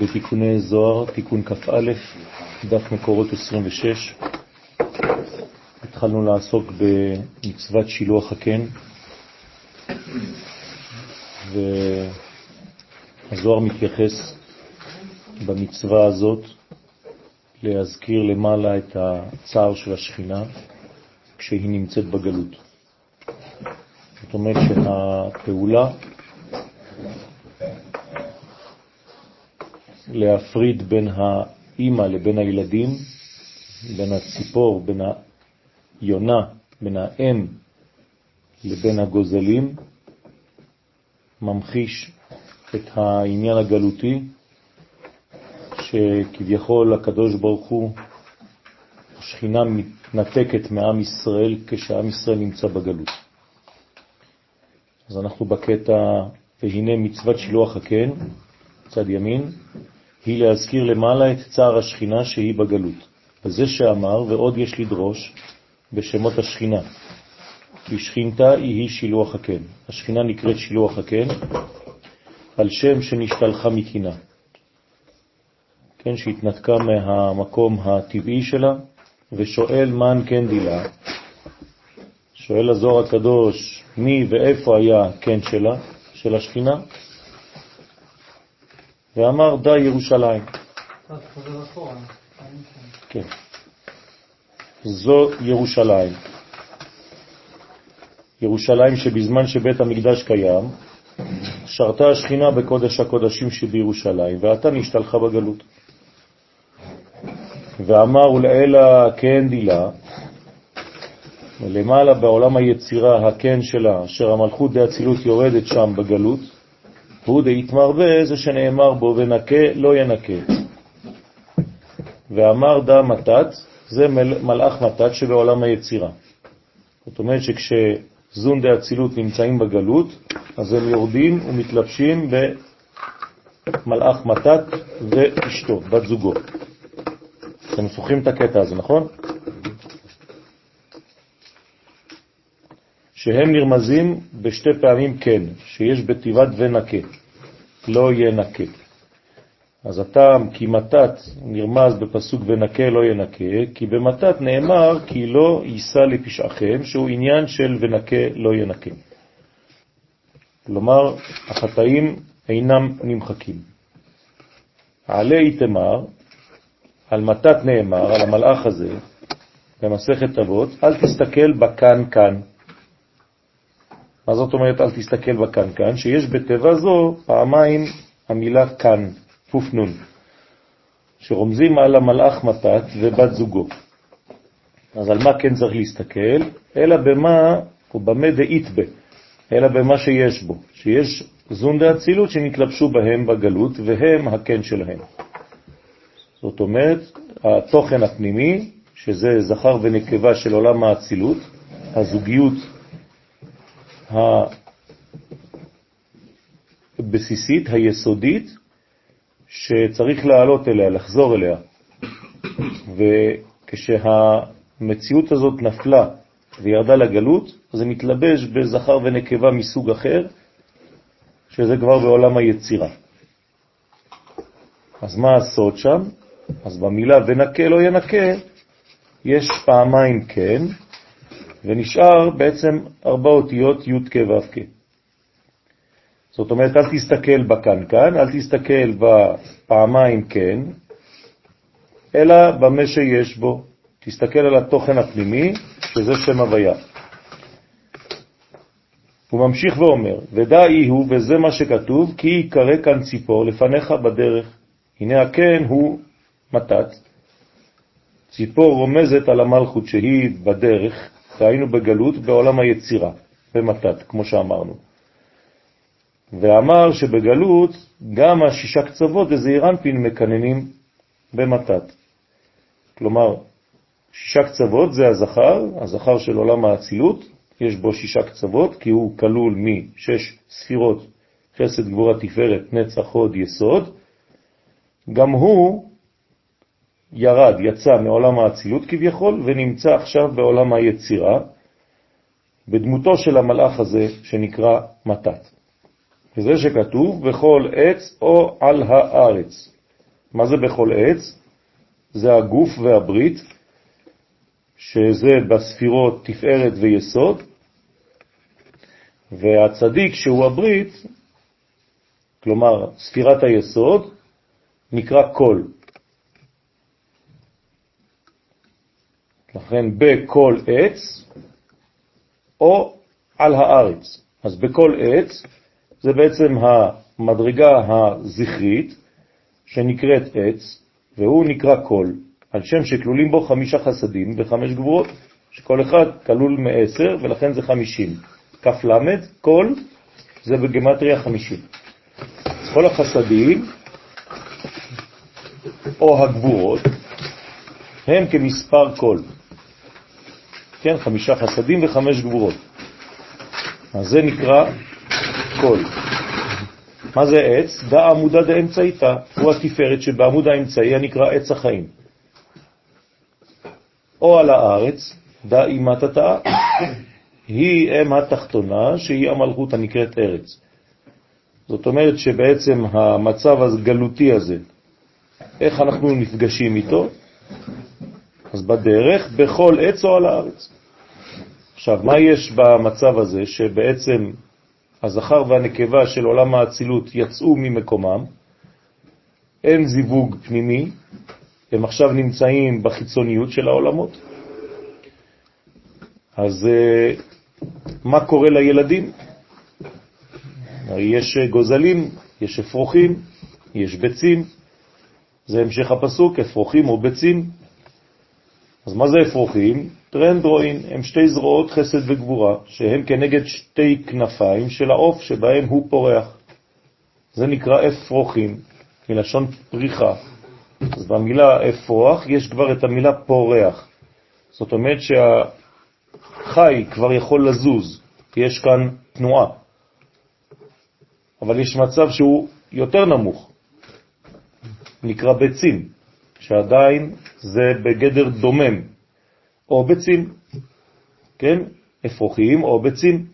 בתיקוני זוהר, תיקון כ"א, דף מקורות 26. התחלנו לעסוק במצוות שילוח הקן, והזוהר מתייחס במצווה הזאת להזכיר למעלה את הצער של השכינה כשהיא נמצאת בגלות. זאת אומרת שהפעולה להפריד בין האימא לבין הילדים, בין הציפור, בין היונה, בין האם לבין הגוזלים, ממחיש את העניין הגלותי, שכביכול הקדוש ברוך הוא, השכינה מתנתקת מעם ישראל כשעם ישראל נמצא בגלות. אז אנחנו בקטע, והנה מצוות שילוח הקן, צד ימין, היא להזכיר למעלה את צער השכינה שהיא בגלות. וזה שאמר, ועוד יש לדרוש בשמות השכינה, כי שכינתה היא שילוח הקן. השכינה נקראת שילוח הקן, על שם שנשתלחה מקינה. כן, שהתנתקה מהמקום הטבעי שלה, ושואל מן כן דילה. שואל הזוהר הקדוש, מי ואיפה היה כן שלה, של השכינה? ואמר די ירושלים. כן. זו ירושלים. ירושלים שבזמן שבית המקדש קיים, שרתה השכינה בקודש הקודשים שבירושלים, ואתה נשתלחה בגלות. ואמר ולאלה כן דילה, ולמעלה בעולם היצירה הכן שלה, אשר המלכות דאצילות יורדת שם בגלות, הוא דהתמרבה זה שנאמר בו ונקה לא ינקה. ואמר דה מתת, זה מלאך מתת שבעולם היצירה. זאת אומרת שכשזון דאצילות נמצאים בגלות, אז הם יורדים ומתלבשים במלאך מתת ואשתו, בת זוגו. אתם זוכרים את הקטע הזה, נכון? שהם נרמזים בשתי פעמים כן, שיש בטבעת ונקה, לא ינקה. אז הטעם כי מתת נרמז בפסוק ונקה לא ינקה, כי במתת נאמר כי לא יישא לפשעכם, שהוא עניין של ונקה לא ינקה. כלומר, החטאים אינם נמחקים. עלי תמר, על מתת נאמר, על המלאך הזה, במסכת אבות, אל תסתכל בכאן כאן. מה זאת אומרת אל תסתכל כאן? שיש בטבע זו פעמיים המילה כאן, פופנון, שרומזים על המלאך מתת ובת זוגו. אז על מה כן צריך להסתכל? אלא במה, או במה דאית בה, אלא במה שיש בו, שיש זון דאצילות שנתלבשו בהם בגלות, והם הכן שלהם. זאת אומרת, התוכן הפנימי, שזה זכר ונקבה של עולם האצילות, הזוגיות הבסיסית, היסודית, שצריך לעלות אליה, לחזור אליה. וכשהמציאות הזאת נפלה וירדה לגלות, זה מתלבש בזכר ונקבה מסוג אחר, שזה כבר בעולם היצירה. אז מה הסוד שם? אז במילה ונקה לא ינקה, יש פעמיים כן, ונשאר בעצם ארבע אותיות י' כ' ו' כ'. זאת אומרת, אל תסתכל בכאן כאן, אל תסתכל בפעמיים כן, אלא במה שיש בו. תסתכל על התוכן הפנימי, שזה שם הוויה. הוא ממשיך ואומר, ודאי הוא, וזה מה שכתוב, כי יקרא כאן ציפור לפניך בדרך. הנה הכן הוא מתת. ציפור רומזת על המלכות שהיא בדרך, היינו בגלות בעולם היצירה, במתת, כמו שאמרנו. ואמר שבגלות גם השישה קצוות וזעיר אנפין מקננים במתת. כלומר, שישה קצוות זה הזכר, הזכר של עולם האצילות, יש בו שישה קצוות, כי הוא כלול משש ספירות, חסד, גבורה, תפארת, נצח, הוד, יסוד. גם הוא ירד, יצא מעולם האצילות כביכול, ונמצא עכשיו בעולם היצירה, בדמותו של המלאך הזה שנקרא מתת. וזה שכתוב בכל עץ או על הארץ. מה זה בכל עץ? זה הגוף והברית, שזה בספירות תפארת ויסוד, והצדיק שהוא הברית, כלומר ספירת היסוד, נקרא כל. לכן בכל עץ או על הארץ. אז בכל עץ זה בעצם המדרגה הזכרית שנקראת עץ, והוא נקרא כל, על שם שכלולים בו חמישה חסדים וחמש גבורות, שכל אחד כלול מעשר ולכן זה חמישים. כף למד, כל, זה בגמטריה חמישים. כל החסדים או הגבורות הם כמספר כל. כן, חמישה חסדים וחמש גבורות. אז זה נקרא כל. מה זה עץ? דא עמודה דאמצעיתא, הוא התפארת שבעמוד האמצעי הנקרא עץ החיים. או על הארץ, דא אימת התאה, היא אם התחתונה שהיא המלכות הנקראת ארץ. זאת אומרת שבעצם המצב הגלותי הזה, איך אנחנו נפגשים איתו? אז בדרך, בכל עץ או על הארץ. עכשיו, מה יש במצב הזה שבעצם הזכר והנקבה של עולם האצילות יצאו ממקומם, אין זיווג פנימי, הם עכשיו נמצאים בחיצוניות של העולמות. אז אה, מה קורה לילדים? יש גוזלים, יש אפרוחים, יש ביצים, זה המשך הפסוק, אפרוחים או ביצים. אז מה זה אפרוחים? טרנדרוין הם שתי זרועות חסד וגבורה, שהם כנגד שתי כנפיים של העוף שבהם הוא פורח. זה נקרא אפרוחים, מלשון פריחה. אז במילה אפרוח יש כבר את המילה פורח. זאת אומרת שהחי כבר יכול לזוז, יש כאן תנועה. אבל יש מצב שהוא יותר נמוך, נקרא ביצים, שעדיין זה בגדר דומם, או ביצים, כן? אפרוחים או ביצים.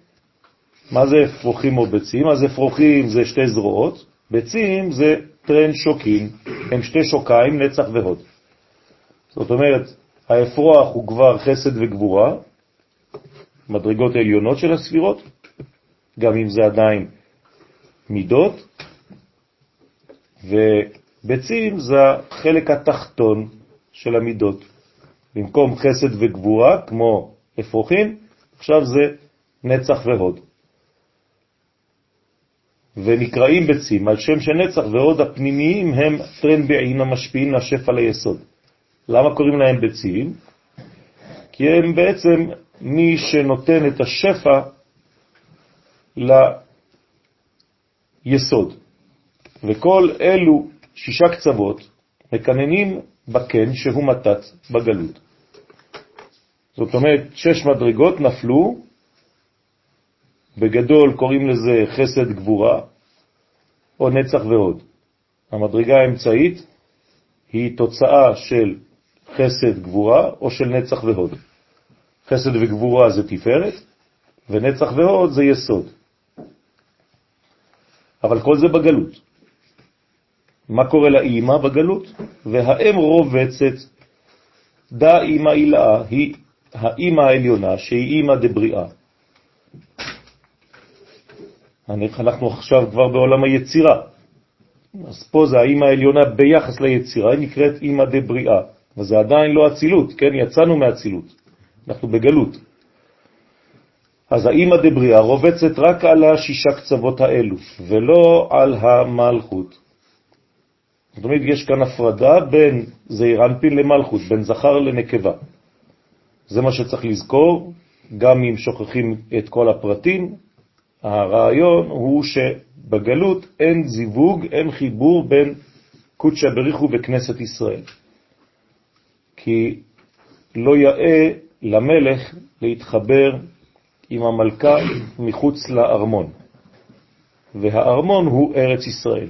מה זה אפרוחים או ביצים? אז אפרוחים זה שתי זרועות, ביצים זה טרן שוקים, הם שתי שוקיים, נצח והוד. זאת אומרת, האפרוח הוא כבר חסד וגבורה, מדרגות עליונות של הספירות, גם אם זה עדיין מידות, וביצים זה החלק התחתון של המידות. במקום חסד וגבורה, כמו אפרוחים, עכשיו זה נצח והוד. ונקראים ביצים על שם שנצח והוד הפנימיים הם טרן בעין המשפיעים לשפע ליסוד. למה קוראים להם ביצים? כי הם בעצם מי שנותן את השפע ליסוד. וכל אלו שישה קצוות מקננים בקן שהוא מתת בגלות. זאת אומרת, שש מדרגות נפלו, בגדול קוראים לזה חסד גבורה, או נצח ועוד. המדרגה האמצעית היא תוצאה של חסד גבורה או של נצח והוד. חסד וגבורה זה תפארת, ונצח והוד זה יסוד. אבל כל זה בגלות. מה קורה לאימא בגלות? והאם רובצת, דא אימא אילאה, היא האימא העליונה, שהיא אימא דבריאה. אנחנו עכשיו כבר בעולם היצירה. אז פה זה האימא העליונה ביחס ליצירה, היא נקראת אימא דבריאה. וזה עדיין לא אצילות, כן? יצאנו מאצילות, אנחנו בגלות. אז האימא דבריאה רובצת רק על השישה קצוות האלו, ולא על המלכות. זאת אומרת, יש כאן הפרדה בין זעיר אנפין למלכות, בין זכר לנקבה. זה מה שצריך לזכור, גם אם שוכחים את כל הפרטים, הרעיון הוא שבגלות אין זיווג, אין חיבור בין קודשא בריחו וכנסת ישראל. כי לא יאה למלך להתחבר עם המלכה מחוץ לארמון, והארמון הוא ארץ ישראל.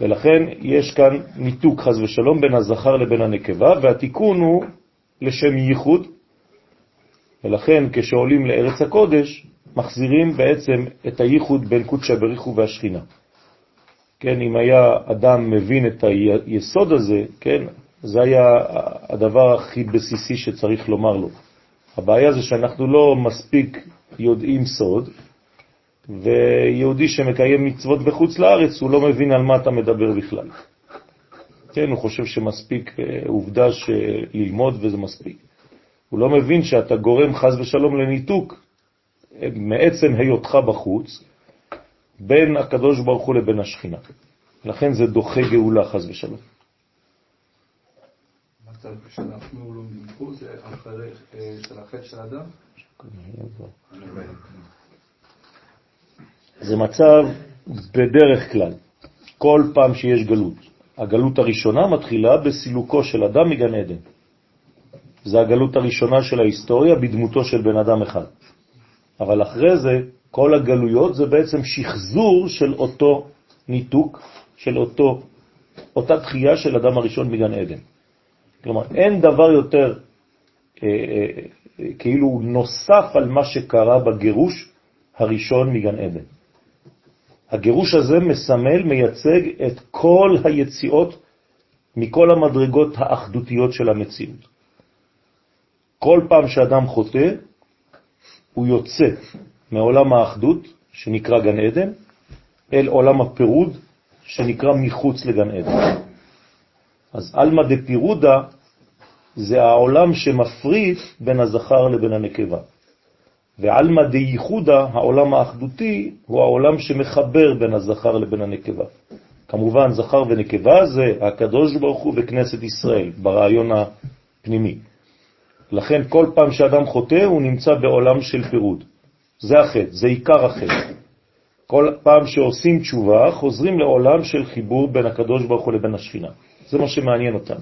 ולכן יש כאן ניתוק חז ושלום בין הזכר לבין הנקבה, והתיקון הוא לשם ייחוד, ולכן כשעולים לארץ הקודש, מחזירים בעצם את הייחוד בין קודשא בריחו והשכינה. כן, אם היה אדם מבין את היסוד הזה, כן, זה היה הדבר הכי בסיסי שצריך לומר לו. הבעיה זה שאנחנו לא מספיק יודעים סוד, ויהודי שמקיים מצוות בחוץ לארץ, הוא לא מבין על מה אתה מדבר בכלל. כן, הוא חושב שמספיק אה, עובדה ללמוד וזה מספיק. הוא לא מבין שאתה גורם חז ושלום לניתוק אה, מעצם היותך בחוץ בין הקדוש ברוך הוא לבין השכינה. לכן זה דוחה גאולה חז ושלום. המצב שאנחנו לומדים פה זה אחרי אה, של החטא של האדם? זה מצב בדרך כלל, כל פעם שיש גלות. הגלות הראשונה מתחילה בסילוקו של אדם מגן עדן. זה הגלות הראשונה של ההיסטוריה בדמותו של בן אדם אחד. אבל אחרי זה, כל הגלויות זה בעצם שחזור של אותו ניתוק, של אותו, אותה תחייה של אדם הראשון מגן עדן. כלומר, אין דבר יותר אה, אה, כאילו נוסף על מה שקרה בגירוש הראשון מגן עדן. הגירוש הזה מסמל, מייצג את כל היציאות מכל המדרגות האחדותיות של המציאות. כל פעם שאדם חוטא, הוא יוצא מעולם האחדות, שנקרא גן עדן, אל עולם הפירוד, שנקרא מחוץ לגן עדן. אז אלמא דפירודה זה העולם שמפריד בין הזכר לבין הנקבה. ועלמא דייחודה, העולם האחדותי, הוא העולם שמחבר בין הזכר לבין הנקבה. כמובן, זכר ונקבה זה הקדוש ברוך הוא בכנסת ישראל, ברעיון הפנימי. לכן כל פעם שאדם חוטא הוא נמצא בעולם של פירוד. זה החטא, זה עיקר החטא. כל פעם שעושים תשובה חוזרים לעולם של חיבור בין הקדוש ברוך הוא לבין השכינה. זה מה שמעניין אותנו.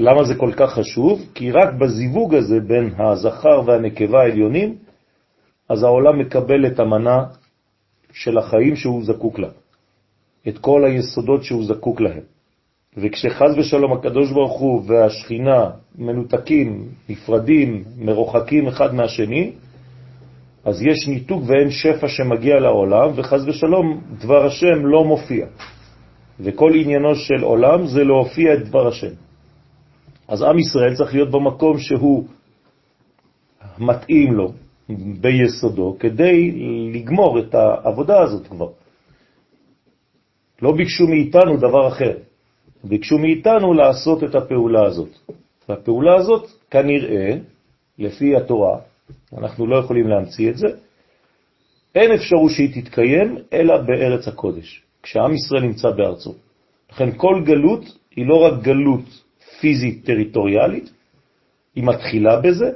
למה זה כל כך חשוב? כי רק בזיווג הזה בין הזכר והנקבה העליונים, אז העולם מקבל את המנה של החיים שהוא זקוק לה, את כל היסודות שהוא זקוק להם. וכשחז ושלום הקדוש ברוך הוא והשכינה מנותקים, נפרדים, מרוחקים אחד מהשני, אז יש ניתוק ואין שפע שמגיע לעולם, וחז ושלום דבר השם לא מופיע. וכל עניינו של עולם זה להופיע את דבר השם. אז עם ישראל צריך להיות במקום שהוא מתאים לו ביסודו, כדי לגמור את העבודה הזאת כבר. לא ביקשו מאיתנו דבר אחר, ביקשו מאיתנו לעשות את הפעולה הזאת. והפעולה הזאת, כנראה, לפי התורה, אנחנו לא יכולים להמציא את זה, אין אפשרות שהיא תתקיים אלא בארץ הקודש, כשעם ישראל נמצא בארצו. לכן כל גלות היא לא רק גלות פיזית טריטוריאלית, היא מתחילה בזה,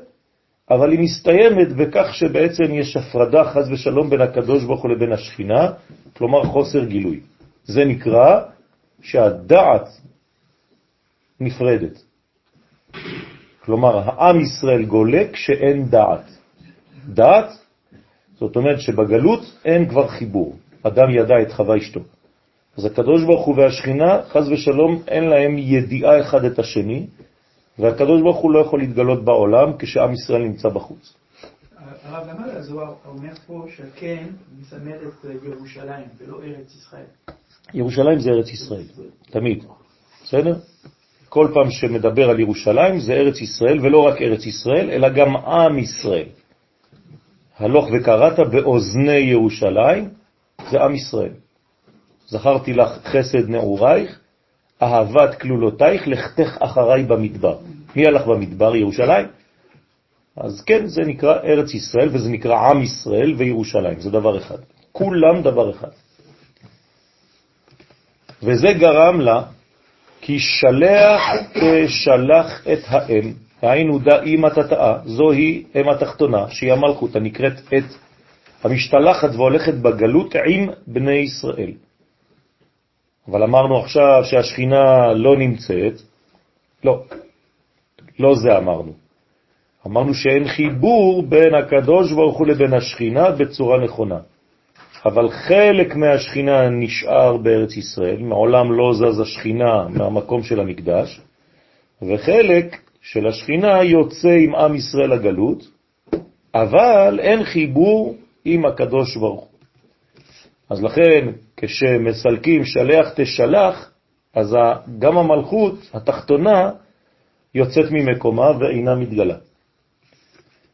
אבל היא מסתיימת בכך שבעצם יש הפרדה חז ושלום בין הקדוש ברוך הוא לבין השכינה, כלומר חוסר גילוי. זה נקרא שהדעת נפרדת. כלומר, העם ישראל גולה כשאין דעת. דעת, זאת אומרת שבגלות אין כבר חיבור. אדם ידע את חווה אשתו. אז הקדוש ברוך הוא והשכינה, חז ושלום, אין להם ידיעה אחד את השני, והקדוש ברוך הוא לא יכול להתגלות בעולם כשעם ישראל נמצא בחוץ. הרב, למה הזוהר אומר פה שכן מסמל את ירושלים ולא ארץ ישראל? ירושלים זה ארץ ישראל, תמיד, בסדר? כל פעם שמדבר על ירושלים זה ארץ ישראל, ולא רק ארץ ישראל, אלא גם עם ישראל. הלוך וקראת באוזני ירושלים, זה עם ישראל. זכרתי לך חסד נעורייך, אהבת כלולותייך, לכתך אחריי במדבר. מי הלך במדבר? ירושלים. אז כן, זה נקרא ארץ ישראל, וזה נקרא עם ישראל וירושלים, זה דבר אחד. כולם דבר אחד. וזה גרם לה, כי שלח תשלח את האם, היינו דא אימא תתאה, זוהי אם התחתונה, שהיא המלכות הנקראת את המשתלחת והולכת בגלות עם בני ישראל. אבל אמרנו עכשיו שהשכינה לא נמצאת, לא, לא זה אמרנו. אמרנו שאין חיבור בין הקדוש ברוך הוא לבין השכינה בצורה נכונה. אבל חלק מהשכינה נשאר בארץ ישראל, מעולם לא זז השכינה מהמקום של המקדש, וחלק של השכינה יוצא עם עם ישראל לגלות, אבל אין חיבור עם הקדוש ברוך הוא. אז לכן, כשמסלקים שלח תשלח, אז גם המלכות התחתונה יוצאת ממקומה ואינה מתגלה.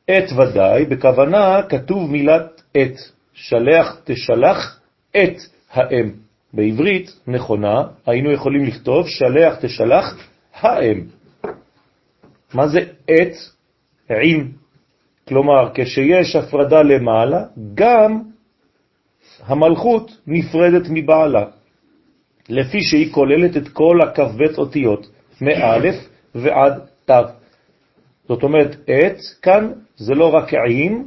את ודאי, בכוונה כתוב מילת את, שלח תשלח את האם. בעברית נכונה היינו יכולים לכתוב שלח תשלח האם. מה זה את עם? כלומר, כשיש הפרדה למעלה, גם המלכות נפרדת מבעלה, לפי שהיא כוללת את כל הכ"ב אותיות, מא' ועד ת'. זאת אומרת, את כאן זה לא רק עם,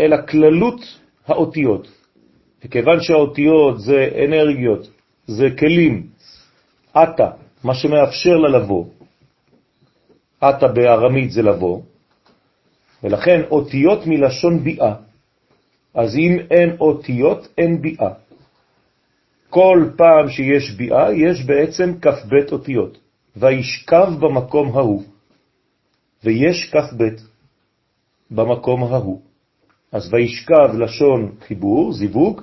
אלא כללות האותיות. וכיוון שהאותיות זה אנרגיות, זה כלים, אתה, מה שמאפשר לה לבוא, אתה בארמית זה לבוא, ולכן אותיות מלשון ביאה. אז אם אין אותיות, אין ביאה. כל פעם שיש ביאה, יש בעצם כ"ב אותיות. וישכב במקום ההוא, ויש כ"ב במקום ההוא. אז וישכב לשון חיבור, זיווג,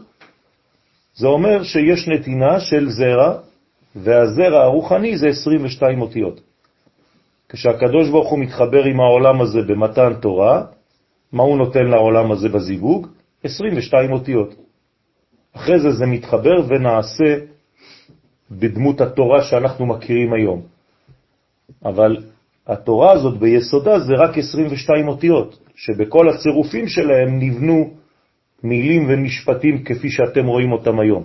זה אומר שיש נתינה של זרע, והזרע הרוחני זה 22 אותיות. כשהקדוש ברוך הוא מתחבר עם העולם הזה במתן תורה, מה הוא נותן לעולם הזה בזיווג? 22 אותיות. אחרי זה זה מתחבר ונעשה בדמות התורה שאנחנו מכירים היום. אבל התורה הזאת ביסודה זה רק 22 אותיות, שבכל הצירופים שלהם נבנו מילים ומשפטים כפי שאתם רואים אותם היום.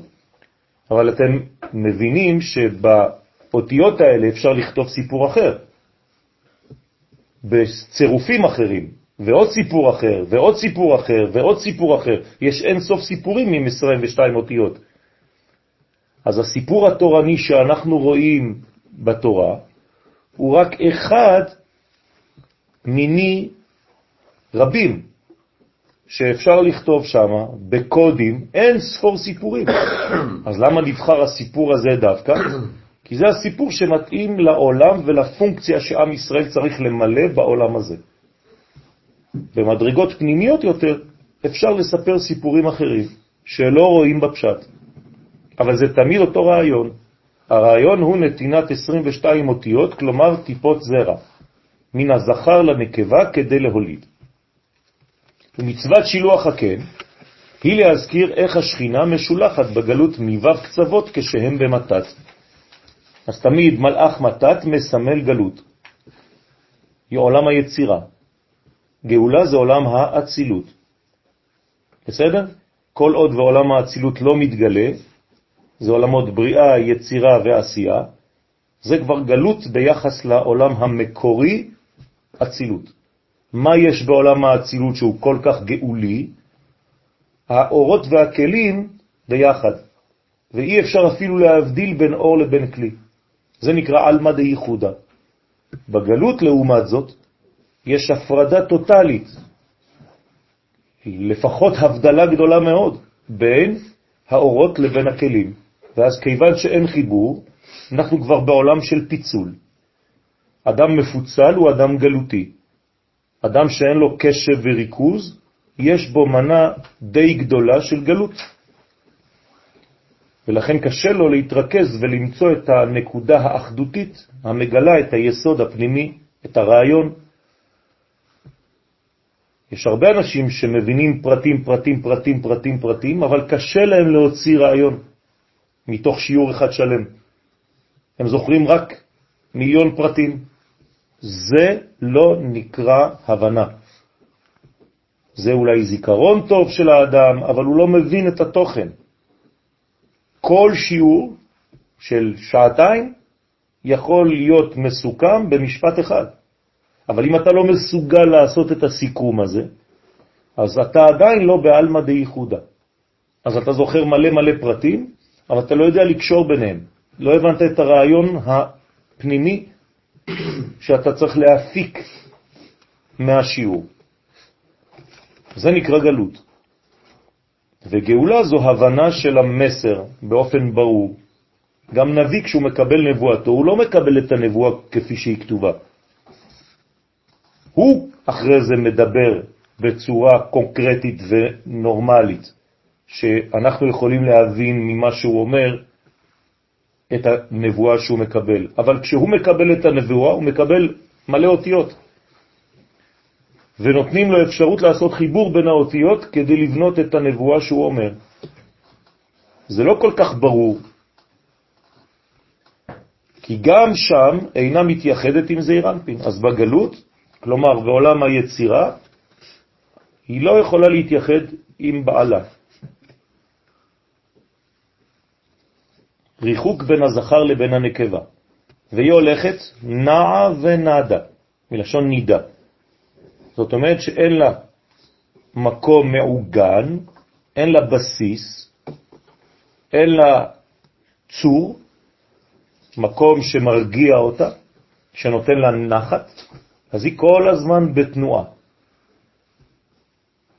אבל אתם מבינים שבאותיות האלה אפשר לכתוב סיפור אחר, בצירופים אחרים, ועוד סיפור אחר, ועוד סיפור אחר, ועוד סיפור אחר. יש אין סוף סיפורים עם 22 אותיות. אז הסיפור התורני שאנחנו רואים בתורה הוא רק אחד מיני רבים שאפשר לכתוב שם בקודים אין ספור סיפורים. אז למה נבחר הסיפור הזה דווקא? כי זה הסיפור שמתאים לעולם ולפונקציה שעם ישראל צריך למלא בעולם הזה. במדרגות פנימיות יותר אפשר לספר סיפורים אחרים שלא רואים בפשט, אבל זה תמיד אותו רעיון. הרעיון הוא נתינת 22 אותיות, כלומר טיפות זרע, מן הזכר לנקבה כדי להוליד. ומצוות שילוח הקן היא להזכיר איך השכינה משולחת בגלות מו"ב קצוות כשהם במתת. אז תמיד מלאך מתת מסמל גלות. היא עולם היצירה. גאולה זה עולם האצילות. בסדר? כל עוד ועולם האצילות לא מתגלה, זה עולמות בריאה, יצירה ועשייה, זה כבר גלות ביחס לעולם המקורי, אצילות. מה יש בעולם האצילות שהוא כל כך גאולי? האורות והכלים ביחד, ואי אפשר אפילו להבדיל בין אור לבין כלי. זה נקרא אלמא דייחודה. בגלות, לעומת זאת, יש הפרדה טוטלית, לפחות הבדלה גדולה מאוד, בין האורות לבין הכלים. ואז כיוון שאין חיבור, אנחנו כבר בעולם של פיצול. אדם מפוצל הוא אדם גלותי. אדם שאין לו קשב וריכוז, יש בו מנה די גדולה של גלות. ולכן קשה לו להתרכז ולמצוא את הנקודה האחדותית המגלה את היסוד הפנימי, את הרעיון. יש הרבה אנשים שמבינים פרטים, פרטים, פרטים, פרטים, פרטים, אבל קשה להם להוציא רעיון מתוך שיעור אחד שלם. הם זוכרים רק מיליון פרטים. זה לא נקרא הבנה. זה אולי זיכרון טוב של האדם, אבל הוא לא מבין את התוכן. כל שיעור של שעתיים יכול להיות מסוכם במשפט אחד. אבל אם אתה לא מסוגל לעשות את הסיכום הזה, אז אתה עדיין לא בעלמא דייחודה. אז אתה זוכר מלא מלא פרטים, אבל אתה לא יודע לקשור ביניהם. לא הבנת את הרעיון הפנימי שאתה צריך להפיק מהשיעור. זה נקרא גלות. וגאולה זו הבנה של המסר באופן ברור. גם נביא כשהוא מקבל נבואתו, הוא לא מקבל את הנבואה כפי שהיא כתובה. הוא אחרי זה מדבר בצורה קונקרטית ונורמלית, שאנחנו יכולים להבין ממה שהוא אומר את הנבואה שהוא מקבל. אבל כשהוא מקבל את הנבואה, הוא מקבל מלא אותיות. ונותנים לו אפשרות לעשות חיבור בין האותיות כדי לבנות את הנבואה שהוא אומר. זה לא כל כך ברור, כי גם שם אינה מתייחדת עם זעיר אנפין. אז בגלות, כלומר בעולם היצירה, היא לא יכולה להתייחד עם בעלה. ריחוק בין הזכר לבין הנקבה, והיא הולכת נעה ונדה, מלשון נידה. זאת אומרת שאין לה מקום מעוגן, אין לה בסיס, אין לה צור, מקום שמרגיע אותה, שנותן לה נחת, אז היא כל הזמן בתנועה.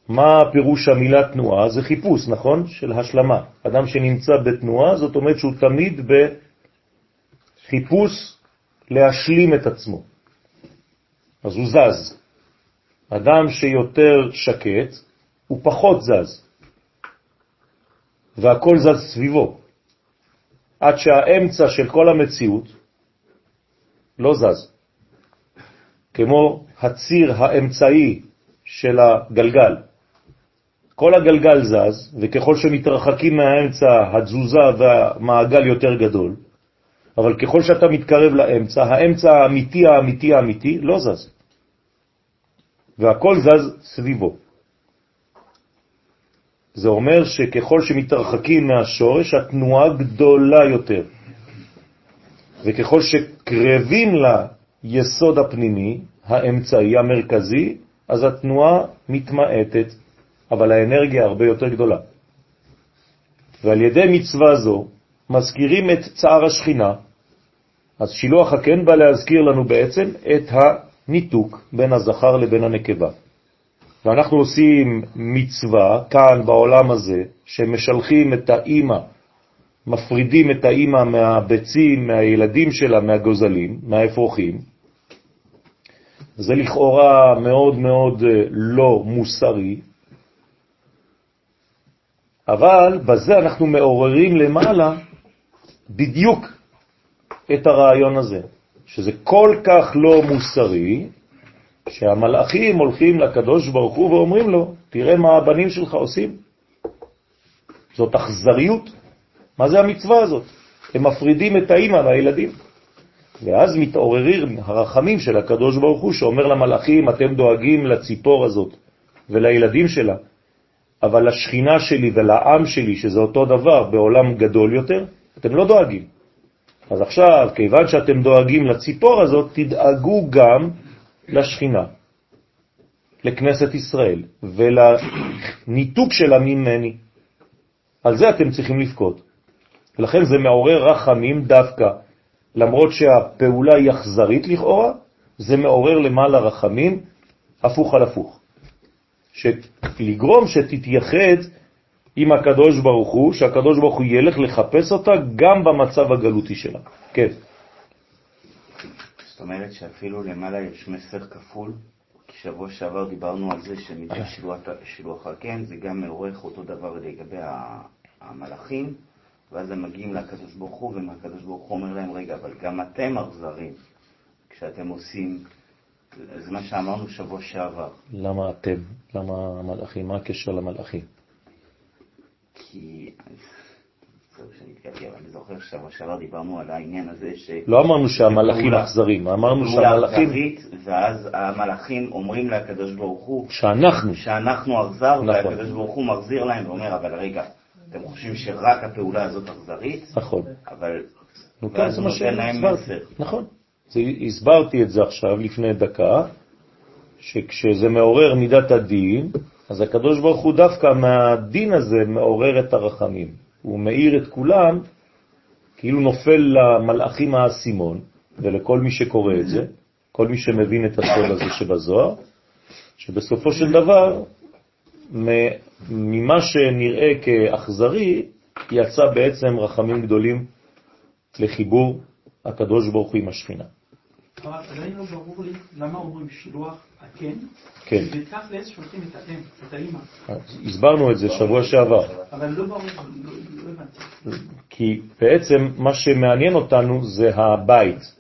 מה פירוש המילה תנועה? זה חיפוש, נכון? של השלמה. אדם שנמצא בתנועה, זאת אומרת שהוא תמיד בחיפוש להשלים את עצמו. אז הוא זז. אדם שיותר שקט, הוא פחות זז, והכל זז סביבו, עד שהאמצע של כל המציאות לא זז, כמו הציר האמצעי של הגלגל. כל הגלגל זז, וככל שמתרחקים מהאמצע, התזוזה והמעגל יותר גדול, אבל ככל שאתה מתקרב לאמצע, האמצע האמיתי האמיתי האמיתי לא זז. והכל זז סביבו. זה אומר שככל שמתרחקים מהשורש, התנועה גדולה יותר. וככל שקרבים ליסוד הפנימי, האמצעי, המרכזי, אז התנועה מתמעטת, אבל האנרגיה הרבה יותר גדולה. ועל ידי מצווה זו מזכירים את צער השכינה, אז שילוח הקן בא להזכיר לנו בעצם את הניתוק בין הזכר לבין הנקבה. ואנחנו עושים מצווה כאן בעולם הזה, שמשלחים את האימא, מפרידים את האימא מהביצים, מהילדים שלה, מהגוזלים, מהאפרוחים. זה לכאורה מאוד מאוד אה, לא מוסרי, אבל בזה אנחנו מעוררים למעלה בדיוק את הרעיון הזה, שזה כל כך לא מוסרי, שהמלאכים הולכים לקדוש ברוך הוא ואומרים לו, תראה מה הבנים שלך עושים. זאת אכזריות. מה זה המצווה הזאת? הם מפרידים את האימא והילדים. ואז מתעוררים הרחמים של הקדוש ברוך הוא, שאומר למלאכים, אתם דואגים לציפור הזאת ולילדים שלה, אבל לשכינה שלי ולעם שלי, שזה אותו דבר בעולם גדול יותר, אתם לא דואגים. אז עכשיו, כיוון שאתם דואגים לציפור הזאת, תדאגו גם לשכינה, לכנסת ישראל, ולניתוק שלה ממני. על זה אתם צריכים לפקוד. ולכן זה מעורר רחמים דווקא, למרות שהפעולה היא אכזרית לכאורה, זה מעורר למעלה רחמים, הפוך על הפוך. לגרום שתתייחד עם הקדוש ברוך הוא, שהקדוש ברוך הוא ילך לחפש אותה גם במצב הגלותי שלה. כן. זאת אומרת שאפילו למעלה יש מסר כפול, כי שבוע שעבר דיברנו על זה שמדי שילוח הקן זה גם מעורך אותו דבר לגבי המלאכים, ואז הם מגיעים לקדוש ברוך הוא, ומהקדוש ברוך הוא אומר להם, רגע, אבל גם אתם אכזרים כשאתם עושים זה מה שאמרנו שבוע שעבר. למה אתם? למה המלאכים? מה הקשר למלאכים? כי... אני זוכר שבוע שעבר דיברנו על העניין הזה ש... לא אמרנו שהמלאכים אכזרים, אמרנו שהמלאכים... ואז המלאכים אומרים לקדוש ברוך הוא... שאנחנו. שאנחנו אכזר, נכון. והקדוש ברוך הוא מחזיר להם ואומר, אבל רגע, אתם חושבים שרק הפעולה הזאת אכזרית? נכון. אבל... נותן להם מסר. נכון. זה, הסברתי את זה עכשיו לפני דקה, שכשזה מעורר מידת הדין, אז הקדוש ברוך הוא דווקא מהדין הזה מעורר את הרחמים. הוא מאיר את כולם, כאילו נופל למלאכים האסימון, ולכל מי שקורא את זה, כל מי שמבין את הסוד הזה שבזוהר, שבסופו של דבר, ממה שנראה כאכזרי, יצא בעצם רחמים גדולים לחיבור הקדוש ברוך הוא עם השכינה. אבל עדיין לא ברור לי למה אומרים שילוח הקן, כן. ותכלס שולחים את האם, את האימא. הסברנו את זה שבוע שעבר. אבל לא ברור, לא לא הבנתי. כי בעצם מה שמעניין אותנו זה הבית,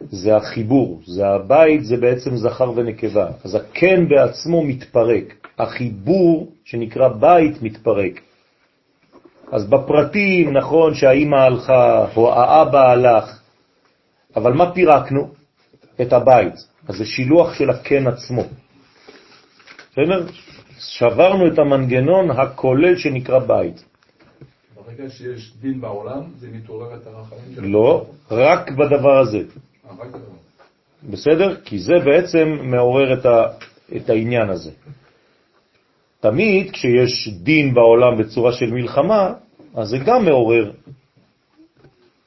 זה החיבור, זה הבית, זה בעצם זכר ונקבה. אז הקן בעצמו מתפרק, החיבור שנקרא בית מתפרק. אז בפרטים נכון שהאימא הלכה או האבא הלך, אבל מה פירקנו? את הבית. אז זה שילוח של הקן עצמו. בסדר? שברנו את המנגנון הכולל שנקרא בית. ברגע שיש דין בעולם, זה מתעורר את הרחמים. לא, רק בדבר הזה. אה. בסדר? כי זה בעצם מעורר את, ה, את העניין הזה. תמיד כשיש דין בעולם בצורה של מלחמה, אז זה גם מעורר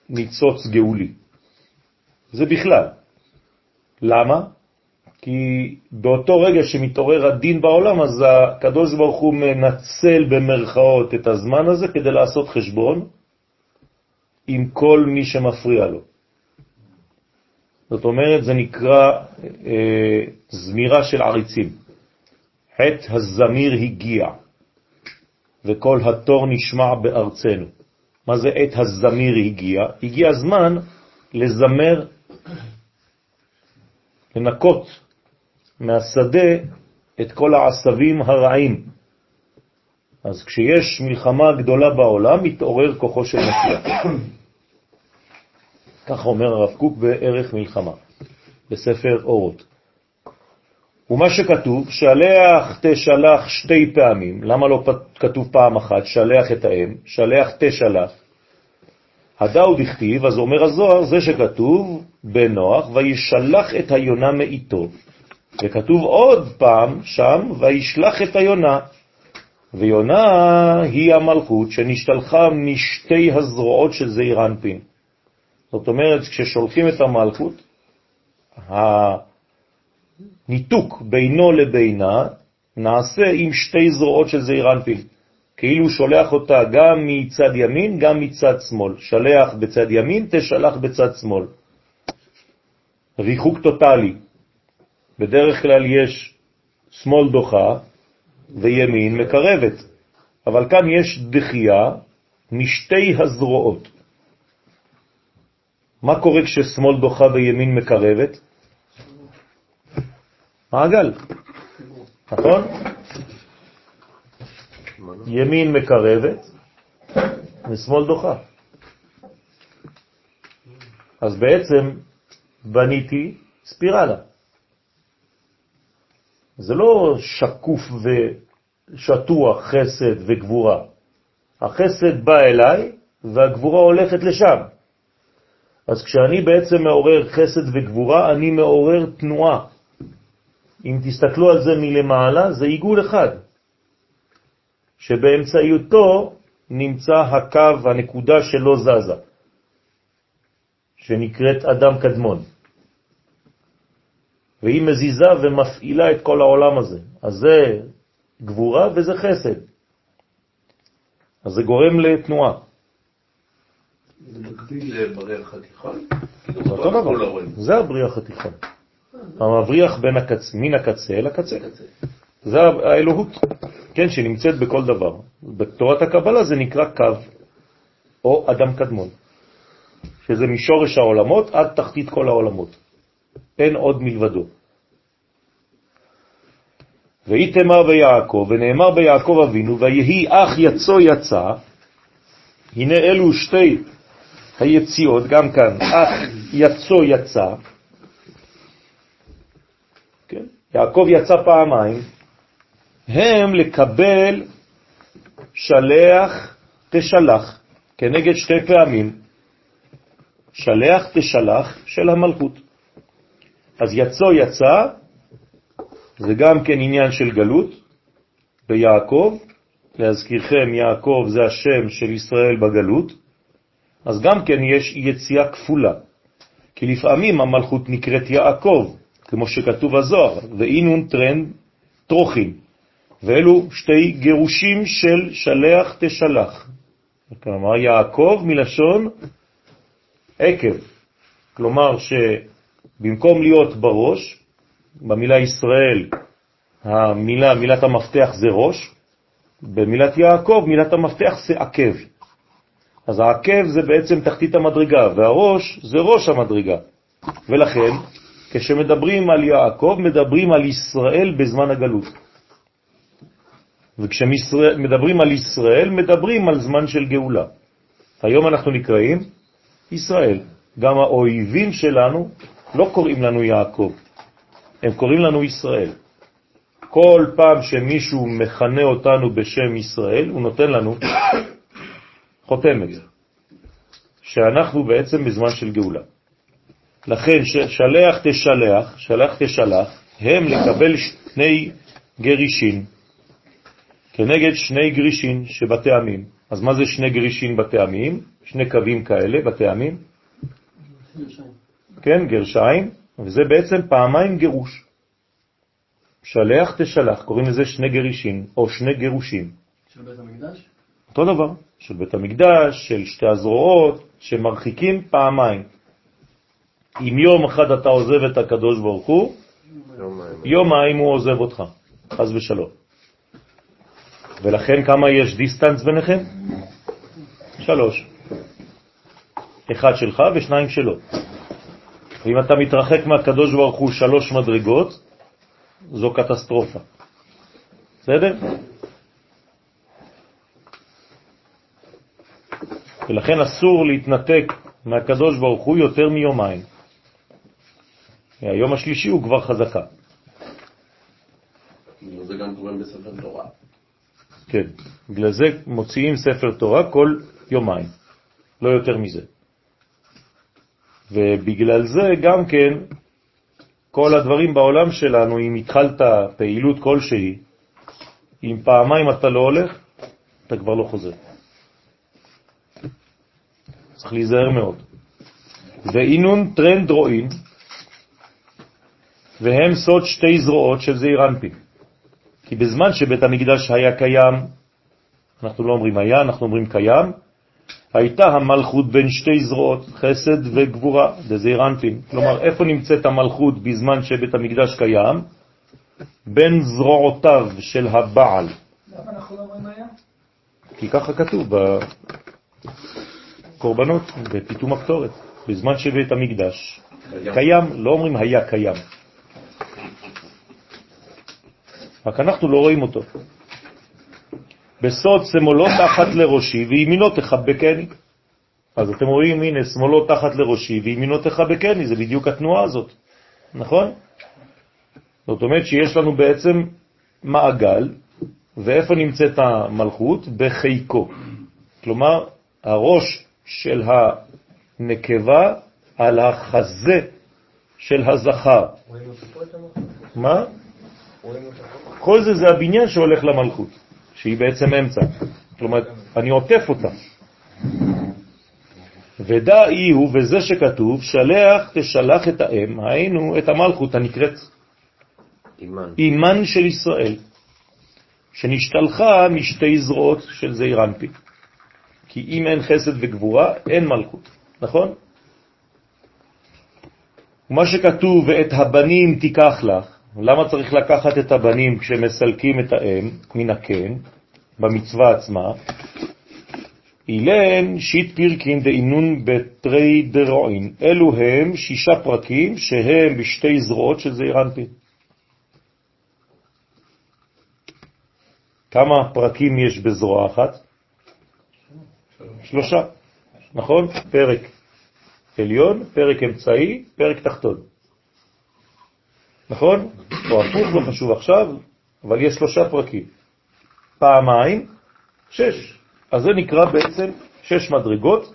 ניצוץ גאולי. זה בכלל. למה? כי באותו רגע שמתעורר הדין בעולם, אז הקדוש ברוך הוא מנצל במרכאות את הזמן הזה כדי לעשות חשבון עם כל מי שמפריע לו. זאת אומרת, זה נקרא אה, זמירה של עריצים. עת הזמיר הגיע, וכל התור נשמע בארצנו. מה זה עת הזמיר הגיע? הגיע הזמן לזמר, לנקות מהשדה את כל העשבים הרעים. אז כשיש מלחמה גדולה בעולם, מתעורר כוחו של משיח. כך אומר הרב קוק בערך מלחמה, בספר אורות. ומה שכתוב, שלח תשלח שתי פעמים, למה לא כתוב פעם אחת, שלח את האם, שלח תשלח. הדאו דכתיב, אז אומר הזוהר, זה שכתוב בנוח, וישלח את היונה מאיתו. וכתוב עוד פעם שם, וישלח את היונה. ויונה היא המלכות שנשתלחה משתי הזרועות של זעיר אנפין. זאת אומרת, כששולחים את המלכות, הניתוק בינו לבינה נעשה עם שתי זרועות של זעיר אנפין. כאילו שולח אותה גם מצד ימין, גם מצד שמאל. שלח בצד ימין, תשלח בצד שמאל. ריחוק טוטלי. בדרך כלל יש שמאל דוחה וימין מקרבת, אבל כאן יש דחייה משתי הזרועות. מה קורה כששמאל דוחה וימין מקרבת? מעגל, נכון? ימין מקרבת ושמאל דוחה. אז בעצם בניתי ספירלה. זה לא שקוף ושטוח חסד וגבורה. החסד בא אליי והגבורה הולכת לשם. אז כשאני בעצם מעורר חסד וגבורה, אני מעורר תנועה. אם תסתכלו על זה מלמעלה, זה עיגול אחד, שבאמצעיותו נמצא הקו, הנקודה שלא זזה, שנקראת אדם קדמון. והיא מזיזה ומפעילה את כל העולם הזה. אז זה גבורה וזה חסד. אז זה גורם לתנועה. זה מקביל לבריח התיכון? זה אותו דבר, זה הבריח התיכון. המבריח בין הקצ... מן הקצה אל הקצה. זה האלוהות, כן, שנמצאת בכל דבר. בתורת הקבלה זה נקרא קו, או אדם קדמון, שזה משורש העולמות עד תחתית כל העולמות. אין עוד מלבדו. ואיתמר ביעקב, ונאמר ביעקב אבינו, ויהי אח יצו יצא, הנה אלו שתי היציאות, גם כאן, אח יצו יצא, כן? יעקב יצא פעמיים, הם לקבל שלח תשלח, כנגד שתי פעמים, שלח תשלח של המלכות. אז יצו יצא, זה גם כן עניין של גלות ביעקב, להזכירכם, יעקב זה השם של ישראל בגלות, אז גם כן יש יציאה כפולה, כי לפעמים המלכות נקראת יעקב, כמו שכתוב הזוהר, ואינון טרן טרוחים, ואלו שתי גירושים של שלח תשלח. כלומר, יעקב מלשון עקב, כלומר שבמקום להיות בראש, במילה ישראל, המילה, מילת המפתח זה ראש, במילת יעקב מילת המפתח זה עקב. אז העקב זה בעצם תחתית המדרגה, והראש זה ראש המדרגה. ולכן, כשמדברים על יעקב, מדברים על ישראל בזמן הגלות. וכשמדברים על ישראל, מדברים על זמן של גאולה. היום אנחנו נקראים ישראל. גם האויבים שלנו לא קוראים לנו יעקב, הם קוראים לנו ישראל. כל פעם שמישהו מכנה אותנו בשם ישראל, הוא נותן לנו חותמת, שאנחנו בעצם בזמן של גאולה. לכן שלח תשלח, שלח תשלח, הם לקבל שני גרישין, כנגד שני גרישין שבטעמים. אז מה זה שני גרישין בטעמים? שני קווים כאלה בטעמים? כן, גרשיים, וזה בעצם פעמיים גירוש. שלח תשלח, קוראים לזה שני גרישין, או שני גירושים. של בית המקדש? אותו דבר, של בית המקדש, של שתי הזרועות, שמרחיקים פעמיים. אם יום אחד אתה עוזב את הקדוש ברוך הוא, יומיים הוא עוזב אותך, חז ושלום. ולכן כמה יש דיסטנס ביניכם? שלוש. אחד שלך ושניים שלו. ואם אתה מתרחק מהקדוש ברוך הוא שלוש מדרגות, זו קטסטרופה. בסדר? ולכן אסור להתנתק מהקדוש ברוך הוא יותר מיומיים. היום השלישי הוא כבר חזקה. זה גם קורה בספר תורה. כן, בגלל זה מוציאים ספר תורה כל יומיים, לא יותר מזה. ובגלל זה גם כן, כל הדברים בעולם שלנו, אם התחלת פעילות כלשהי, אם פעמיים אתה לא הולך, אתה כבר לא חוזר. צריך להיזהר מאוד. ואינון טרנד רואין, והם סוד שתי זרועות של זעיר אנפין. כי בזמן שבית המקדש היה קיים, אנחנו לא אומרים היה, אנחנו אומרים קיים, הייתה המלכות בין שתי זרועות, חסד וגבורה, דזעיר אנפין. כלומר, איפה נמצאת המלכות בזמן שבית המקדש קיים? בין זרועותיו של הבעל. למה אנחנו לא אומרים היה? כי ככה כתוב בקורבנות, בפיתום הקטורת. בזמן שבית המקדש קיים, לא אומרים היה קיים. רק אנחנו לא רואים אותו. בסוד שמאלו תחת לראשי וימינו תחבקני. אז אתם רואים, הנה, שמאלו תחת לראשי וימינו תחבקני, זה בדיוק התנועה הזאת, נכון? זאת אומרת שיש לנו בעצם מעגל, ואיפה נמצאת המלכות? בחיקו. כלומר, הראש של הנקבה על החזה של הזכר. מה? כל זה זה הבניין שהולך למלכות, שהיא בעצם אמצע. כלומר, אני עוטף אותה. ודאי הוא, וזה שכתוב, שלח תשלח את האם, היינו את המלכות הנקראת אימן, אימן של ישראל, שנשתלחה משתי זרועות של זעיר אנפי. כי אם אין חסד וגבורה, אין מלכות, נכון? ומה שכתוב, ואת הבנים תיקח לך, למה צריך לקחת את הבנים כשמסלקים את האם מן הקן, במצווה עצמה? אילן שיט פירקין דאינון בתרי דרועין. אלו הם שישה פרקים שהם בשתי זרועות של זעיר אנפין. כמה פרקים יש בזרוע אחת? שלושה, נכון? פרק עליון, פרק אמצעי, פרק תחתון. נכון? או הפוך, לא חשוב עכשיו, אבל יש שלושה פרקים. פעמיים, שש. אז זה נקרא בעצם שש מדרגות.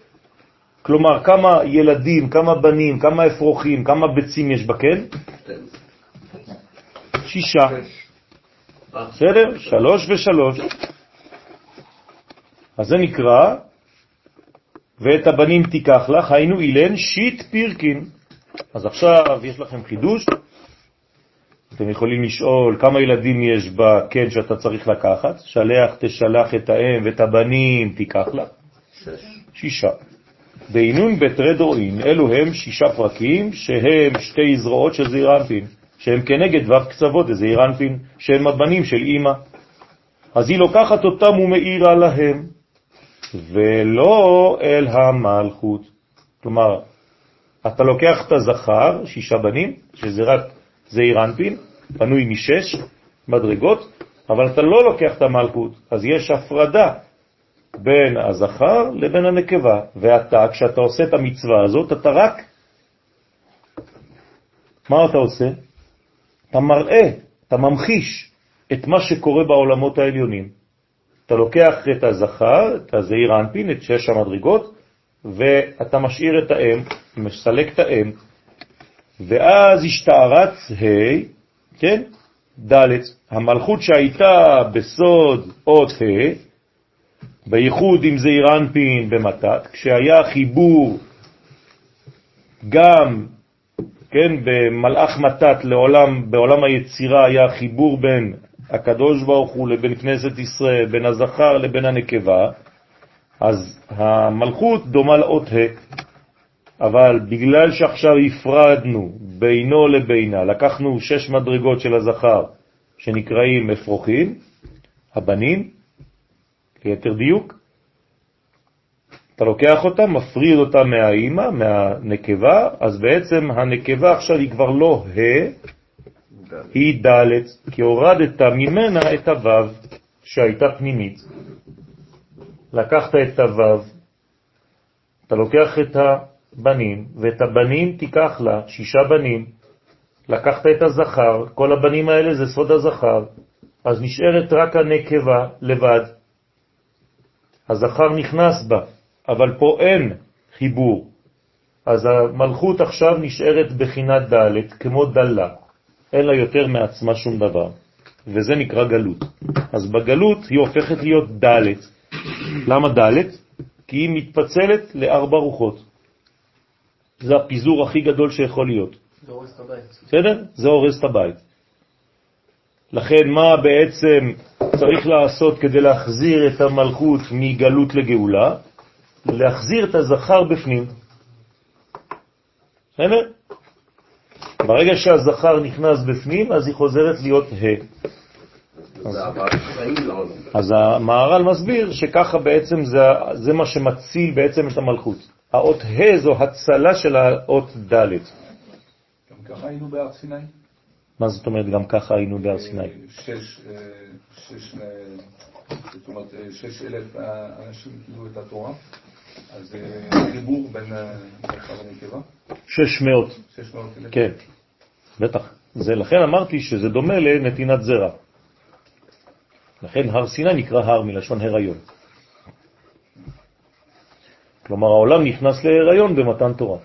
כלומר, כמה ילדים, כמה בנים, כמה אפרוחים, כמה ביצים יש בקן? שישה. בסדר? שלוש ושלוש. אז זה נקרא, ואת הבנים תיקח לך, היינו אילן שיט פירקין. אז עכשיו יש לכם חידוש, אתם יכולים לשאול כמה ילדים יש בקן שאתה צריך לקחת, שלח תשלח את האם ואת הבנים תיקח לה. שש. שישה. בעינון בתרי דורין, אלו הם שישה פרקים שהם שתי זרועות של זעיר אנפין, שהם כנגד ו' קצוות דזעיר אנפין, שהם הבנים של אמא. אז היא לוקחת אותם ומאירה להם, ולא אל המלכות. כלומר, אתה לוקח את הזכר, שישה בנים, שזה רק זעיר אנפין, בנוי משש מדרגות, אבל אתה לא לוקח את המלכות, אז יש הפרדה בין הזכר לבין הנקבה, ואתה, כשאתה עושה את המצווה הזאת, אתה רק, מה אתה עושה? אתה מראה, אתה ממחיש את מה שקורה בעולמות העליונים. אתה לוקח את הזכר, את הזעיר אנפין, את שש המדרגות, ואתה משאיר את האם, מסלק את האם, ואז השתערץ ה', כן, ד', המלכות שהייתה בסוד אות ה', בייחוד עם זעיר אנפין במתת, כשהיה חיבור גם, כן, במלאך מתת לעולם, בעולם היצירה היה חיבור בין הקדוש ברוך הוא לבין כנסת ישראל, בין הזכר לבין הנקבה, אז המלכות דומה לאות ה', אבל בגלל שעכשיו הפרדנו בינו לבינה, לקחנו שש מדרגות של הזכר שנקראים אפרוחים, הבנים, ליתר דיוק, אתה לוקח אותם, מפריד אותם מהאימא, מהנקבה, אז בעצם הנקבה עכשיו היא כבר לא ה', היא ד', כי הורדת ממנה את הו' שהייתה פנימית. לקחת את הו', אתה לוקח את הבנים, ואת הבנים תיקח לה, שישה בנים, לקחת את הזכר, כל הבנים האלה זה סוד הזכר, אז נשארת רק הנקבה לבד. הזכר נכנס בה, אבל פה אין חיבור. אז המלכות עכשיו נשארת בחינת ד' כמו דלה, אין לה יותר מעצמה שום דבר, וזה נקרא גלות. אז בגלות היא הופכת להיות ד'. למה ד'? כי היא מתפצלת לארבע רוחות. זה הפיזור הכי גדול שיכול להיות. זה הורס את הבית. בסדר? זה הורס את הבית. לכן מה בעצם צריך לעשות כדי להחזיר את המלכות מגלות לגאולה? להחזיר את הזכר בפנים. בסדר? ברגע שהזכר נכנס בפנים, אז היא חוזרת להיות ה'. לעולם. אז המהר"ל מסביר שככה בעצם זה, זה מה שמציל בעצם את המלכות. האות ה' זו הצלה של האות ד'. גם ככה היינו בהר סיני? מה זאת אומרת גם ככה היינו בהר סיני? אה, שש, אה, שש, אה, זאת אומרת, שש אלף אנשים קיבלו את התורה, אז חיבור בין זכר ונקבה, שש מאות, שש מאות אלף. כן, בטח. זה לכן אמרתי שזה דומה לנתינת זרע. לכן הר סיני נקרא הר מלשון הריון. כלומר העולם נכנס להיריון במתן תורה.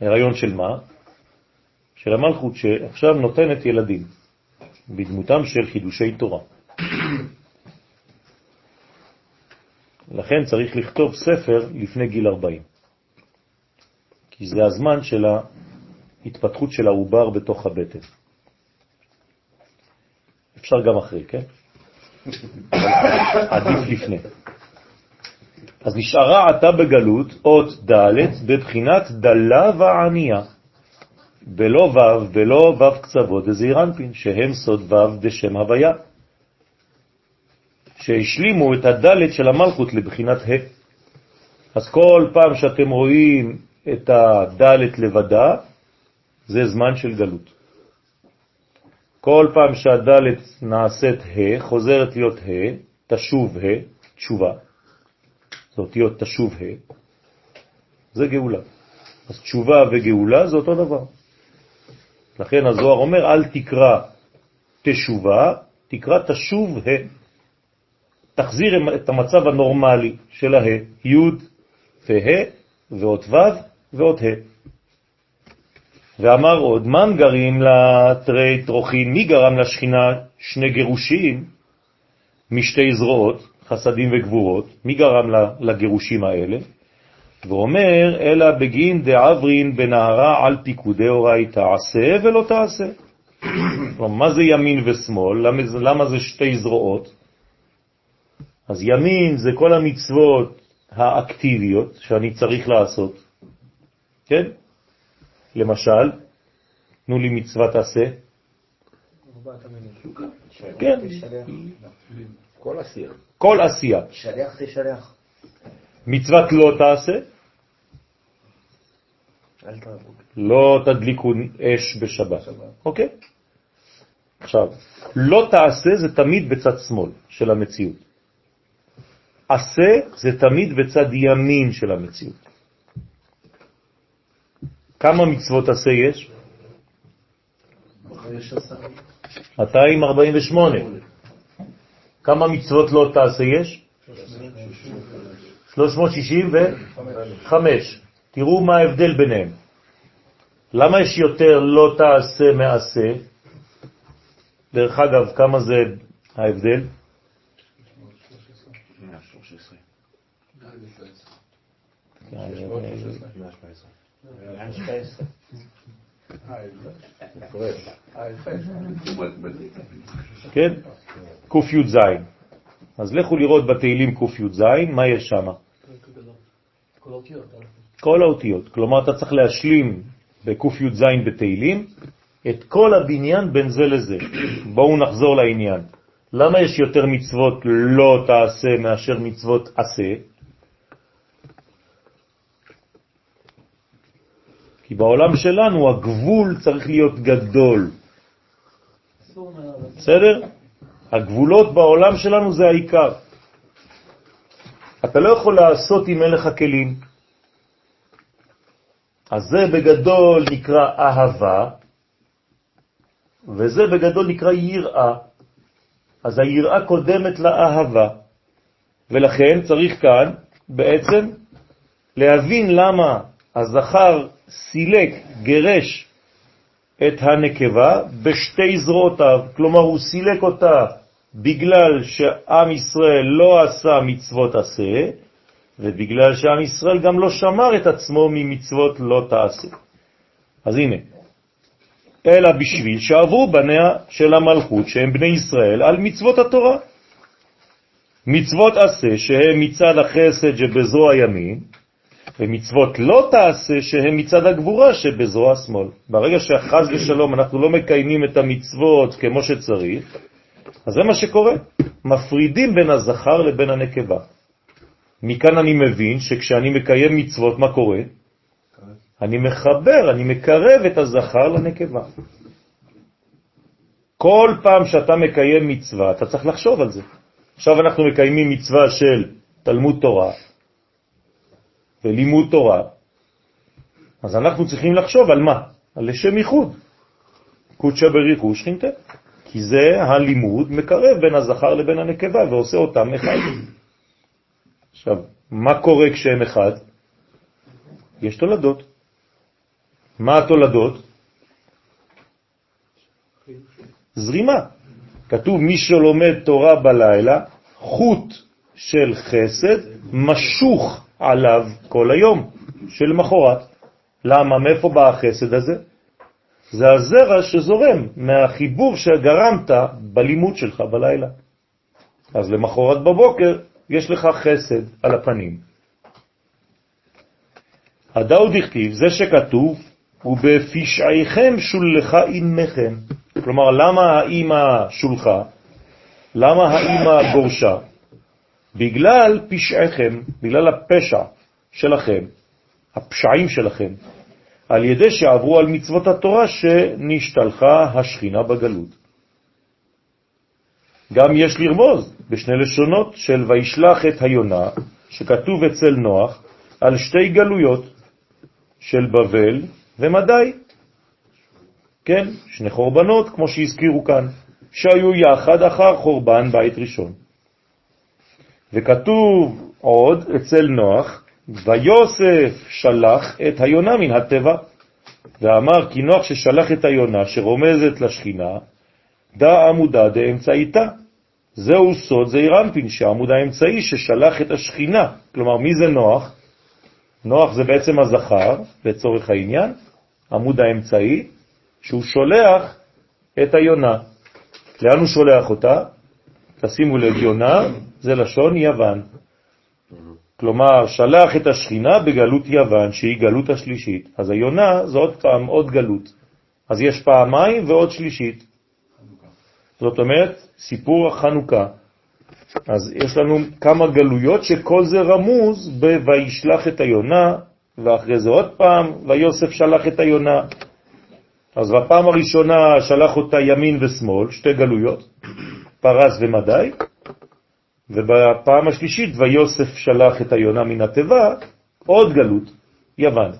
הריון של מה? של המלכות שעכשיו נותנת ילדים בדמותם של חידושי תורה. לכן צריך לכתוב ספר לפני גיל 40, כי זה הזמן של ההתפתחות של העובר בתוך הבטן. אפשר גם אחרי, כן? עדיף לפני. אז נשארה עתה בגלות אות ד' בבחינת דלה וענייה, בלא ו', בלא ו' קצוות דזעיר אנפין, שהם סוד ו' דשם הוויה, שהשלימו את הדלת של המלכות לבחינת ה'. אז כל פעם שאתם רואים את הדלת לבדה, זה זמן של גלות. כל פעם שהדלת נעשית ה', חוזרת להיות ה', תשוב ה', תשובה, זה אותיות תשוב ה', זה גאולה. אז תשובה וגאולה זה אותו דבר. לכן הזוהר אומר, אל תקרא תשובה, תקרא תשוב ה'. תחזיר את המצב הנורמלי של ה', י' וה' ועוד ו' ועוד ה'. ואמר עוד, מן גרים לתרי טרוכין, מי גרם לשכינה שני גירושים משתי זרועות, חסדים וגבורות, מי גרם לגירושים האלה? ואומר, אלא בגין דעברין בנהרה על פיקודי הוראי תעשה ולא תעשה. כלומר, מה זה ימין ושמאל? למה, זה- למה זה שתי זרועות? אז ימין זה כל המצוות האקטיביות שאני צריך לעשות. כן? למשל, תנו לי מצוות עשה. כן, כל עשייה. כל עשייה. שלח תשלח. מצוות לא תעשה. לא תדליקו אש בשבת. אוקיי? עכשיו, לא תעשה זה תמיד בצד שמאל של המציאות. עשה זה תמיד בצד ימין של המציאות. כמה מצוות עשה יש? 248. כמה מצוות לא תעשה יש? 365. תראו מה ההבדל ביניהם. למה יש יותר לא תעשה מעשה? דרך אגב, כמה זה ההבדל? 113. כן? קי"ז. אז לכו לראות בתהילים קי"ז, מה יש שם? כל האותיות. כלומר, אתה צריך להשלים בקי"ז בתהילים את כל הבניין בין זה לזה. בואו נחזור לעניין. למה יש יותר מצוות לא תעשה מאשר מצוות עשה? כי בעולם שלנו הגבול צריך להיות גדול. בסדר? הגבולות בעולם שלנו זה העיקר. אתה לא יכול לעשות אם אין לך כלים. אז זה בגדול נקרא אהבה, וזה בגדול נקרא יראה. אז היראה קודמת לאהבה, ולכן צריך כאן בעצם להבין למה הזכר סילק, גרש את הנקבה בשתי זרועותיו, כלומר הוא סילק אותה בגלל שעם ישראל לא עשה מצוות עשה, ובגלל שעם ישראל גם לא שמר את עצמו ממצוות לא תעשה. אז הנה, אלא בשביל שעברו בניה של המלכות, שהם בני ישראל, על מצוות התורה. מצוות עשה, שהם מצד החסד שבזרוע ימין, ומצוות לא תעשה, שהם מצד הגבורה שבזרוע שמאל. ברגע שחז ושלום אנחנו לא מקיימים את המצוות כמו שצריך, אז זה מה שקורה. מפרידים בין הזכר לבין הנקבה. מכאן אני מבין שכשאני מקיים מצוות, מה קורה? אני מחבר, אני מקרב את הזכר לנקבה. כל פעם שאתה מקיים מצווה, אתה צריך לחשוב על זה. עכשיו אנחנו מקיימים מצווה של תלמוד תורה ולימוד תורה, אז אנחנו צריכים לחשוב על מה? על לשם ייחוד. קודשא בריחו שכינתה. כי זה הלימוד מקרב בין הזכר לבין הנקבה ועושה אותם אחד. עכשיו, מה קורה כשהם אחד? יש תולדות. מה התולדות? זרימה. כתוב מי שלומד תורה בלילה, חוט של חסד משוך עליו כל היום, של מחורת. למה? מאיפה בא החסד הזה? זה הזרע שזורם מהחיבור שגרמת בלימוד שלך בלילה. אז למחורת בבוקר יש לך חסד על הפנים. הדאו דכתיב, זה שכתוב, ובפשעיכם שולחה אימכם. כלומר, למה האימא שולחה? למה האימא גורשה? בגלל פשעיכם, בגלל הפשע שלכם, הפשעים שלכם, על ידי שעברו על מצוות התורה שנשתלחה השכינה בגלות. גם יש לרמוז בשני לשונות של וישלח את היונה, שכתוב אצל נוח, על שתי גלויות של בבל ומדי. כן, שני חורבנות, כמו שהזכירו כאן, שהיו יחד אחר חורבן בית ראשון. וכתוב עוד אצל נוח, ויוסף שלח את היונה מן הטבע, ואמר כי נוח ששלח את היונה שרומזת לשכינה, דא עמודה דאמצעיתה. זהו סוד זעיר אנפין, שהעמוד האמצעי ששלח את השכינה. כלומר, מי זה נוח? נוח זה בעצם הזכר, לצורך העניין, עמוד האמצעי, שהוא שולח את היונה. לאן הוא שולח אותה? תשימו לב, יונה זה לשון יוון. כלומר, שלח את השכינה בגלות יוון, שהיא גלות השלישית. אז היונה זה עוד פעם עוד גלות. אז יש פעמיים ועוד שלישית. זאת אומרת, סיפור החנוכה. אז יש לנו כמה גלויות שכל זה רמוז ב"וישלח את היונה", ואחרי זה עוד פעם, ויוסף שלח את היונה. אז בפעם הראשונה שלח אותה ימין ושמאל, שתי גלויות, פרס ומדי, ובפעם השלישית ויוסף שלח את היונה מן התיבה, עוד גלות, יוון.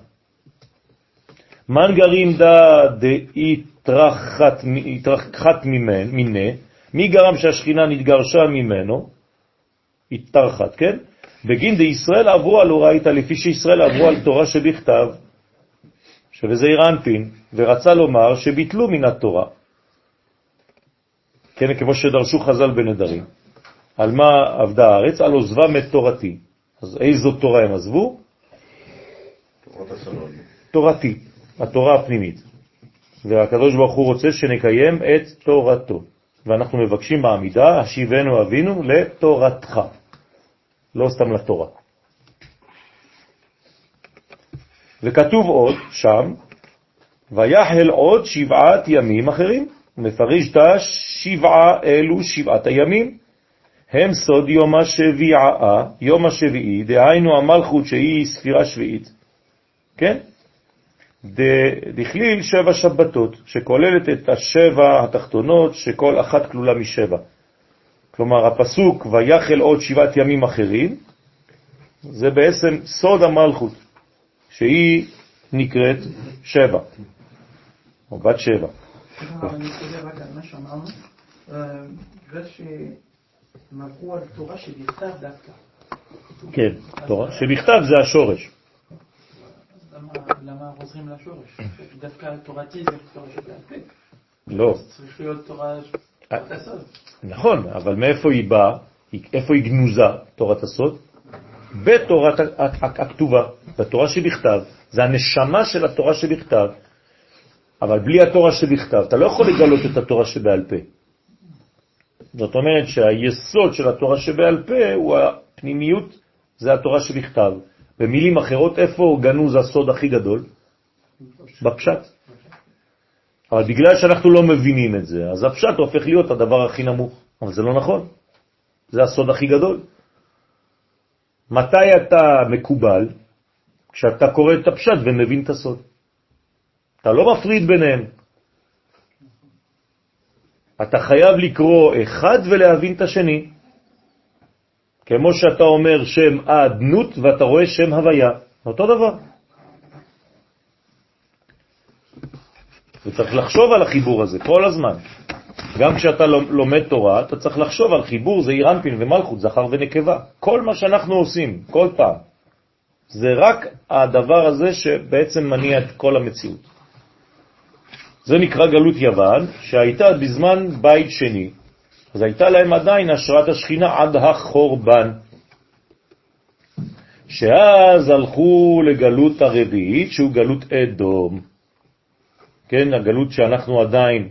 דה דהתרחת מיני, מי גרם שהשכינה נתגרשה ממנו? התרחת, כן? בגין דה ישראל עברו על אורייתא, לפי שישראל עברו על תורה שבכתב, שבזה אירנפין, ורצה לומר שביטלו מן התורה. כן, כמו שדרשו חז"ל בנדרים. על מה עבדה הארץ? על עוזבם את תורתי. אז איזו תורה הם עזבו? תורתי, התורה הפנימית. והקדוש ברוך הוא רוצה שנקיים את תורתו. ואנחנו מבקשים בעמידה, השיבנו אבינו לתורתך, לא סתם לתורה. וכתוב עוד שם, ויחל עוד שבעת ימים אחרים. מפריש דש שבעה אלו שבעת הימים. הם סוד יום השביעה, יום השביעי, דהיינו המלכות שהיא ספירה שביעית. כן? דכליל שבע שבתות, שכוללת את השבע התחתונות, שכל אחת כלולה משבע. כלומר, הפסוק ויחל עוד שבעת ימים אחרים, זה בעצם סוד המלכות, שהיא נקראת שבע, או בת שבע. אני חוזר רק על מה שאמרנו, בגלל שהם עברו על תורה שבכתב דווקא. כן, תורה שבכתב זה השורש. למה חוזרים לשורש? דווקא תורתי זה תורה שבעל פה. לא. צריך להיות תורה אה. נכון, אבל מאיפה היא באה? איפה היא גנוזה, תורת הסוד? בתורת הכתובה, בתורה שבכתב. זה הנשמה של התורה שבכתב. אבל בלי התורה שבכתב, אתה לא יכול לגלות את התורה שבעל פה. זאת אומרת שהיסוד של התורה שבעל פה הוא הפנימיות, זה התורה שבכתב. במילים אחרות, איפה גנוז הסוד הכי גדול? בפשט. אבל בגלל שאנחנו לא מבינים את זה, אז הפשט הופך להיות הדבר הכי נמוך. אבל זה לא נכון. זה הסוד הכי גדול. מתי אתה מקובל? כשאתה קורא את הפשט ומבין את הסוד. אתה לא מפריד ביניהם. אתה חייב לקרוא אחד ולהבין את השני. כמו שאתה אומר שם האדנות ואתה רואה שם הוויה, אותו דבר. וצריך לחשוב על החיבור הזה כל הזמן. גם כשאתה לומד תורה, אתה צריך לחשוב על חיבור, זה אירנפין ומלכות, זכר ונקבה. כל מה שאנחנו עושים, כל פעם, זה רק הדבר הזה שבעצם מניע את כל המציאות. זה נקרא גלות יוון, שהייתה בזמן בית שני, אז הייתה להם עדיין השראת השכינה עד החורבן. שאז הלכו לגלות הרביעית, שהוא גלות אדום. כן, הגלות שאנחנו עדיין,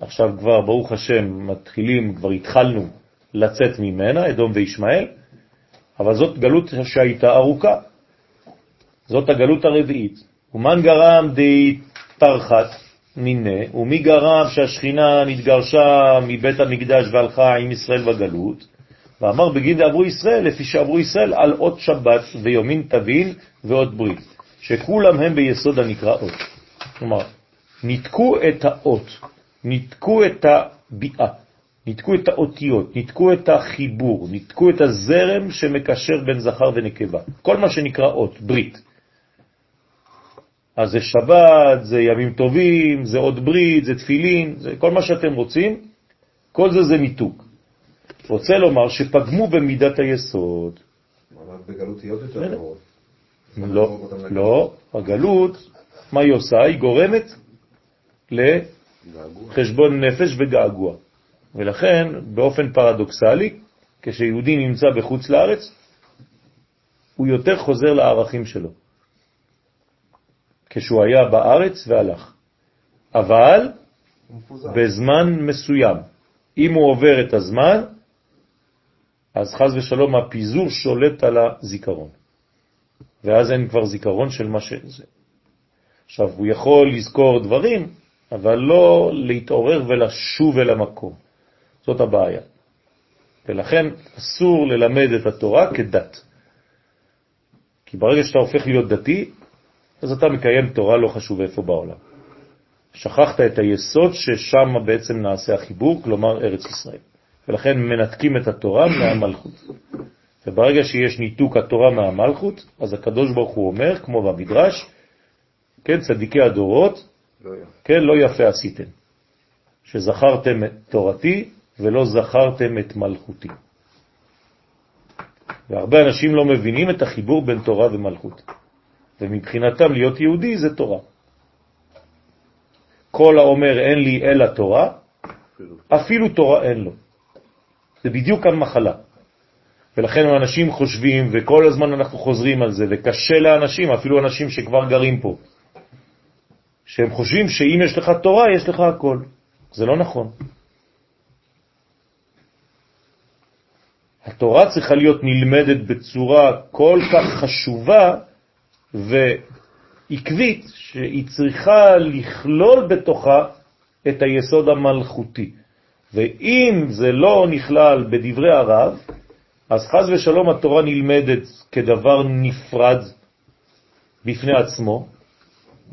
עכשיו כבר, ברוך השם, מתחילים, כבר התחלנו לצאת ממנה, אדום וישמעאל, אבל זאת גלות שהייתה ארוכה. זאת הגלות הרביעית. ומן גרם די תרחת, מיני, ומי גרם שהשכינה נתגרשה מבית המקדש והלכה עם ישראל בגלות, ואמר בגין דעברו ישראל, לפי שעברו ישראל, על אות שבת ויומין תבין ועוד ברית, שכולם הם ביסוד הנקרא אות. כלומר, ניתקו את האות, ניתקו את הביאה, ניתקו את האותיות, ניתקו את החיבור, ניתקו את הזרם שמקשר בין זכר ונקבה. כל מה שנקרא אות, ברית. אז זה שבת, זה ימים טובים, זה עוד ברית, זה תפילין, זה כל מה שאתם רוצים, כל זה זה ניתוק. רוצה לומר שפגמו במידת היסוד. בגלות היא עוד יותר גרועות. לא, לא, הגלות, מה היא עושה? היא גורמת לחשבון נפש וגעגוע. ולכן, באופן פרדוקסלי, כשיהודי נמצא בחוץ לארץ, הוא יותר חוזר לערכים שלו. כשהוא היה בארץ והלך. אבל בזמן מסוים. אם הוא עובר את הזמן, אז חז ושלום הפיזור שולט על הזיכרון. ואז אין כבר זיכרון של מה שזה. עכשיו, הוא יכול לזכור דברים, אבל לא להתעורר ולשוב אל המקום. זאת הבעיה. ולכן אסור ללמד את התורה כדת. כי ברגע שאתה הופך להיות דתי, אז אתה מקיים תורה לא חשוב איפה בעולם. שכחת את היסוד ששם בעצם נעשה החיבור, כלומר ארץ ישראל. ולכן מנתקים את התורה מהמלכות. וברגע שיש ניתוק התורה מהמלכות, אז הקדוש ברוך הוא אומר, כמו במדרש, כן, צדיקי הדורות, לא. כן, לא יפה עשיתם, שזכרתם את תורתי ולא זכרתם את מלכותי. והרבה אנשים לא מבינים את החיבור בין תורה ומלכות. ומבחינתם להיות יהודי זה תורה. כל האומר אין לי אלא תורה, אפילו תורה אין לו. זה בדיוק המחלה. ולכן אנשים חושבים, וכל הזמן אנחנו חוזרים על זה, וקשה לאנשים, אפילו אנשים שכבר גרים פה, שהם חושבים שאם יש לך תורה, יש לך הכל. זה לא נכון. התורה צריכה להיות נלמדת בצורה כל כך חשובה ועקבית, שהיא צריכה לכלול בתוכה את היסוד המלכותי. ואם זה לא נכלל בדברי הרב, אז חז ושלום התורה נלמדת כדבר נפרד בפני עצמו,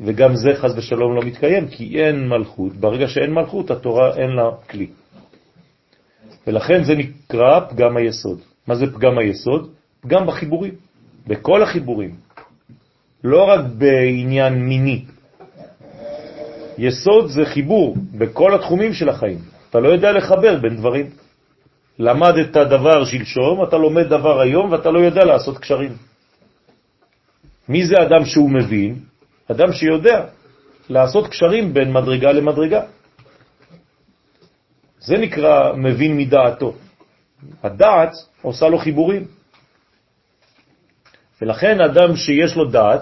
וגם זה חז ושלום לא מתקיים, כי אין מלכות. ברגע שאין מלכות, התורה אין לה כלי. ולכן זה נקרא פגם היסוד. מה זה פגם היסוד? פגם בחיבורים, בכל החיבורים, לא רק בעניין מיני. יסוד זה חיבור בכל התחומים של החיים. אתה לא יודע לחבר בין דברים. למדת דבר שלשום, אתה לומד דבר היום ואתה לא יודע לעשות קשרים. מי זה אדם שהוא מבין? אדם שיודע לעשות קשרים בין מדרגה למדרגה. זה נקרא מבין מדעתו. הדעת עושה לו חיבורים. ולכן אדם שיש לו דעת,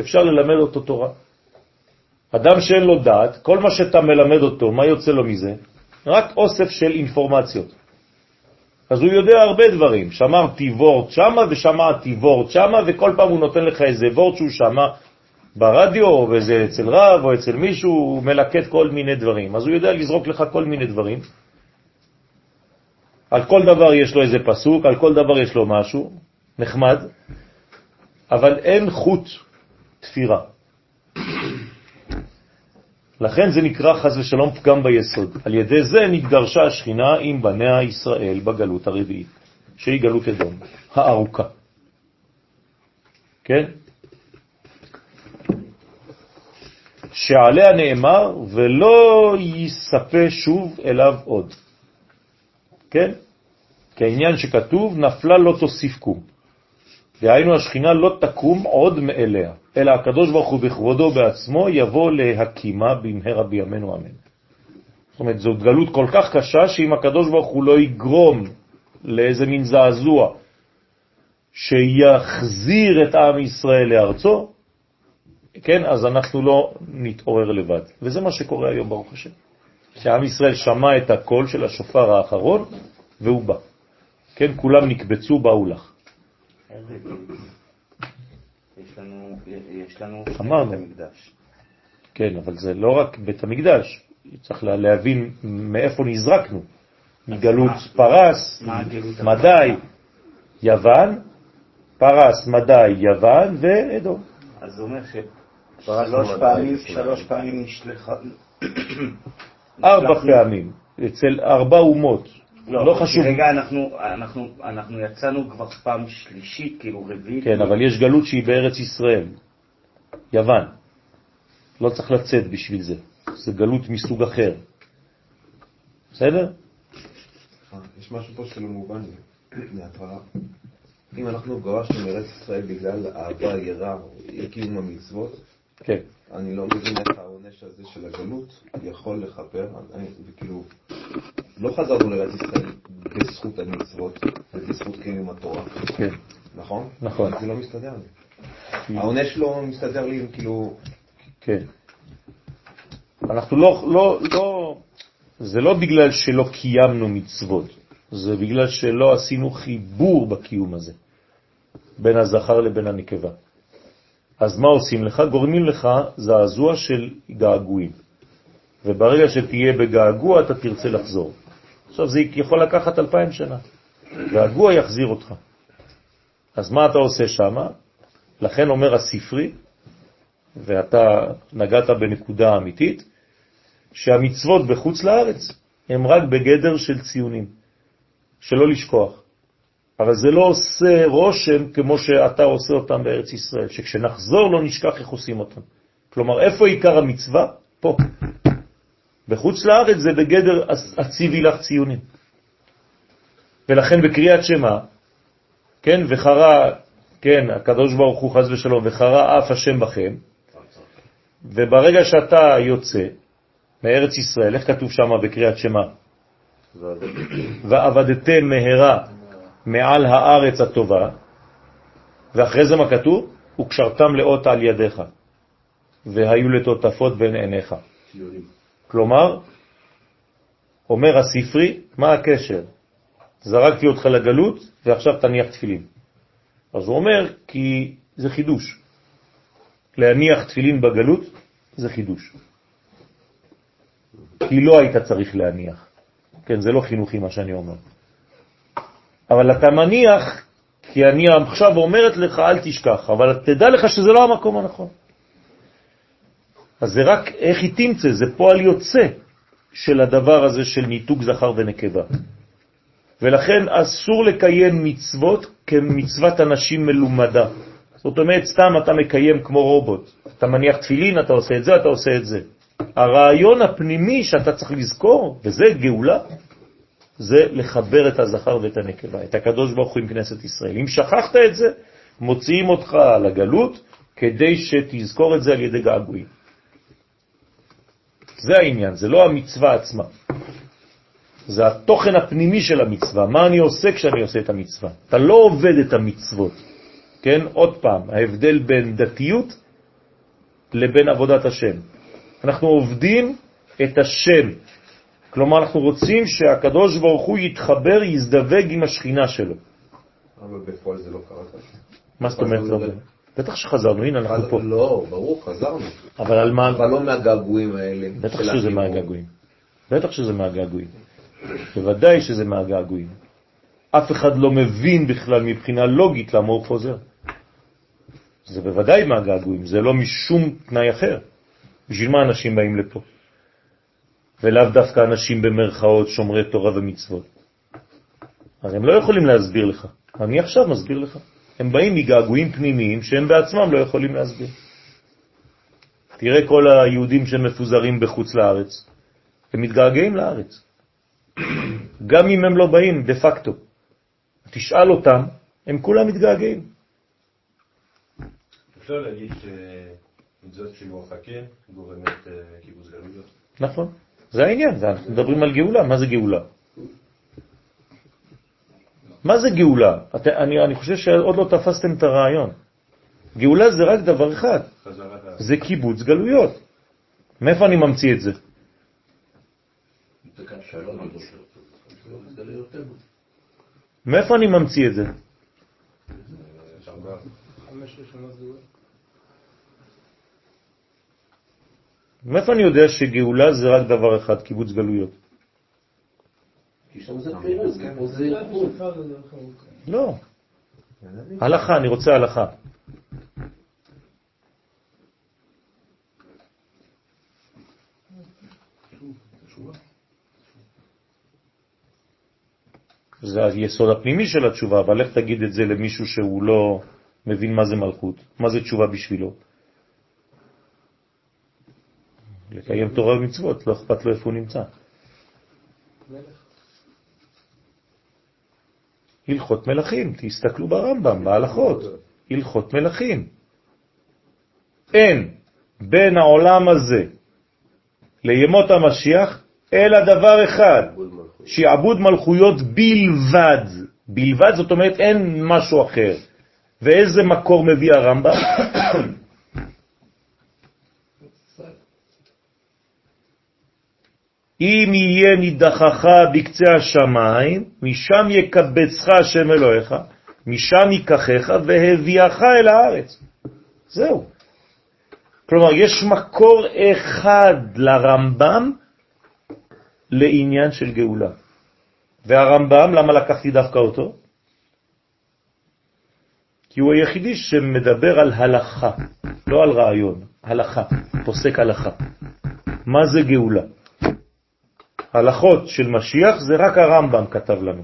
אפשר ללמד אותו תורה. אדם שאין לו דעת, כל מה שאתה מלמד אותו, מה יוצא לו מזה? רק אוסף של אינפורמציות. אז הוא יודע הרבה דברים. שמרתי וורט שמה ושמעתי וורט שמה, וכל פעם הוא נותן לך איזה וורט שהוא שמע ברדיו, או וזה אצל רב, או אצל מישהו, הוא מלקט כל מיני דברים. אז הוא יודע לזרוק לך כל מיני דברים. על כל דבר יש לו איזה פסוק, על כל דבר יש לו משהו, נחמד, אבל אין חוט תפירה. לכן זה נקרא חז ושלום פגם ביסוד. על ידי זה נתגרשה השכינה עם בניה ישראל בגלות הרביעית, שהיא גלות אדום, הארוכה. כן? שעליה נאמר, ולא יספה שוב אליו עוד. כן? כי העניין שכתוב, נפלה לא תוסיף קום. דהיינו, השכינה לא תקום עוד מאליה, אלא הקדוש ברוך הוא בכבודו בעצמו יבוא להקימה במהרה בימינו אמן. זאת אומרת, זאת גלות כל כך קשה, שאם הקדוש ברוך הוא לא יגרום לאיזה מין זעזוע שיחזיר את עם ישראל לארצו, כן, אז אנחנו לא נתעורר לבד. וזה מה שקורה היום, ברוך השם. שעם ישראל שמע את הקול של השופר האחרון, והוא בא. כן, כולם נקבצו, באו לך. יש לנו, יש לנו אמרנו. בית המקדש. כן, אבל זה לא רק בית המקדש, צריך לה- להבין מאיפה נזרקנו. מגלות פרס, מדי, יוון, פרס, מדי, יוון ואדום. אז זה אומר ששלוש פעמים. שלוש פעמים נשלחה... ארבע פעמים, אצל ארבע אומות. לא חשוב. רגע, אנחנו, אנחנו, אנחנו יצאנו כבר פעם שלישית, כאילו רביעית. כן, אבל יש גלות שהיא בארץ ישראל, יוון. לא צריך לצאת בשביל זה. זה גלות מסוג אחר. בסדר? יש משהו פה שלא מובן לי, מהתורה. אם אנחנו גורשנו מארץ ישראל בגלל אהבה, יראה, קיום המצוות, כן. אני לא מבין איך העונש הזה של הגלות יכול לכפר, אני- וכאילו, לא חזרנו לארץ ישראל בזכות המצוות ובזכות קיום התורה, כן, נכון? נכון. זה לא מסתדר לי. העונש לא מסתדר לי כאילו, כן. אנחנו לא, לא, לא, זה לא בגלל שלא קיימנו מצוות, זה בגלל שלא עשינו חיבור בקיום הזה, בין הזכר לבין הנקבה. אז מה עושים לך? גורמים לך זעזוע של געגועים. וברגע שתהיה בגעגוע אתה תרצה לחזור. עכשיו זה יכול לקחת אלפיים שנה. געגוע יחזיר אותך. אז מה אתה עושה שם? לכן אומר הספרי, ואתה נגעת בנקודה אמיתית, שהמצוות בחוץ לארץ הם רק בגדר של ציונים, שלא לשכוח. אבל זה לא עושה רושם כמו שאתה עושה אותם בארץ ישראל, שכשנחזור לא נשכח איך עושים אותם. כלומר, איפה עיקר המצווה? פה. בחוץ לארץ זה בגדר הציבי לך ציונים. ולכן בקריאת שמה, כן, וחרה, כן, הקדוש ברוך הוא חז ושלום, וחרה אף השם בכם, וברגע שאתה יוצא מארץ ישראל, איך כתוב שם בקריאת שמה? ועבדתם מהרה מעל הארץ הטובה, ואחרי זה מה כתוב? וקשרתם לאות על ידיך, והיו לטוטפות בין עיניך. כלומר, אומר הספרי, מה הקשר? זרקתי אותך לגלות ועכשיו תניח תפילין. אז הוא אומר, כי זה חידוש. להניח תפילין בגלות זה חידוש. כי לא היית צריך להניח. כן, זה לא חינוכי מה שאני אומר. אבל אתה מניח, כי אני עכשיו אומרת לך אל תשכח, אבל תדע לך שזה לא המקום הנכון. אז זה רק איך היא תמצא, זה פועל יוצא של הדבר הזה של ניתוק זכר ונקבה. ולכן אסור לקיים מצוות כמצוות אנשים מלומדה. זאת אומרת, סתם אתה מקיים כמו רובוט. אתה מניח תפילין, אתה עושה את זה, אתה עושה את זה. הרעיון הפנימי שאתה צריך לזכור, וזה גאולה, זה לחבר את הזכר ואת הנקבה, את הקדוש ברוך הוא עם כנסת ישראל. אם שכחת את זה, מוציאים אותך לגלות כדי שתזכור את זה על ידי געגועים. זה העניין, זה לא המצווה עצמה. זה התוכן הפנימי של המצווה, מה אני עושה כשאני עושה את המצווה. אתה לא עובד את המצוות, כן? עוד פעם, ההבדל בין דתיות לבין עבודת השם. אנחנו עובדים את השם, כלומר אנחנו רוצים שהקדוש ברוך הוא יתחבר, יזדווג עם השכינה שלו. אבל בפועל זה לא קרה. מה זאת אומרת? בטח שחזרנו, הנה אנחנו פה. לא, ברור, חזרנו. אבל על מה? אבל לא מהגעגועים האלה. בטח שזה. מהגעגועים. בטח שזה מהגעגועים. בוודאי שזה מהגעגועים. אף אחד לא מבין בכלל מבחינה לוגית למה הוא חוזר. זה בוודאי מהגעגועים, זה לא משום תנאי אחר. בשביל מה אנשים באים לפה? ולאו דווקא אנשים במרכאות שומרי תורה ומצוות. אז הם לא יכולים להסביר לך. אני עכשיו מסביר לך. הם באים מגעגועים פנימיים שהם בעצמם לא יכולים להסביר. תראה כל היהודים שמפוזרים בחוץ לארץ, הם מתגעגעים לארץ. גם אם הם לא באים דה פקטו. תשאל אותם, הם כולם מתגעגעים. אפשר להגיד שמצוות שימור חכה גורמת אה, קיבוץ גלויות. נכון, זה העניין, ואנחנו מדברים על גאולה. מה זה גאולה? מה זה גאולה? את, אני, אני חושב שעוד לא תפסתם את הרעיון. גאולה זה רק דבר אחד. זה קיבוץ גלויות. מאיפה אני ממציא את זה? מאיפה אני ממציא את זה? מאיפה אני יודע שגאולה זה רק דבר אחד, קיבוץ גלויות? לא. הלכה, אני רוצה הלכה. זה היסוד הפנימי של התשובה, אבל איך תגיד את זה למישהו שהוא לא מבין מה זה מלכות? מה זה תשובה בשבילו? לקיים תורה ומצוות, לא אכפת לו איפה הוא נמצא. הלכות מלכים, תסתכלו ברמב"ם, בהלכות, הלכות מלכים. אין בין העולם הזה לימות המשיח אלא דבר אחד, שיעבוד מלכויות בלבד. בלבד זאת אומרת אין משהו אחר. ואיזה מקור מביא הרמב"ם? אם יהיה נידחך בקצה השמיים, משם יקבצך השם אלוהיך, משם ייקחך והביאך אל הארץ. זהו. כלומר, יש מקור אחד לרמב"ם לעניין של גאולה. והרמב"ם, למה לקחתי דווקא אותו? כי הוא היחידי שמדבר על הלכה, לא על רעיון, הלכה, פוסק הלכה. מה זה גאולה? הלכות של משיח זה רק הרמב"ם כתב לנו.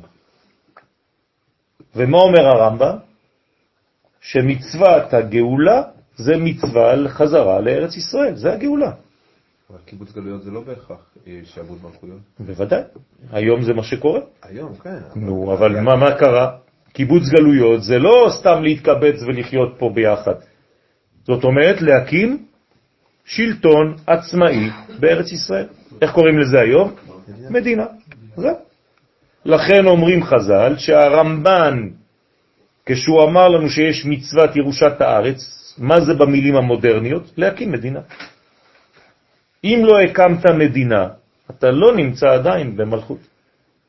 ומה אומר הרמב"ם? שמצוות הגאולה זה מצווה לחזרה לארץ ישראל, זה הגאולה. אבל קיבוץ גלויות זה לא בהכרח אה, שעבוד מלכויות. בוודאי, היום זה מה שקורה. היום, כן. נו, אבל מה, מה קרה? קיבוץ גלויות זה לא סתם להתקבץ ולחיות פה ביחד. זאת אומרת להקים שלטון עצמאי בארץ ישראל. איך קוראים לזה היום? מדינה. זה. לכן אומרים חז"ל שהרמב"ן, כשהוא אמר לנו שיש מצוות ירושת הארץ, מה זה במילים המודרניות? להקים מדינה. אם לא הקמת מדינה, אתה לא נמצא עדיין במלכות.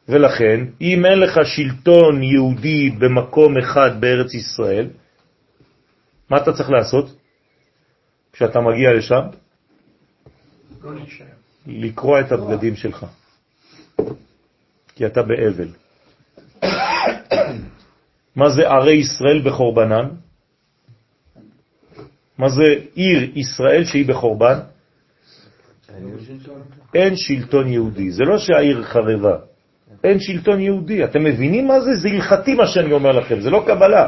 ולכן, אם אין לך שלטון יהודי במקום אחד בארץ ישראל, מה אתה צריך לעשות כשאתה מגיע לשם? לא. לקרוע את הבגדים שלך, כי אתה באבל. מה זה ערי ישראל בחורבנן? מה זה עיר ישראל שהיא בחורבן? אין שלטון יהודי. זה לא שהעיר חרבה, אין שלטון יהודי. אתם מבינים מה זה? זה הלכתי מה שאני אומר לכם, זה לא קבלה.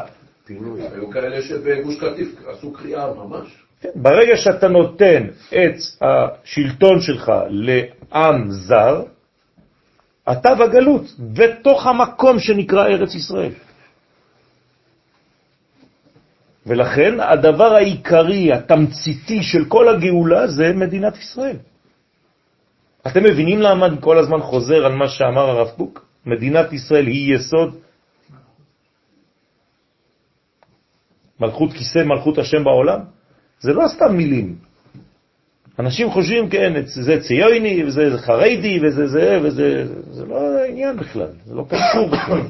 היו כאלה שבגוש קטיף עשו קריאה ממש. כן, ברגע שאתה נותן את השלטון שלך לעם זר, אתה בגלות, בתוך המקום שנקרא ארץ ישראל. ולכן הדבר העיקרי, התמציתי של כל הגאולה זה מדינת ישראל. אתם מבינים למה אני כל הזמן חוזר על מה שאמר הרב קוק? מדינת ישראל היא יסוד מלכות כיסא מלכות השם בעולם? זה לא סתם מילים. אנשים חושבים, כן, זה ציוני, וזה חרדי, וזה זה, וזה, זה לא העניין בכלל, זה לא קשור בכלל.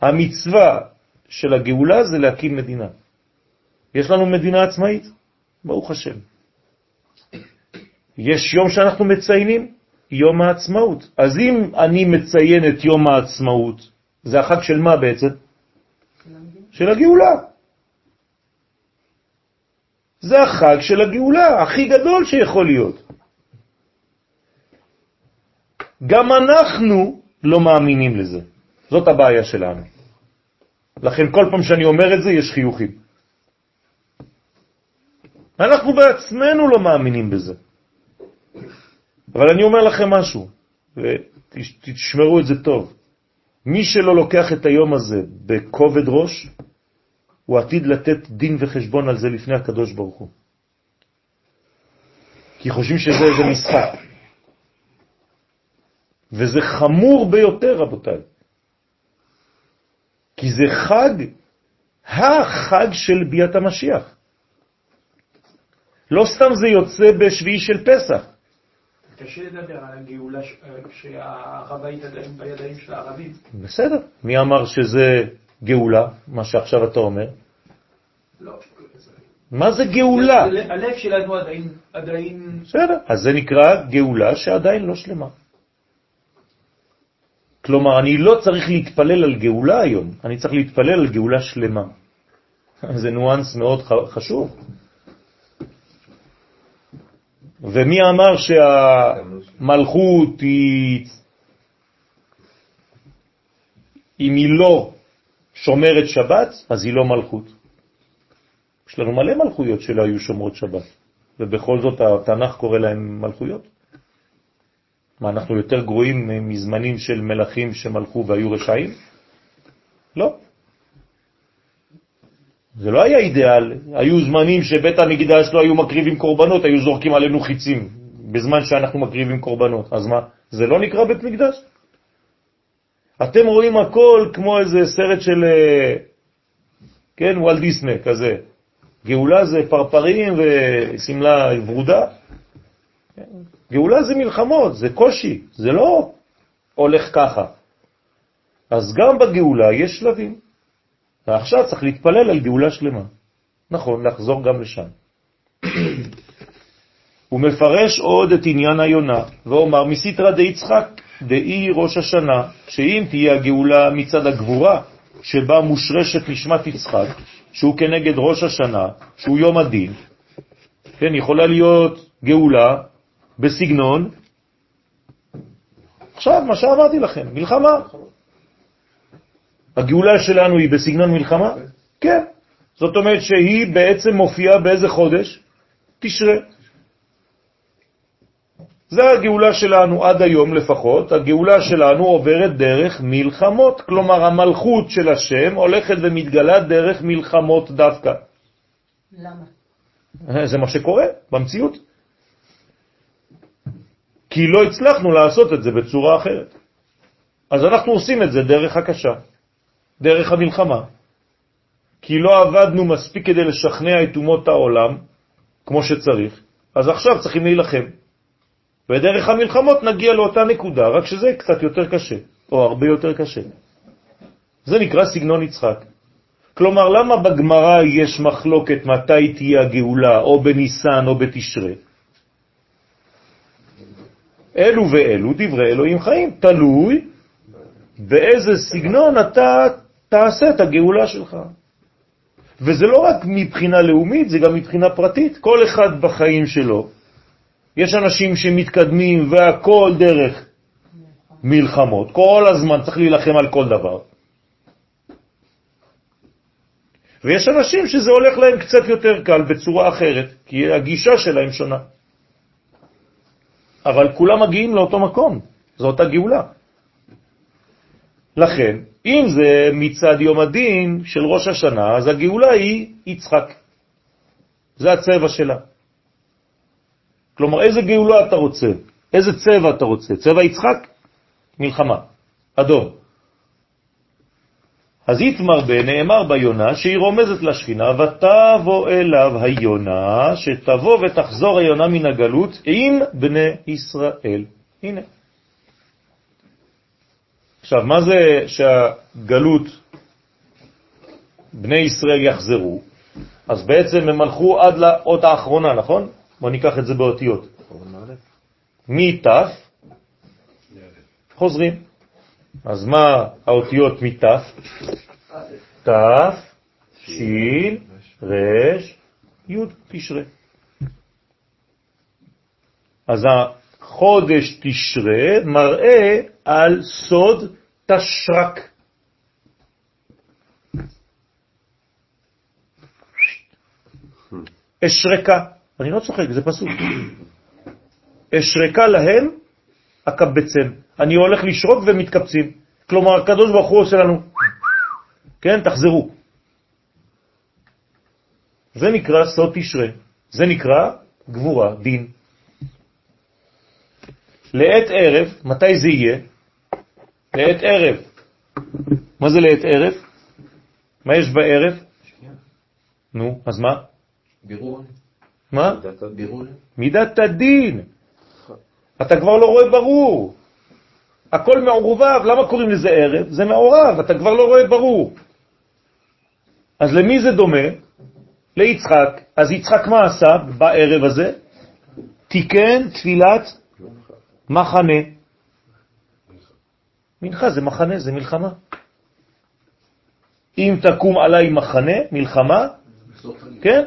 המצווה של הגאולה זה להקים מדינה. יש לנו מדינה עצמאית, ברוך השם. יש יום שאנחנו מציינים, יום העצמאות. אז אם אני מציין את יום העצמאות, זה החג של מה בעצם? של הגאולה. זה החג של הגאולה, הכי גדול שיכול להיות. גם אנחנו לא מאמינים לזה. זאת הבעיה שלנו. לכן כל פעם שאני אומר את זה יש חיוכים. אנחנו בעצמנו לא מאמינים בזה. אבל אני אומר לכם משהו, ותשמרו את זה טוב. מי שלא לוקח את היום הזה בכובד ראש, הוא עתיד לתת דין וחשבון על זה לפני הקדוש ברוך הוא. כי חושבים שזה איזה משחק. וזה חמור ביותר, רבותיי. כי זה חג, החג של ביאת המשיח. לא סתם זה יוצא בשביעי של פסח. קשה לדבר על הגאולה ש- שהערבית עדיין בידיים של הערבים. בסדר. מי אמר שזה גאולה, מה שעכשיו אתה אומר? לא, מה זה גאולה? הלב שלנו עדיין, עדיין, בסדר. אז זה נקרא גאולה שעדיין לא שלמה. כלומר, אני לא צריך להתפלל על גאולה היום, אני צריך להתפלל על גאולה שלמה. זה ניואנס מאוד חשוב. ומי אמר שהמלכות היא, אם היא לא שומרת שבת, אז היא לא מלכות. יש לנו מלא מלכויות שלא היו שומרות שבת, ובכל זאת התנ"ך קורא להם מלכויות. מה, אנחנו יותר גרועים מזמנים של מלכים שמלכו והיו רשעים? לא. זה לא היה אידיאל. היו זמנים שבית המקדש לא היו מקריבים קורבנות, היו זורקים עלינו חיצים בזמן שאנחנו מקריבים קורבנות. אז מה, זה לא נקרא בית מקדש? אתם רואים הכל כמו איזה סרט של, אה, כן, וואל דיסנה כזה. גאולה זה פרפרים וסמלה ורודה. גאולה זה מלחמות, זה קושי, זה לא הולך ככה. אז גם בגאולה יש שלבים. ועכשיו צריך להתפלל על גאולה שלמה. נכון, לחזור גם לשם. הוא מפרש עוד את עניין היונה, ואומר, מסיתרא דיצחק דאי ראש השנה, שאם תהיה הגאולה מצד הגבורה, שבה מושרשת נשמת יצחק, שהוא כנגד ראש השנה, שהוא יום הדין, כן, יכולה להיות גאולה בסגנון, עכשיו, מה שאמרתי לכם, מלחמה. הגאולה שלנו היא בסגנון מלחמה? כן. זאת אומרת שהיא בעצם מופיעה באיזה חודש? תשרה. זה הגאולה שלנו עד היום לפחות, הגאולה שלנו עוברת דרך מלחמות, כלומר המלכות של השם הולכת ומתגלה דרך מלחמות דווקא. למה? זה מה שקורה במציאות. כי לא הצלחנו לעשות את זה בצורה אחרת. אז אנחנו עושים את זה דרך הקשה, דרך המלחמה. כי לא עבדנו מספיק כדי לשכנע את אומות העולם כמו שצריך, אז עכשיו צריכים להילחם. ודרך המלחמות נגיע לאותה נקודה, רק שזה קצת יותר קשה, או הרבה יותר קשה. זה נקרא סגנון יצחק. כלומר, למה בגמרא יש מחלוקת מתי תהיה הגאולה, או בניסן או בתשרה? אלו ואלו דברי אלוהים חיים, תלוי באיזה סגנון אתה תעשה את הגאולה שלך. וזה לא רק מבחינה לאומית, זה גם מבחינה פרטית. כל אחד בחיים שלו יש אנשים שמתקדמים והכל דרך מלחמות. כל הזמן צריך להילחם על כל דבר. ויש אנשים שזה הולך להם קצת יותר קל בצורה אחרת, כי הגישה שלהם שונה. אבל כולם מגיעים לאותו מקום, זו אותה גאולה. לכן, אם זה מצד יום הדין של ראש השנה, אז הגאולה היא יצחק. זה הצבע שלה. כלומר, איזה גאולה אתה רוצה? איזה צבע אתה רוצה? צבע יצחק? מלחמה. אדום. אז יתמר נאמר ביונה שהיא רומזת לשכינה, ותבוא אליו היונה, שתבוא ותחזור היונה מן הגלות עם בני ישראל. הנה. עכשיו, מה זה שהגלות, בני ישראל יחזרו? אז בעצם הם הלכו עד לאות האחרונה, נכון? בואו ניקח את זה באותיות. מת' חוזרים. אז מה האותיות מת'? ת', שיל, רש, י', תשרה. אז החודש תשרה מראה על סוד תשרק. אשרקה. אני לא צוחק, זה פסוק. אשרקה להם הקבצם. אני הולך לשרוק ומתקבצים. כלומר, הקדוש ברוך הוא עושה לנו, כן, תחזרו. זה נקרא סוד תשרה. זה נקרא גבורה, דין. לעת ערב, מתי זה יהיה? לעת ערב. מה זה לעת ערב? מה יש בערב? נו, אז מה? בירור. מה? מידת הדין. אתה כבר לא רואה ברור. הכל מעורבב, למה קוראים לזה ערב? זה מעורב, אתה כבר לא רואה ברור. אז למי זה דומה? ליצחק. אז יצחק מה עשה בערב הזה? תיקן תפילת מחנה. מנחה זה מחנה, זה מלחמה. אם תקום עליי מחנה, מלחמה, כן?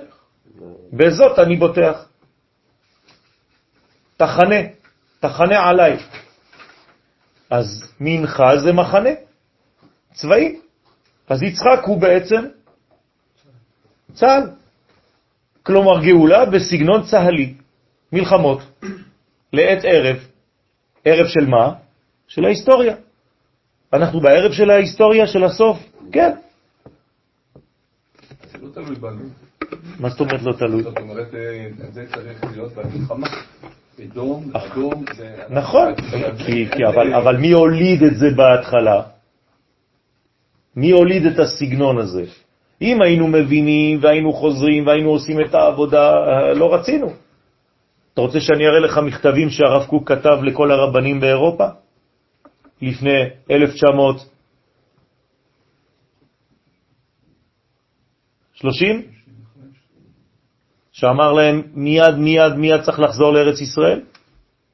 בזאת אני בוטח. תחנה, תחנה עליי. אז מנחה זה מחנה, צבאי. אז יצחק הוא בעצם צה"ל. כלומר גאולה בסגנון צהלי, מלחמות, לעת ערב. ערב של מה? של ההיסטוריה. אנחנו בערב של ההיסטוריה של הסוף, כן. זה לא תלוי בנו. מה זאת אומרת לא תלוי? זאת אומרת, אה, זה צריך להיות במלחמה. אדום, אדום, זה... נכון, אבל מי הוליד את זה בהתחלה? מי הוליד את הסגנון הזה? אם היינו מבינים והיינו חוזרים והיינו עושים את העבודה, אה, לא רצינו. אתה רוצה שאני אראה לך מכתבים שהרב קוק כתב לכל הרבנים באירופה לפני 1930? שאמר להם מיד מיד מיד צריך לחזור לארץ ישראל,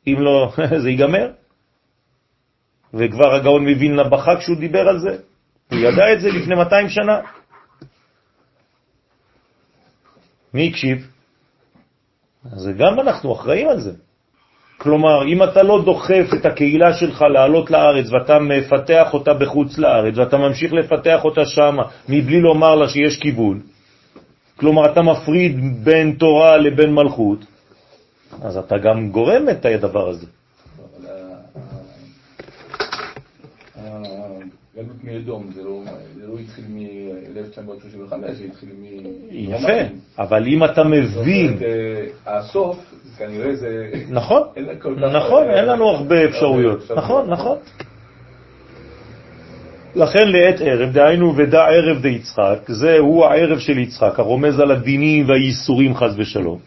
אם לא זה ייגמר. וכבר הגאון מווילנה בכה כשהוא דיבר על זה, הוא ידע את זה לפני 200 שנה. מי הקשיב? אז גם אנחנו אחראים על זה. כלומר, אם אתה לא דוחף את הקהילה שלך לעלות לארץ ואתה מפתח אותה בחוץ לארץ ואתה ממשיך לפתח אותה שם מבלי לומר לה שיש כיוון, כלומר אתה מפריד בין תורה לבין מלכות, אז אתה גם גורם את הדבר הזה. אבל הגלות מאדום, זה לא לא התחיל מ-1935, זה התחיל מ... יפה, אבל אם אתה מבין... אה, הסוף, כנראה זה... נכון, נכון, אין לנו הרבה אפשרויות. נכון, נכון. לכן לעת ערב, דהיינו ודע ערב דיצחק, זה הוא הערב של יצחק, הרומז על הדינים והאיסורים חז ושלום.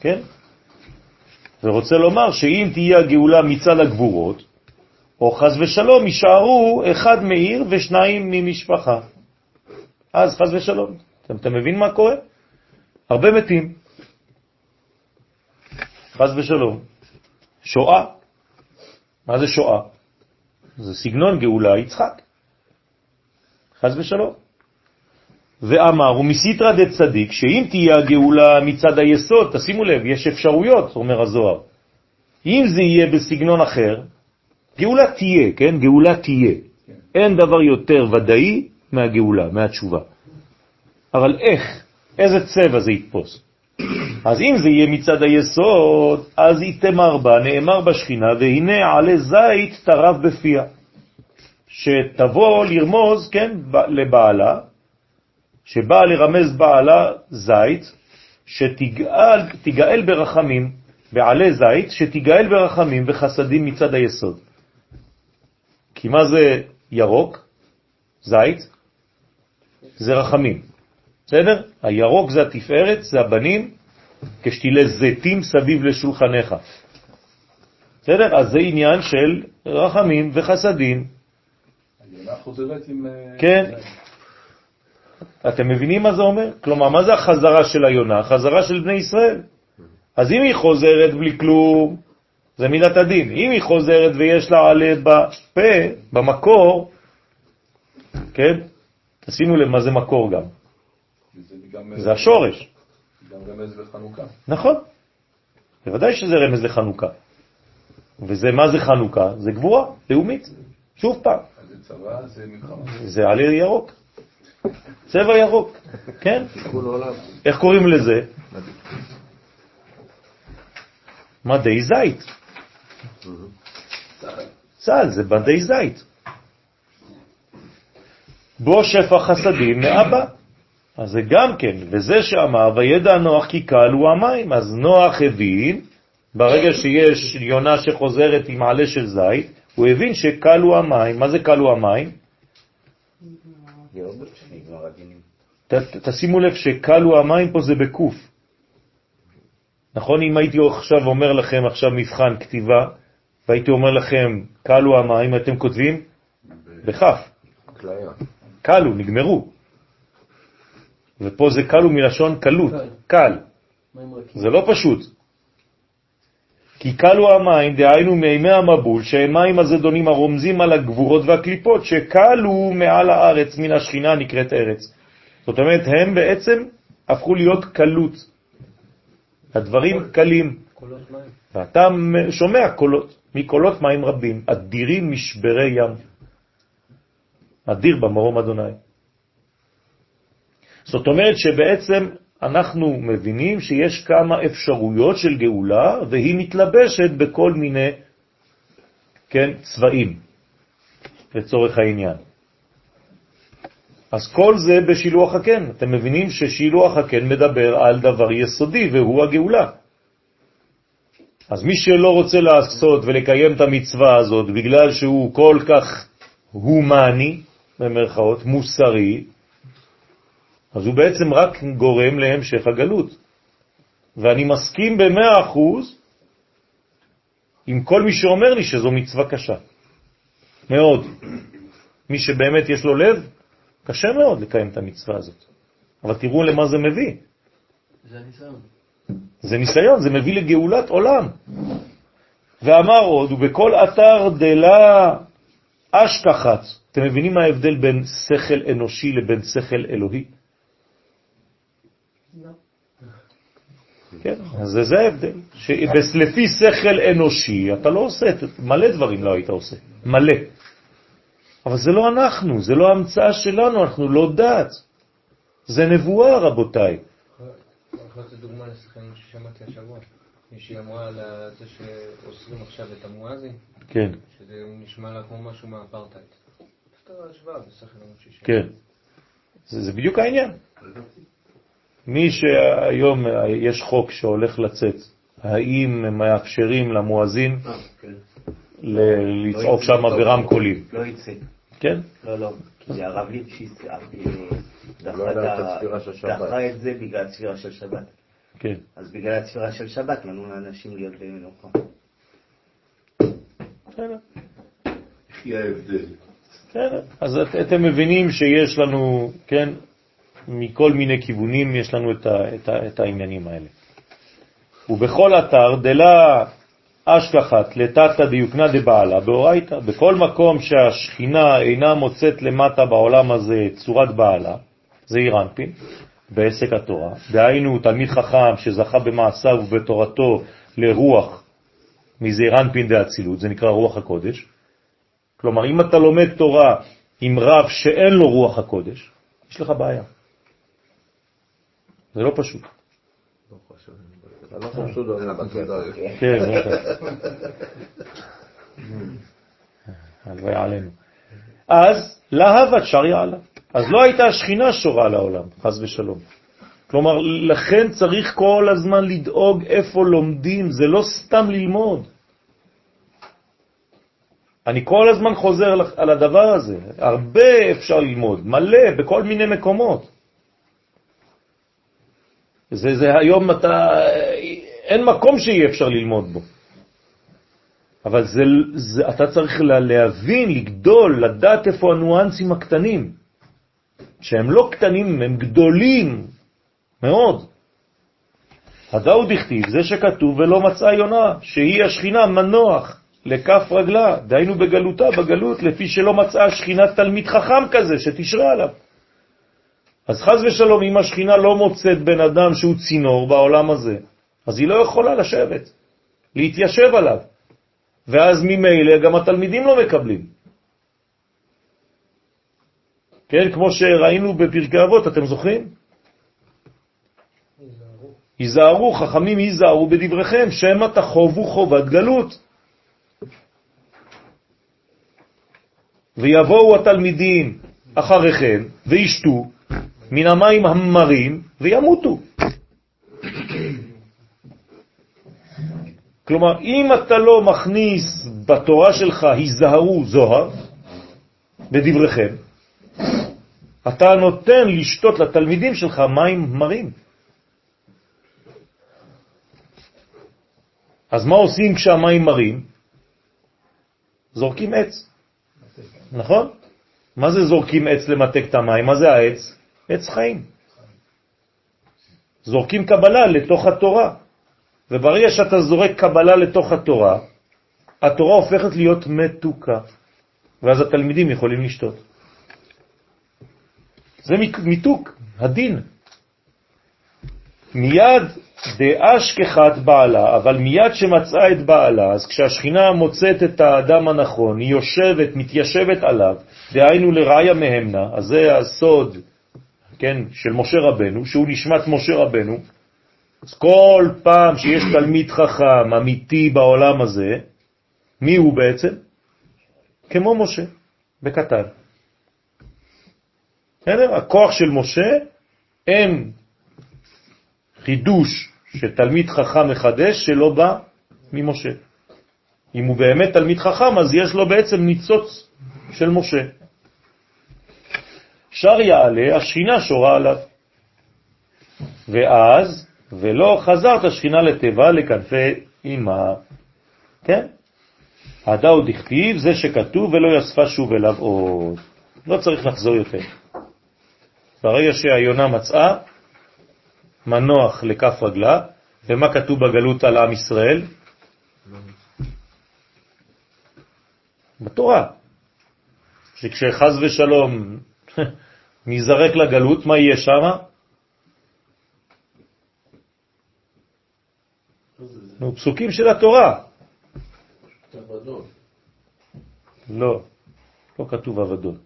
כן? ורוצה לומר שאם תהיה הגאולה מצד הגבורות, או חז ושלום יישארו אחד מעיר ושניים ממשפחה. אז חז ושלום. אתם, אתה מבין מה קורה? הרבה מתים. חז ושלום. שואה. מה זה שואה? זה סגנון גאולה יצחק. חז ושלום. ואמר, ומסיתרא דצדיק, שאם תהיה הגאולה מצד היסוד, תשימו לב, יש אפשרויות, אומר הזוהר. אם זה יהיה בסגנון אחר, גאולה תהיה, כן? גאולה תהיה. אין דבר יותר ודאי מהגאולה, מהתשובה. אבל איך? איזה צבע זה יתפוס? אז אם זה יהיה מצד היסוד, אז יתמר בה, נאמר בשכינה, והנה עלי זית טרף בפיה. שתבוא לרמוז, כן, לבעלה, שבאה לרמז בעלה זית, שתגאל תגאל ברחמים, בעלי זית, שתגאל ברחמים וחסדים מצד היסוד. כי מה זה ירוק? זית? זה רחמים. בסדר? הירוק זה התפארת, זה הבנים, כשתילי זיתים סביב לשולחניך. בסדר? אז זה עניין של רחמים וחסדים. אה, כן. אתם מבינים מה זה אומר? כלומר, מה זה החזרה של היונה? החזרה של בני ישראל. אז אם היא חוזרת בלי כלום, זה מידת הדין. אם היא חוזרת ויש לה עלה בפה, במקור, כן? תשימו לב מה זה מקור גם. זה השורש. גם רמז לחנוכה. נכון. בוודאי שזה רמז לחנוכה. וזה, מה זה חנוכה? זה גבורה לאומית. שוב פעם, זה צבא, זה מלחמה. זה עלה ירוק. צבע ירוק, כן? איך קוראים לזה? מדי זית. צה"ל זה מדי זית. בו שפע חסדים מאבא. אז זה גם כן, וזה שאמר, וידע נוח כי קל הוא המים. אז נוח הבין, ברגע שיש יונה שחוזרת עם עלה של זית, הוא הבין שקל הוא המים. מה זה קל הוא המים? תשימו לב שקלו המים פה זה בקוף. נכון? אם הייתי עכשיו אומר לכם עכשיו מבחן כתיבה, והייתי אומר לכם קלו המים, אתם כותבים? בכף. קלו, נגמרו. ופה זה קלו מלשון קלות, קל. זה לא פשוט. כי קלו המים, דהיינו מימי המבול, שהם מים הזדונים הרומזים על הגבורות והקליפות, שקלו מעל הארץ מן השכינה נקראת ארץ. זאת אומרת, הם בעצם הפכו להיות קלות. הדברים קלים. ואתה שומע קולות, מקולות מים רבים, אדירים משברי ים. אדיר במרום אדוני. זאת אומרת שבעצם אנחנו מבינים שיש כמה אפשרויות של גאולה, והיא מתלבשת בכל מיני, כן, צבעים, לצורך העניין. אז כל זה בשילוח הקן. אתם מבינים ששילוח הקן מדבר על דבר יסודי, והוא הגאולה. אז מי שלא רוצה לעשות ולקיים את המצווה הזאת בגלל שהוא כל כך הומני, במרכאות, מוסרי, אז הוא בעצם רק גורם להמשך הגלות. ואני מסכים במאה אחוז עם כל מי שאומר לי שזו מצווה קשה. מאוד. מי שבאמת יש לו לב, קשה מאוד לקיים את המצווה הזאת. אבל תראו למה זה מביא. זה הניסיון. זה ניסיון, זה מביא לגאולת עולם. ואמר עוד, ובכל אתר דלה אשכחת. אתם מבינים מה ההבדל בין שכל אנושי לבין שכל אלוהי? כן, אז זה, ההבדל. שלפי שכל אנושי אתה לא עושה, מלא דברים לא היית עושה, מלא. אבל זה לא אנחנו, זה לא המצאה שלנו, אנחנו לא דת. זה נבואה, רבותיי. יכול לתת דוגמה לשחקנים ששמעתי השבוע. מישהי אמרה על זה שאוסרים עכשיו את המואזין, כן, שזה נשמע לה כמו משהו מהאפרטהייד. כן. זה בדיוק העניין. מי שהיום יש חוק שהולך לצאת, האם מאפשרים למואזין ל- לצעוק שם ברמקולים? לא יצא. כן? לא, לא, כי הרב ליפשיץ אה, דחה לא את זה בגלל הצפירה של שבת. כן. אז בגלל הצפירה של שבת נתנו לאנשים להיות במנוחה. בסדר. יחי ההבדל. בסדר. אז את, אתם מבינים שיש לנו, כן, מכל מיני כיוונים יש לנו את, ה, את, ה, את העניינים האלה. ובכל אתר דלה אשכחת לתתא דיוקנה דבעלה באורייתא, בכל מקום שהשכינה אינה מוצאת למטה בעולם הזה צורת בעלה, זה אירנפין, בעסק התורה, דהיינו תלמיד חכם שזכה במעשיו ובתורתו לרוח, מזה אירנפין דאצילות, זה נקרא רוח הקודש, כלומר, אם אתה לומד תורה עם רב שאין לו רוח הקודש, יש לך בעיה. זה לא פשוט. כן. הלוואי עלינו. אז להבת שריה עליו. אז לא הייתה השכינה שורה לעולם, חז ושלום. כלומר, לכן צריך כל הזמן לדאוג איפה לומדים, זה לא סתם ללמוד. אני כל הזמן חוזר על הדבר הזה, הרבה אפשר ללמוד, מלא, בכל מיני מקומות. זה, זה היום אתה, אין מקום שיהיה אפשר ללמוד בו. אבל זה, זה, אתה צריך לה- להבין, לגדול, לדעת איפה הניואנסים הקטנים, שהם לא קטנים, הם גדולים מאוד. הדאו דכתיב, זה שכתוב ולא מצאה יונה, שהיא השכינה מנוח לכף רגלה, דהיינו בגלותה, בגלות, לפי שלא מצאה השכינה תלמיד חכם כזה שתשרה עליו. אז חז ושלום, אם השכינה לא מוצאת בן אדם שהוא צינור בעולם הזה, אז היא לא יכולה לשבת, להתיישב עליו. ואז ממילא גם התלמידים לא מקבלים. כן, כמו שראינו בפרקי אבות, אתם זוכרים? היזהרו, חכמים היזהרו בדבריכם, שמא תחובו חובת גלות. ויבואו התלמידים אחריכם וישתו מן המים המרים וימותו. כלומר, אם אתה לא מכניס בתורה שלך היזהרו זוהר, בדבריכם, אתה נותן לשתות לתלמידים שלך מים מרים. אז מה עושים כשהמים מרים? זורקים עץ, נכון? מה זה זורקים עץ למתק את המים? מה זה העץ? עץ חיים. זורקים קבלה לתוך התורה. וברגע שאתה זורק קבלה לתוך התורה, התורה הופכת להיות מתוקה, ואז התלמידים יכולים לשתות. זה מיתוק, הדין. מיד דאשכחת בעלה, אבל מיד שמצאה את בעלה, אז כשהשכינה מוצאת את האדם הנכון, היא יושבת, מתיישבת עליו, דהיינו לראיה מהמנה, אז זה הסוד, כן, של משה רבנו, שהוא נשמת משה רבנו, אז כל פעם שיש תלמיד חכם אמיתי בעולם הזה, מי הוא בעצם? כמו משה, בקטן. בסדר? הכוח של משה, אין חידוש שתלמיד חכם מחדש שלא בא ממשה. אם הוא באמת תלמיד חכם, אז יש לו בעצם ניצוץ של משה. שר יעלה, השכינה שורה עליו. ואז ולא חזרת שכינה לטבע לכנפי אימה. כן? עדה עוד הכתיב, זה שכתוב ולא יספה שוב אליו עוד. לא צריך לחזור יותר. ברגע שהיונה מצאה מנוח לכף רגלה, ומה כתוב בגלות על עם ישראל? בתורה. שכשחז ושלום נזרק לגלות, מה יהיה שם? נו, פסוקים של התורה. לא, לא כתוב עבדון.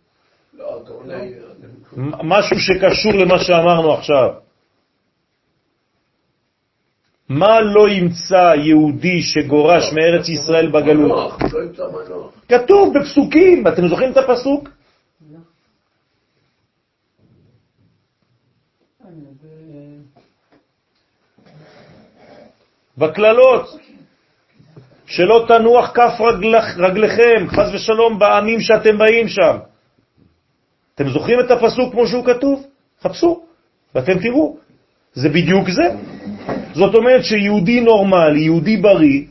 משהו שקשור למה שאמרנו עכשיו. מה לא ימצא יהודי שגורש מארץ ישראל בגלות? כתוב בפסוקים, אתם זוכרים את הפסוק? בקללות, שלא תנוח כף רגלך, רגליכם, חז ושלום, בעמים שאתם באים שם. אתם זוכרים את הפסוק כמו שהוא כתוב? חפשו, ואתם תראו. זה בדיוק זה. זאת אומרת שיהודי נורמלי, יהודי בריא,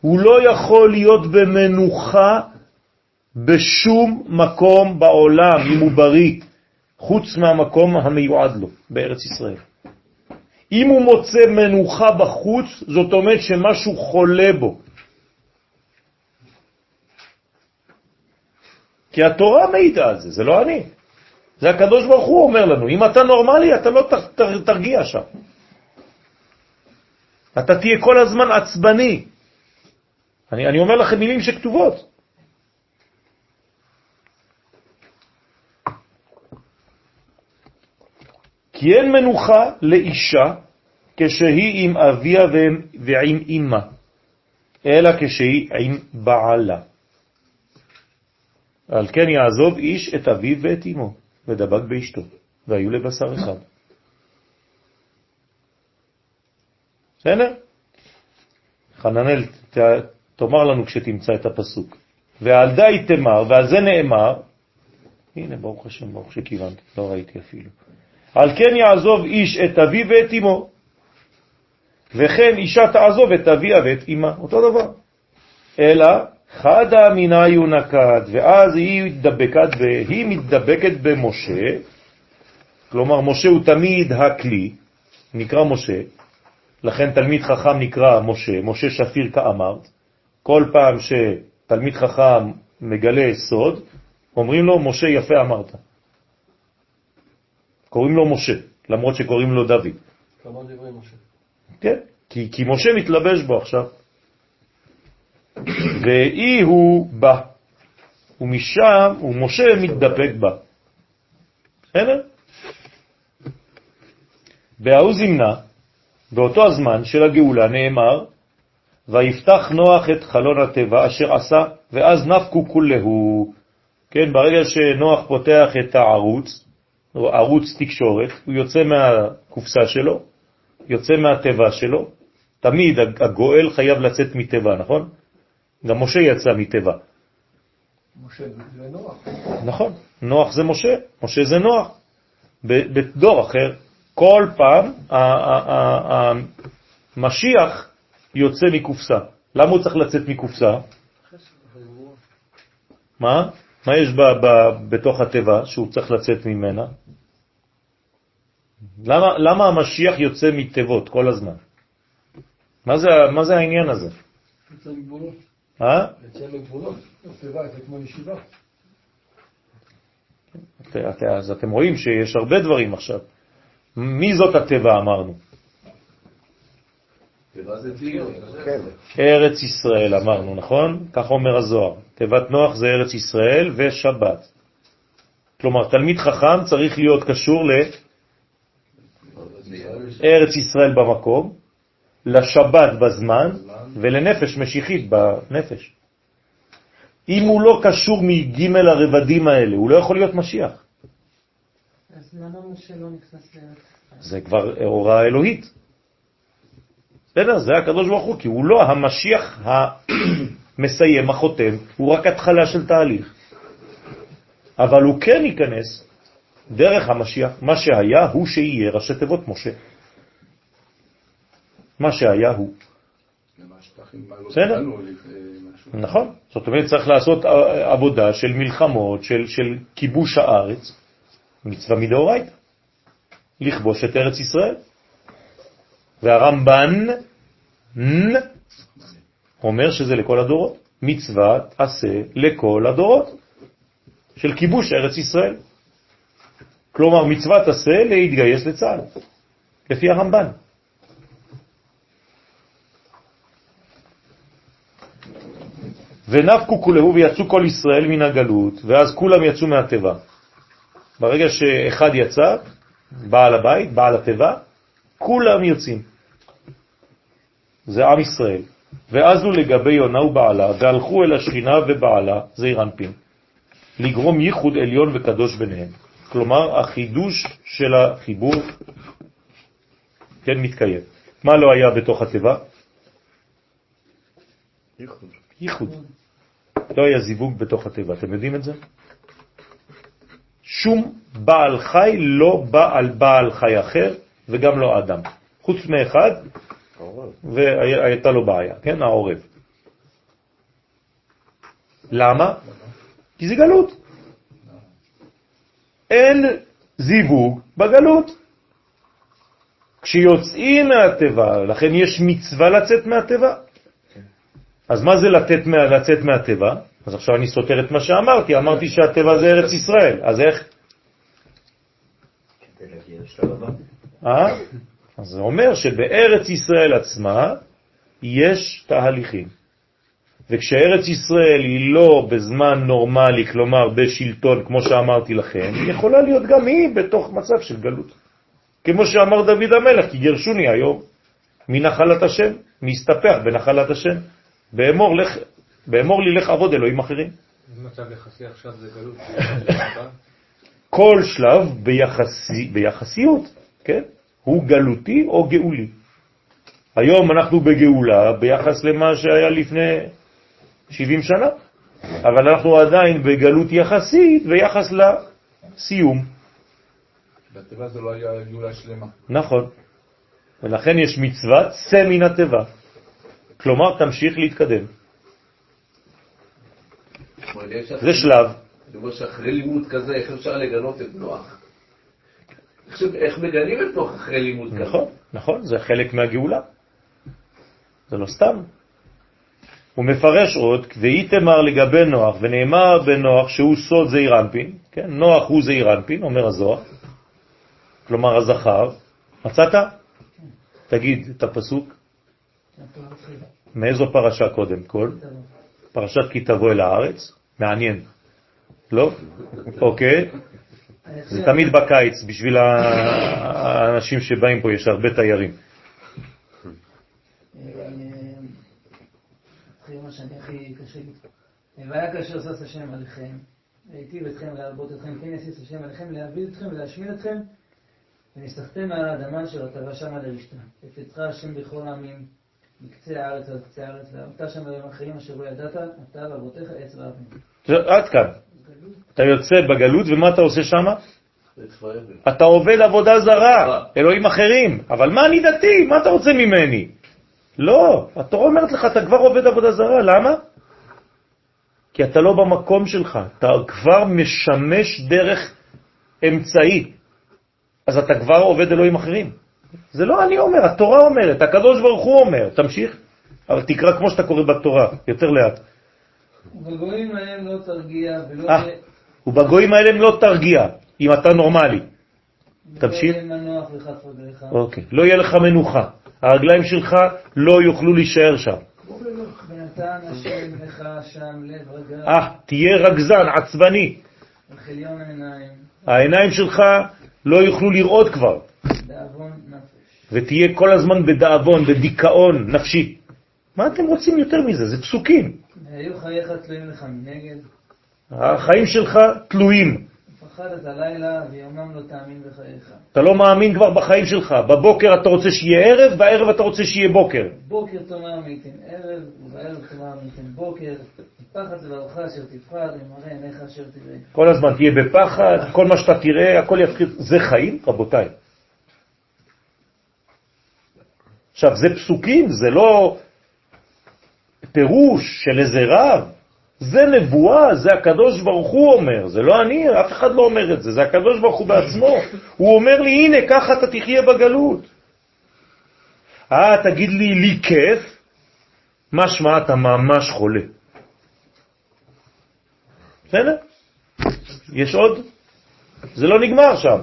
הוא לא יכול להיות במנוחה בשום מקום בעולם, אם הוא בריא, חוץ מהמקום המיועד לו, בארץ ישראל. אם הוא מוצא מנוחה בחוץ, זאת אומרת שמשהו חולה בו. כי התורה מעידה על זה, זה לא אני. זה הקדוש ברוך הוא אומר לנו, אם אתה נורמלי, אתה לא תרגיע שם. אתה תהיה כל הזמן עצבני. אני, אני אומר לכם מילים שכתובות. כי אין מנוחה לאישה כשהיא עם אביה ועם אמא, אלא כשהיא עם בעלה. על כן יעזוב איש את אביו ואת אמו, ודבק באשתו, והיו לבשר אחד. בסדר? חננאל, תאמר לנו כשתמצא את הפסוק. ועל די תמר, ועל זה נאמר, הנה, ברוך השם, ברוך שכיוונת, לא ראיתי אפילו. על כן יעזוב איש את אביו ואת אמו, וכן אישה תעזוב את אביה ואת אמה, אותו דבר. אלא חדה מינה יונקת, ואז היא מתדבקת, והיא מתדבקת במשה, כלומר משה הוא תמיד הכלי, נקרא משה, לכן תלמיד חכם נקרא משה, משה שפיר כאמרת, כל פעם שתלמיד חכם מגלה סוד, אומרים לו, משה יפה אמרת. קוראים לו משה, למרות שקוראים לו דוד. כמה דברי משה. כן, כי, כי משה מתלבש בו עכשיו. ואי הוא בא, ומשם, ומשה מתדפק בה. בסדר? בהוא זמנה, באותו הזמן של הגאולה נאמר, ויפתח נוח את חלון הטבע אשר עשה, ואז נפקו כולהו. כן, ברגע שנוח פותח את הערוץ, או ערוץ תקשורת, הוא יוצא מהקופסה שלו, יוצא מהטבע שלו, תמיד הגואל חייב לצאת מטבע, נכון? גם משה יצא מטבע. משה זה נוח. נכון, נוח זה משה, משה זה נוח. בדור אחר, כל פעם המשיח יוצא מקופסה. למה הוא צריך לצאת מקופסה? מה? מה יש ב, ב, בתוך הטבע שהוא צריך לצאת ממנה? למה, למה המשיח יוצא מטבעות כל הזמן? מה זה, מה זה העניין הזה? יוצא מגבולות. אה? יוצא מגבולות. טבע זה כמו ישיבה. אז אתם רואים שיש הרבה דברים עכשיו. מי זאת הטבע אמרנו? ארץ ישראל אמרנו, נכון? כך אומר הזוהר. תיבת נוח זה ארץ ישראל ושבת. כלומר, תלמיד חכם צריך להיות קשור לארץ ישראל במקום, לשבת בזמן ולנפש משיחית בנפש. אם הוא לא קשור מג' הרבדים האלה, הוא לא יכול להיות משיח. אז למה משה לא נכנס לארץ ישראל? זה כבר הוראה אלוהית. בסדר, זה הקדוש ברוך הוא, כי הוא לא המשיח המסיים, החותם, הוא רק התחלה של תהליך. אבל הוא כן ייכנס דרך המשיח, מה שהיה הוא שיהיה ראשי תיבות משה. מה שהיה הוא. בסדר. משהו. נכון. זאת אומרת, צריך לעשות ע- עבודה של מלחמות, של, של כיבוש הארץ, מצווה מדאורייתא, לכבוש את ארץ ישראל. והרמב"ן אומר שזה לכל הדורות. מצוות עשה לכל הדורות של כיבוש ארץ ישראל. כלומר, מצוות עשה להתגייס לצה"ל, לפי הרמב"ן. ונפקו כולהו ויצאו כל ישראל מן הגלות, ואז כולם יצאו מהטבע. ברגע שאחד יצא, בעל הבית, בעל הטבע, כולם יוצאים. זה עם ישראל. ועזו לגבי יונה ובעלה, והלכו אל השכינה ובעלה, זה אירנפין, לגרום ייחוד עליון וקדוש ביניהם. כלומר, החידוש של החיבור, כן, מתקיים. מה לא היה בתוך התיבה? ייחוד. לא היה זיווג בתוך התיבה, אתם יודעים את זה? שום בעל חי לא בא על בעל חי אחר, וגם לא אדם. חוץ מאחד, והייתה לו בעיה, כן? העורב. למה? כי זה גלות. אין זיווג בגלות. כשיוצאים מהטבע, לכן יש מצווה לצאת מהטבע. אז מה זה לתת לצאת מהטבע? אז עכשיו אני סותר את מה שאמרתי, אמרתי שהטבע זה ארץ ישראל, אז איך? אה? אז זה אומר שבארץ ישראל עצמה יש תהליכים. וכשארץ ישראל היא לא בזמן נורמלי, כלומר בשלטון, כמו שאמרתי לכם, היא יכולה להיות גם היא בתוך מצב של גלות. כמו שאמר דוד המלך, כי גרשוני היום מנחלת השם, מסתפח בנחלת השם. באמור, לך, באמור לי לך עבוד אלוהים אחרים. מצב יחסי עכשיו זה גלות. כל שלב ביחסי, ביחסיות, כן? הוא גלותי או גאולי. היום אנחנו בגאולה ביחס למה שהיה לפני 70 שנה, אבל אנחנו עדיין בגלות יחסית ביחס לסיום. בטבע זה לא היה גאולה שלמה. נכון. ולכן יש מצווה צא מן התיבה. כלומר, תמשיך להתקדם. זה שלב. אני אומר שאחרי לימוד כזה, איך אפשר לגנות את נוח? איך- איך מגנים את נוח אחרי לימוד כזה? נכון, נכון, זה חלק מהגאולה. זה לא סתם. הוא מפרש עוד, ואיתמר לגבי נוח, ונאמר בנוח שהוא סוד זעיר אנפין, כן? נוח הוא זעיר אנפין, אומר הזוהר, כלומר הזכר. מצאת? תגיד את הפסוק. מאיזו פרשה קודם כל? פרשת כי תבוא אל הארץ? מעניין. לא? אוקיי. זה תמיד בקיץ, בשביל האנשים שבאים פה, יש הרבה תיירים. והיה כאשר שש השם עליכם, והיטיב אתכם להרבות אתכם, כן יסיס השם עליכם, להביא אתכם ולהשמיד אתכם, ונסתכתם מעל האדמה אשר אתה שמה לרשתה. ופצך השם בכל העמים, מקצה הארץ עד קצה הארץ, ואהבת שם בימים אחרים אשר לא ידעת, אתה ואבותיך עץ ואבן. זה- עד כאן. אתה יוצא בגלות, ומה אתה עושה שם? אתה עובד עבודה זרה, אלוהים אחרים. אבל מה אני דתי? מה אתה רוצה ממני? לא, התורה אומרת לך, אתה כבר עובד עבודה זרה, למה? כי אתה לא במקום שלך, אתה כבר משמש דרך אמצעי, אז אתה כבר עובד אלוהים אחרים. זה לא אני אומר, התורה אומרת, הקדוש ברוך הוא אומר, תמשיך, אבל תקרא כמו שאתה קורא בתורה, יותר לאט. ובגויים ההם לא תרגיע, ולא אה, ובגויים האלה לא תרגיע, אם אתה נורמלי. תמשיך. לך כבודך. אוקיי, לא יהיה לך מנוחה, הרגליים שלך לא יוכלו להישאר שם. אה, תהיה רגזן, עצבני, העיניים, שלך לא יוכלו לראות כבר. ותהיה כל הזמן בדאבון, בדיכאון נפשי. מה אתם רוצים יותר מזה? זה פסוקים. והיו חייך תלויים לך מנגד, החיים שלך תלויים. פחדת לילה, ויומם לא תאמין בחייך. אתה לא מאמין כבר בחיים שלך. בבוקר אתה רוצה שיהיה ערב, בערב אתה רוצה שיהיה בוקר. בוקר תאמר מייתן ערב, ובערב תאמר מייתן בוקר, פחד לבבך אשר תפחד, ומראה עיניך אשר תראה. כל הזמן תהיה בפחד, כל מה שאתה תראה, הכל יפחיד. זה חיים, רבותיי. עכשיו, זה פסוקים, זה לא פירוש של איזה רב, זה נבואה, זה הקדוש ברוך הוא אומר, זה לא אני, אף אחד לא אומר את זה, זה הקדוש ברוך הוא בעצמו. הוא אומר לי, הנה, ככה אתה תחיה בגלות. אה, תגיד לי, לי כיף? משמע אתה ממש חולה. בסדר? יש עוד? זה לא נגמר שם.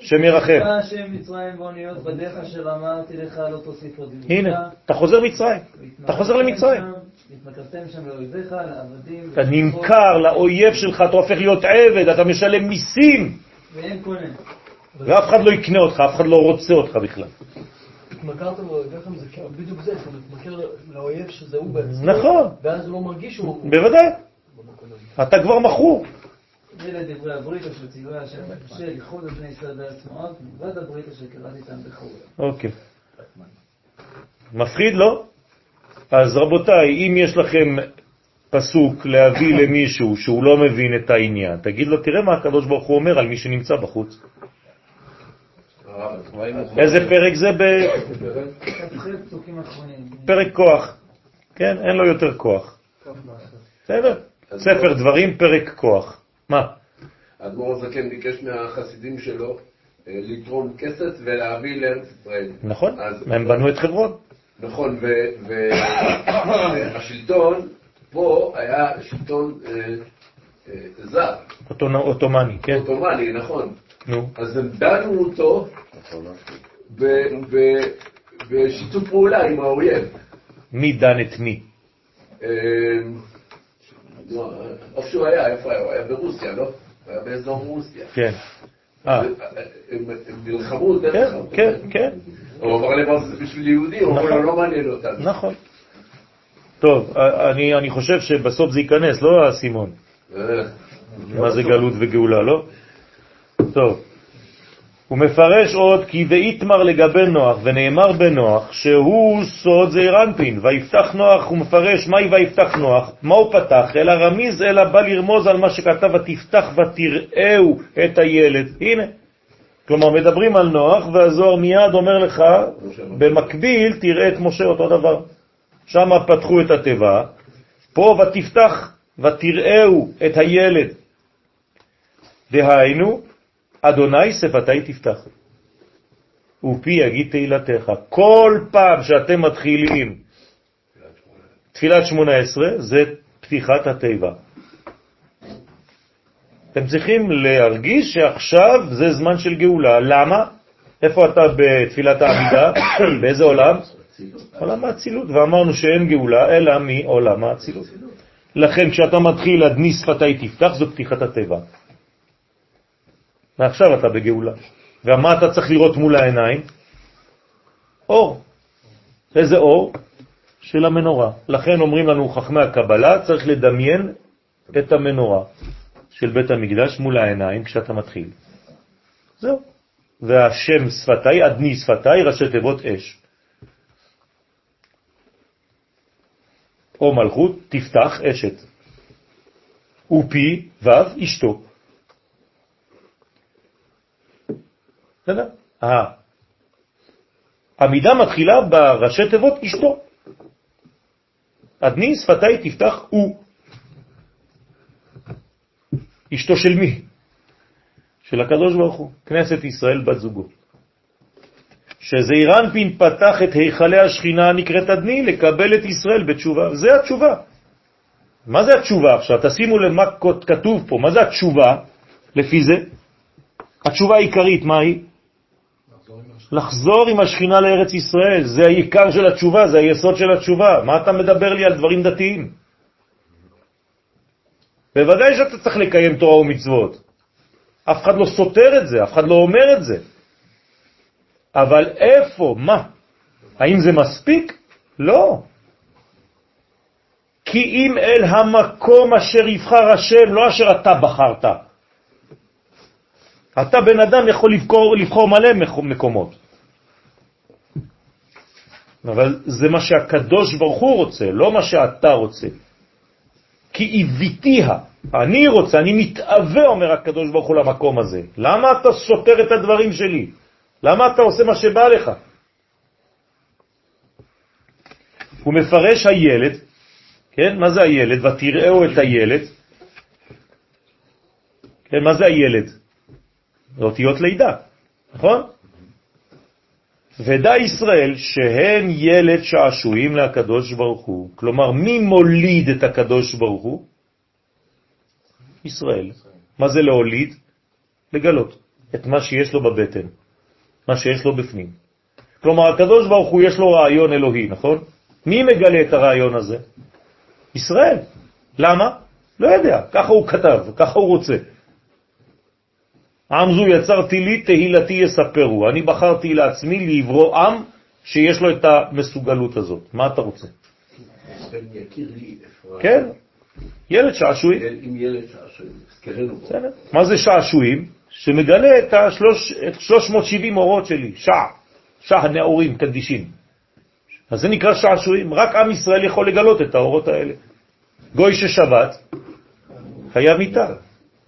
שם ירחם. השם מצרים באוניות בדרך אשר אמרתי לך לא תוסיף עוד הנה, אתה חוזר מצרים. אתה חוזר למצרים. התמכרתם שם לאויביך, לעבדים. אתה נמכר לאויב שלך, אתה הופך להיות עבד, אתה משלם מיסים. ואין קונה. ואף אחד לא יקנה אותך, אף אחד לא רוצה אותך בכלל. התמכרתם לאויביכם זה בדיוק זה, אתה מתמכר לאויב שזה הוא בעצמו. נכון. ואז הוא לא מרגיש שהוא... בוודאי. אתה כבר מכור. אלה דברי הברית אשר ציווה השם משה את בני ישראל בארץ מואב, מלבד הברית אשר קראת איתם בחורה. אוקיי. מפחיד, לא? אז רבותיי, אם יש לכם פסוק להביא למישהו שהוא לא מבין את העניין, תגיד לו, תראה מה הקדוש ברוך הוא אומר על מי שנמצא בחוץ. איזה פרק זה? פרק כוח. כן, אין לו יותר כוח. בסדר? ספר דברים, פרק כוח. מה? אדמו"ר הזקן ביקש מהחסידים שלו אה, לתרום כסף ולהביא לארץ ישראל. נכון, הם בנו את חברון. נכון, והשלטון פה היה שלטון אה, אה, זר. אוטומני, כן. אוטומני, נכון. נו. אז הם דנו אותו בשיתוף פעולה עם האויב. מי דן את מי? איפה שהוא היה, איפה היה? הוא היה ברוסיה, לא? הוא היה באזור רוסיה. כן. הם נלחמו דרך... כן, כן, כן. הוא אמר להם, בשביל יהודי, הוא אמר לו, לא מעניין אותנו. נכון. טוב, אני, אני חושב שבסוף זה ייכנס, לא האסימון. מה זה גלות וגאולה, לא? טוב. הוא מפרש עוד כי ואיתמר לגבי נוח, ונאמר בנוח שהוא סוד זעיר אנפין, ויפתח נוח, הוא מפרש מהי ויפתח נוח, מה הוא פתח? אלא רמיז, אלא בא לרמוז על מה שכתב ותפתח ותראהו את הילד. הנה. כלומר, מדברים על נוח, והזוהר מיד אומר לך, במקביל תראה את משה אותו דבר. שם פתחו את התיבה, פה ותפתח ותראהו את הילד. דהיינו, אדוני שפתי תפתח, ופי יגיד תהילתך. כל פעם שאתם מתחילים תפילת שמונה עשרה, זה פתיחת התיבה. אתם צריכים להרגיש שעכשיו זה זמן של גאולה. למה? איפה אתה בתפילת העמידה? באיזה עולם? עולם האצילות. ואמרנו שאין גאולה אלא מעולם האצילות. לכן כשאתה מתחיל אדני שפתי תפתח, זו פתיחת התיבה. ועכשיו אתה בגאולה. ומה אתה צריך לראות מול העיניים? אור. איזה אור? של המנורה. לכן אומרים לנו חכמי הקבלה, צריך לדמיין את המנורה של בית המקדש מול העיניים כשאתה מתחיל. זהו. והשם שפתיי, אדני שפתיי, ראשי תיבות אש. או מלכות, תפתח אשת. ופי, וו, אשתו. בסדר? העמידה מתחילה בראשי תיבות אשתו. אדני שפתיי תפתח הוא. אשתו של מי? של הקדוש ברוך הוא, כנסת ישראל בת זוגו. שזעיר אנפין פתח את היכלי השכינה הנקראת אדני לקבל את ישראל בתשובה. זה התשובה. מה זה התשובה עכשיו? תשימו למה כתוב פה. מה זה התשובה לפי זה? התשובה העיקרית, מה היא? לחזור עם השכינה לארץ ישראל, זה העיקר של התשובה, זה היסוד של התשובה. מה אתה מדבר לי על דברים דתיים? בוודאי שאתה צריך לקיים תורה ומצוות. אף אחד לא סותר את זה, אף אחד לא אומר את זה. אבל איפה? מה? האם זה מספיק? לא. כי אם אל המקום אשר יבחר השם, לא אשר אתה בחרת. אתה בן אדם יכול לבחור, לבחור מלא מקומות. אבל זה מה שהקדוש ברוך הוא רוצה, לא מה שאתה רוצה. כי איביתיה, אני רוצה, אני מתאווה, אומר הקדוש ברוך הוא למקום הזה. למה אתה סותר את הדברים שלי? למה אתה עושה מה שבא לך? הוא מפרש הילד, כן? מה זה הילד? ותראו את הילד. כן, מה זה הילד? זה אותיות לידה, נכון? ודע ישראל שהן ילד שעשועים להקדוש ברוך הוא. כלומר, מי מוליד את הקדוש ברוך הוא? ישראל. מה זה להוליד? לגלות את מה שיש לו בבטן, מה שיש לו בפנים. כלומר, הקדוש ברוך הוא יש לו רעיון אלוהי, נכון? מי מגלה את הרעיון הזה? ישראל. למה? לא יודע, ככה הוא כתב, ככה הוא רוצה. עם זו יצרתי לי, תהילתי יספרו. אני בחרתי לעצמי לעברו עם שיש לו את המסוגלות הזאת. מה אתה רוצה? כן, ילד שעשועים. עם ילד שעשועים. מה זה שעשועים? שמגלה את, השלוש, את 370 אורות שלי, שע, שע הנאורים, קדישים. אז זה נקרא שעשועים, רק עם ישראל יכול לגלות את האורות האלה. גוי ששבת, חייב מיטה.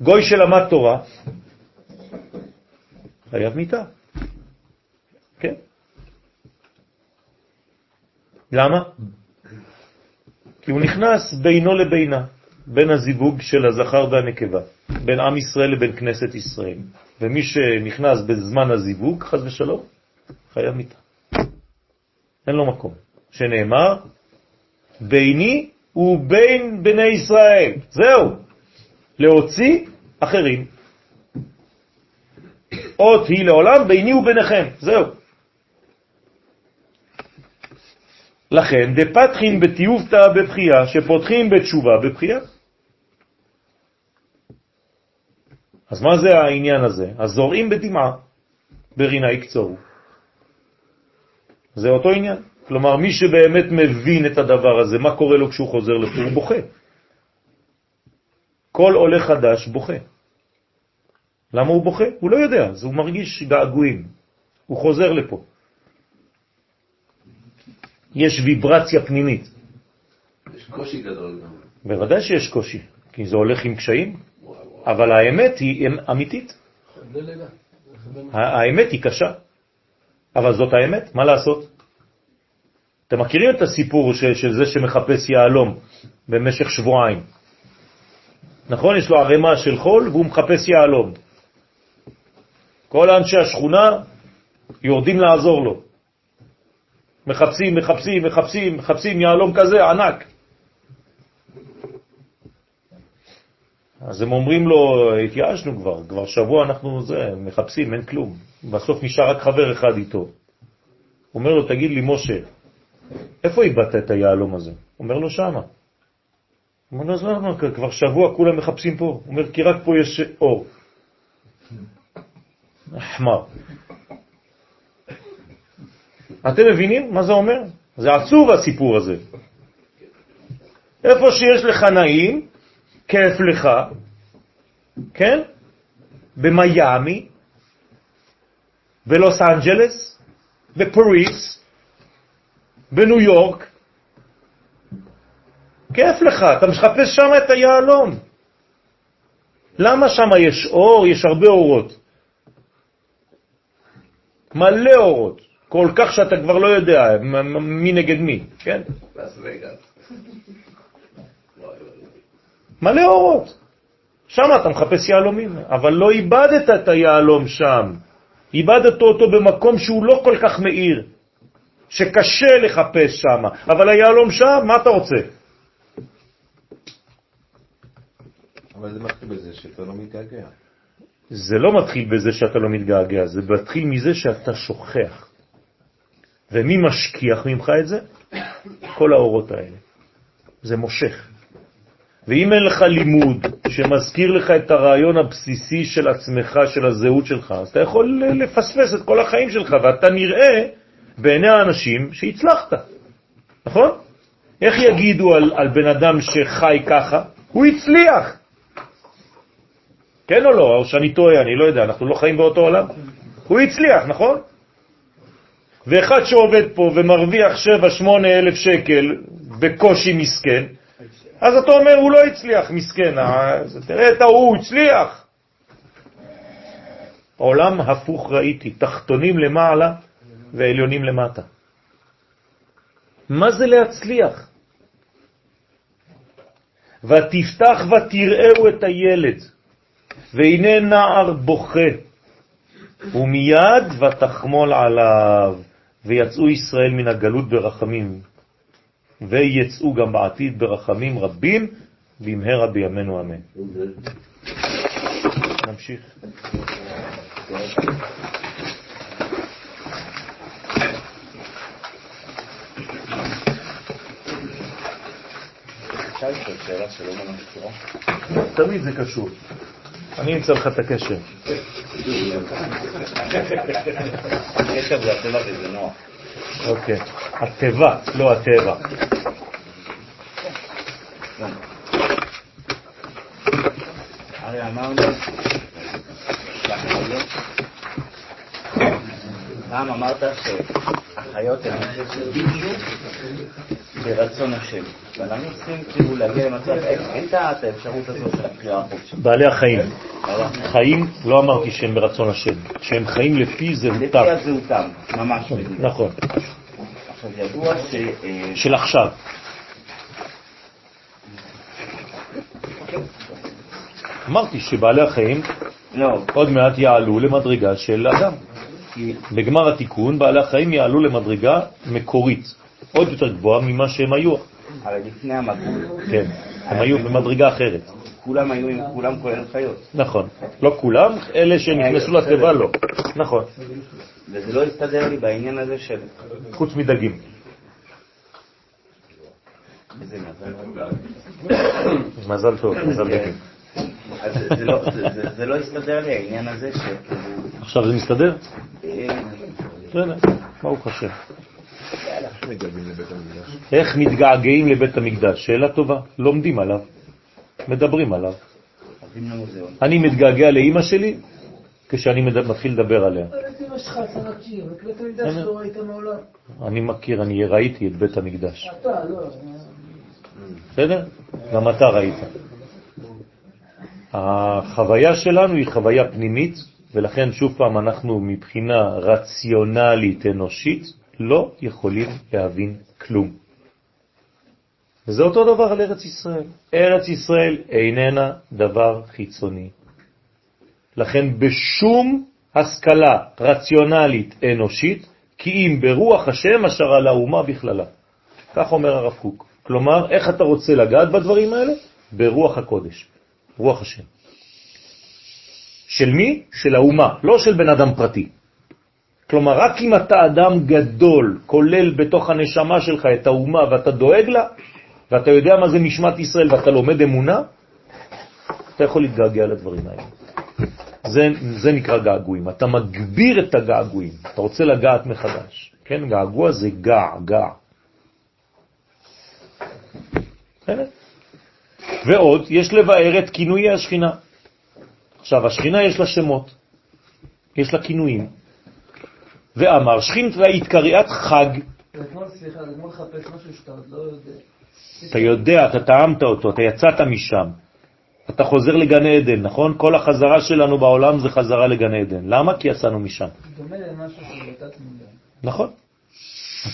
גוי שלמד תורה, חייב מיטה. כן. למה? כי הוא נכנס בינו לבינה, בין הזיווג של הזכר והנקבה, בין עם ישראל לבין כנסת ישראל. ומי שנכנס בזמן הזיווג, חז ושלום, חייב מיטה. אין לו מקום. שנאמר, ביני ובין בני ישראל. זהו. להוציא אחרים. אות היא לעולם ביני וביניכם. זהו. לכן, דפתחין בתיובתא בבחייה, שפותחים בתשובה בבחייה. אז מה זה העניין הזה? אז זורעים בדמעה, ברינה יקצורו. זה אותו עניין. כלומר, מי שבאמת מבין את הדבר הזה, מה קורה לו כשהוא חוזר לפה? הוא בוכה. כל עולה חדש בוכה. למה הוא בוכה? הוא לא יודע, אז הוא מרגיש געגועים. הוא חוזר לפה. יש ויברציה פנימית. יש קושי גדול גם. בוודאי שיש קושי, כי זה הולך עם קשיים, אבל האמת היא אמיתית. האמת היא קשה, אבל זאת האמת, מה לעשות? אתם מכירים את הסיפור של, של זה שמחפש יעלום במשך שבועיים. נכון? יש לו ערימה של חול והוא מחפש יעלום. כל אנשי השכונה יורדים לעזור לו. מחפשים, מחפשים, מחפשים, מחפשים יעלום כזה ענק. אז הם אומרים לו, התייאשנו כבר, כבר שבוע אנחנו זה, מחפשים, אין כלום. בסוף נשאר רק חבר אחד איתו. אומר לו, תגיד לי, משה, איפה איבדת את היעלום הזה? אומר לו, שמה. הוא אומר לו, אז למה? כבר שבוע כולם מחפשים פה. הוא אומר, כי רק פה יש אור. אחמר. אתם מבינים מה זה אומר? זה עצוב הסיפור הזה. איפה שיש לך נעים, כיף לך, כן? במיאמי, בלוס אנג'לס, בפריס, בניו יורק, כיף לך, אתה מחפש שם את היעלום. למה שם יש אור? יש הרבה אורות. מלא אורות. כל כך שאתה כבר לא יודע מי נגד מי, כן? מלא אורות. שם אתה מחפש יעלומים, אבל לא איבדת את היעלום שם. איבדת אותו במקום שהוא לא כל כך מאיר, שקשה לחפש שם, אבל היעלום שם, מה אתה רוצה? אבל זה מתחיל בזה שאתה לא מתגעגע. זה לא מתחיל בזה שאתה לא מתגעגע, זה מתחיל מזה שאתה שוכח. ומי משכיח ממך את זה? כל האורות האלה. זה מושך. ואם אין לך לימוד שמזכיר לך את הרעיון הבסיסי של עצמך, של הזהות שלך, אז אתה יכול לפספס את כל החיים שלך, ואתה נראה בעיני האנשים שהצלחת, נכון? איך יגידו על, על בן אדם שחי ככה? הוא הצליח. כן או לא? או שאני טועה, אני לא יודע, אנחנו לא חיים באותו עולם. הוא הצליח, נכון? ואחד שעובד פה ומרוויח 7-8 אלף שקל בקושי מסכן, אז אתה אומר, הוא לא הצליח, מסכן, אה, תראה את ההוא, הוא הצליח. עולם הפוך ראיתי, תחתונים למעלה ועליונים למטה. מה זה להצליח? ותפתח ותראו את הילד, והנה נער בוכה, ומיד ותחמול עליו, ויצאו ישראל מן הגלות ברחמים, ויצאו גם בעתיד ברחמים רבים, במהרה בימינו אמן. נמשיך. תמיד זה קשור. אני אמצא לך את הקשר. הקשר זה הטבע וזה נוח. אוקיי. הטבע, לא הטבע. הרי אמרנו פעם אמרת שהחיות הן בדיוק ברצון השם. ואנחנו צריכים כאילו להגיע למצב, אין את האפשרות הזו של הבחירה החופשית. בעלי החיים. חיים, לא אמרתי שהם ברצון השם, שהם חיים לפי זהותם. לפי הזהותם, ממש. נכון. עכשיו ידוע ש... של עכשיו. אמרתי שבעלי החיים לא. עוד מעט יעלו למדרגה של אדם. בגמר התיקון בעלי החיים יעלו למדרגה מקורית, עוד יותר גבוהה ממה שהם היו. אבל לפני המגבול. כן, הם היו במדרגה אחרת. כולם היו עם כולם כולל חיות. נכון. לא כולם, אלה שנכנסו לתיבה לא. נכון. וזה לא הסתדר לי בעניין הזה של... חוץ מדגים. מזל. טוב, מזל דגים. אז זה לא- זה- לא הסתדר לי העניין הזה שכאילו... עכשיו זה מסתדר? אה, בסדר, ברוך השם. איך מתגעגעים לבית המקדש? שאלה טובה. לומדים עליו, מדברים עליו. אני מתגעגע לאימא שלי כשאני מתחיל לדבר עליה. אני מכיר, אני ראיתי את בית המקדש. בסדר? גם אתה ראית. החוויה שלנו היא חוויה פנימית, ולכן שוב פעם אנחנו מבחינה רציונלית אנושית לא יכולים להבין כלום. וזה אותו דבר על ארץ ישראל. ארץ ישראל איננה דבר חיצוני. לכן בשום השכלה רציונלית אנושית, כי אם ברוח השם אשר על האומה בכללה. כך אומר הרב קוק. כלומר, איך אתה רוצה לגעת בדברים האלה? ברוח הקודש, רוח השם. של מי? של האומה, לא של בן אדם פרטי. כלומר, רק אם אתה אדם גדול, כולל בתוך הנשמה שלך את האומה ואתה דואג לה, ואתה יודע מה זה נשמת ישראל ואתה לומד אמונה, אתה יכול להתגעגע לדברים האלה. זה, זה נקרא געגועים. אתה מגביר את הגעגועים, אתה רוצה לגעת מחדש. כן, געגוע זה גע, גע. ועוד, יש לבאר את כינויי השכינה. עכשיו, השכינה יש לה שמות, יש לה כינויים. ואמר, שכינת חג, לחפש משהו שאתה עוד לא יודע. אתה יודע, אתה טעמת אותו, אתה יצאת משם. אתה חוזר לגן עדן, נכון? כל החזרה שלנו בעולם זה חזרה לגן עדן. למה? כי יצאנו משם. דומה למשהו של תת מודע. נכון.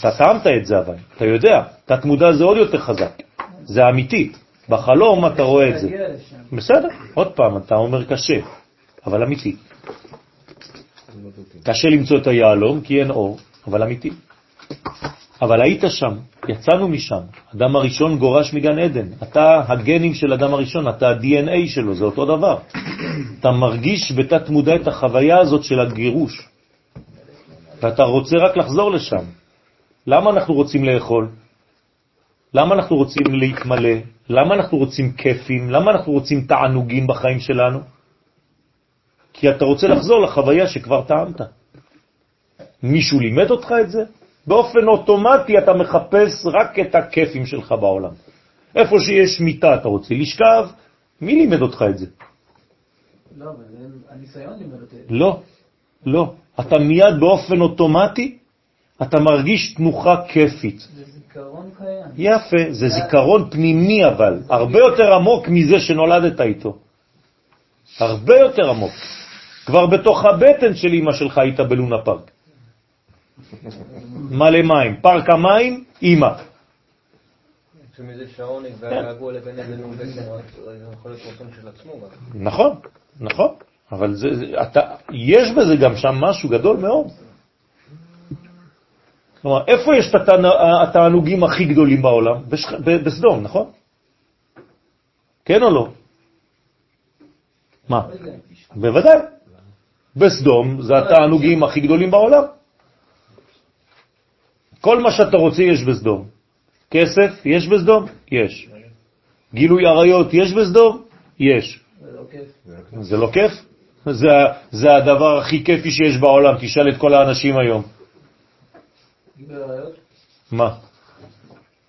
אתה טעמת את זה אבל, אתה יודע, תת מודע זה עוד יותר חזק, זה אמיתי. בחלום אתה רואה את זה. בסדר, עוד פעם, אתה אומר קשה, אבל אמיתי. קשה למצוא את היעלום כי אין אור, אבל אמיתי. אבל היית שם, יצאנו משם. אדם הראשון גורש מגן עדן. אתה הגנים של אדם הראשון, אתה ה-DNA שלו, זה אותו דבר. אתה מרגיש בתת מודע את החוויה הזאת של הגירוש. ואתה רוצה רק לחזור לשם. למה אנחנו רוצים לאכול? למה אנחנו רוצים להתמלא? למה אנחנו רוצים כיפים? למה אנחנו רוצים תענוגים בחיים שלנו? כי אתה רוצה לחזור לחוויה שכבר טעמת. מישהו לימד אותך את זה? באופן אוטומטי אתה מחפש רק את הכיפים שלך בעולם. איפה שיש מיטה אתה רוצה לשכב, מי לימד אותך את זה? לא, אבל הניסיון לימד אותי. לא, לא. אתה מיד באופן אוטומטי, אתה מרגיש תנוחה כיפית. זה זיכרון קיים. יפה, זה זיכרון פנימי אבל, הרבה יותר עמוק מזה שנולדת איתו. הרבה יותר עמוק. כבר בתוך הבטן של אמא שלך היית בלונה פארק. מלא מים, פארק המים, עצמו גם. נכון, נכון, אבל זה, זה, אתה, יש בזה גם שם משהו גדול מאוד. כלומר, איפה יש את התענ- התענוגים הכי גדולים בעולם? בשכ... ב- בסדום, נכון? כן או לא? מה? בוודאי. בסדום זה התענוגים הכי גדולים בעולם. כל מה שאתה רוצה יש בסדום. כסף יש בסדום? יש. גילוי עריות יש בסדום? יש. זה לא כיף. זה לא כיף? זה, הדבר הכי כיפי שיש בעולם, תשאל את כל האנשים היום. מה?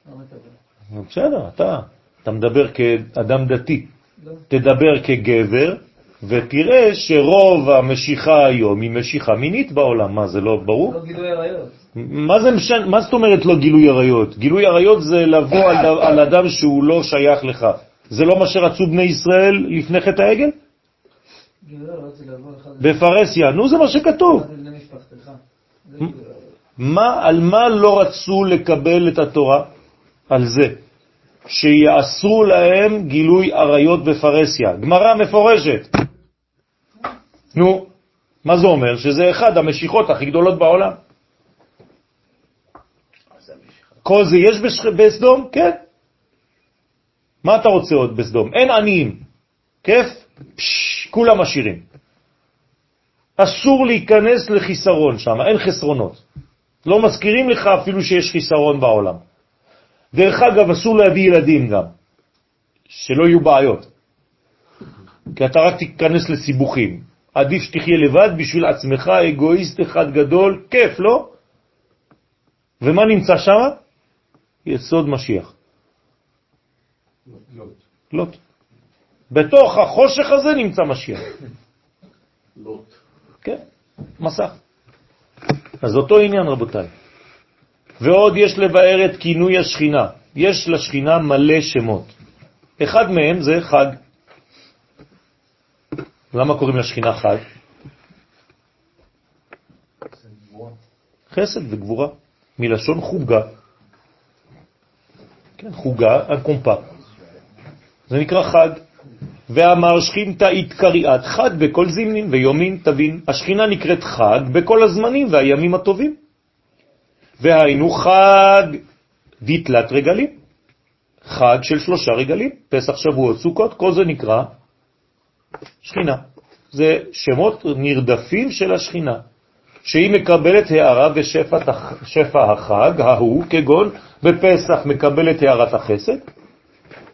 לא. בסדר, אתה, אתה מדבר כאדם דתי. לא. תדבר כגבר, ותראה שרוב המשיכה היום היא משיכה מינית בעולם. מה, זה לא ברור? לא גילוי עריות. מה, זה משנה, מה זאת אומרת לא גילוי עריות? גילוי עריות זה לבוא על, על אדם שהוא לא שייך לך. זה לא מה שרצו בני ישראל לפני חטא העגל? בפרסיה, נו זה מה שכתוב. מה, על מה לא רצו לקבל את התורה? על זה, שיאסרו להם גילוי עריות בפרסיה. גמרא מפורשת. נו, מה זה אומר? שזה אחד המשיכות הכי גדולות בעולם. כל זה יש בשכ... בסדום? כן. מה אתה רוצה עוד בסדום? אין עניים. כיף? פש, כולם עשירים. אסור להיכנס לחיסרון שם, אין חסרונות. לא מזכירים לך אפילו שיש חיסרון בעולם. דרך אגב, אסור להביא ילדים גם, שלא יהיו בעיות. כי אתה רק תיכנס לסיבוכים. עדיף שתחיה לבד בשביל עצמך, אגואיסט אחד גדול, כיף, לא? ומה נמצא שם? יסוד משיח. לוט. בתוך החושך הזה נמצא משיח. לוט. כן, מסך. אז אותו עניין, רבותיי. ועוד יש לבאר את כינוי השכינה. יש לשכינה מלא שמות. אחד מהם זה חג. למה קוראים לשכינה חג? חסד וגבורה, מלשון חוגה. כן, חוגה, הקומפה. זה נקרא חג. ואמר שכינתה התקריאת חג בכל זמנין ויומין תבין. השכינה נקראת חג בכל הזמנים והימים הטובים. והיינו חג דתלת רגלים, חג של שלושה רגלים, פסח, שבועות, סוכות, כל זה נקרא שכינה. זה שמות נרדפים של השכינה, שהיא מקבלת הערה ושפע החג, ההוא, כגון בפסח מקבלת הערת החסד,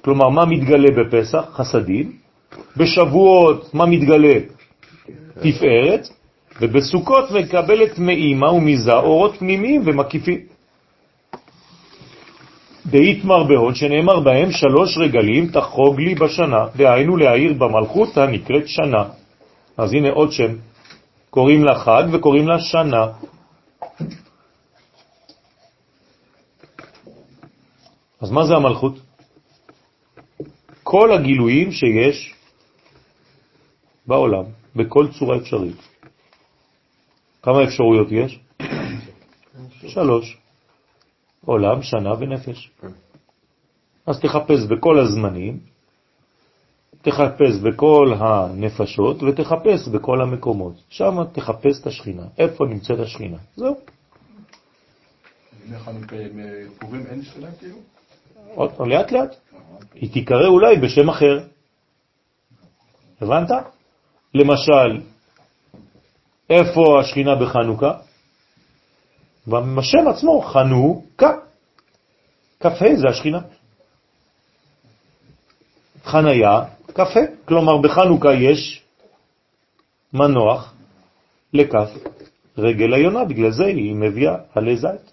כלומר, מה מתגלה בפסח? חסדים. בשבועות, מה מתגלה? תפארת. ובסוכות מקבלת מאימא ומזה אורות פנימיים ומקיפים. דאיתמר בהון, שנאמר בהם שלוש רגלים תחוג לי בשנה, דהיינו להעיר במלכות הנקראת שנה. אז הנה עוד שם, קוראים לה חג וקוראים לה שנה. אז מה זה המלכות? כל הגילויים שיש בעולם, בכל צורה אפשרית. כמה אפשרויות יש? שלוש. עולם, שנה ונפש. אז תחפש בכל הזמנים, תחפש בכל הנפשות ותחפש בכל המקומות. שם תחפש את השכינה. איפה נמצאת השכינה? זהו. שלהם כאילו? עוד פעם, לאט לאט. היא תיקרא אולי בשם אחר. הבנת? למשל, איפה השכינה בחנוכה? בשם עצמו, חנוכה. כ"ה זה השכינה. חניה, כ"ה. כלומר, בחנוכה יש מנוח לכף רגל היונה, בגלל זה היא מביאה עלי זית.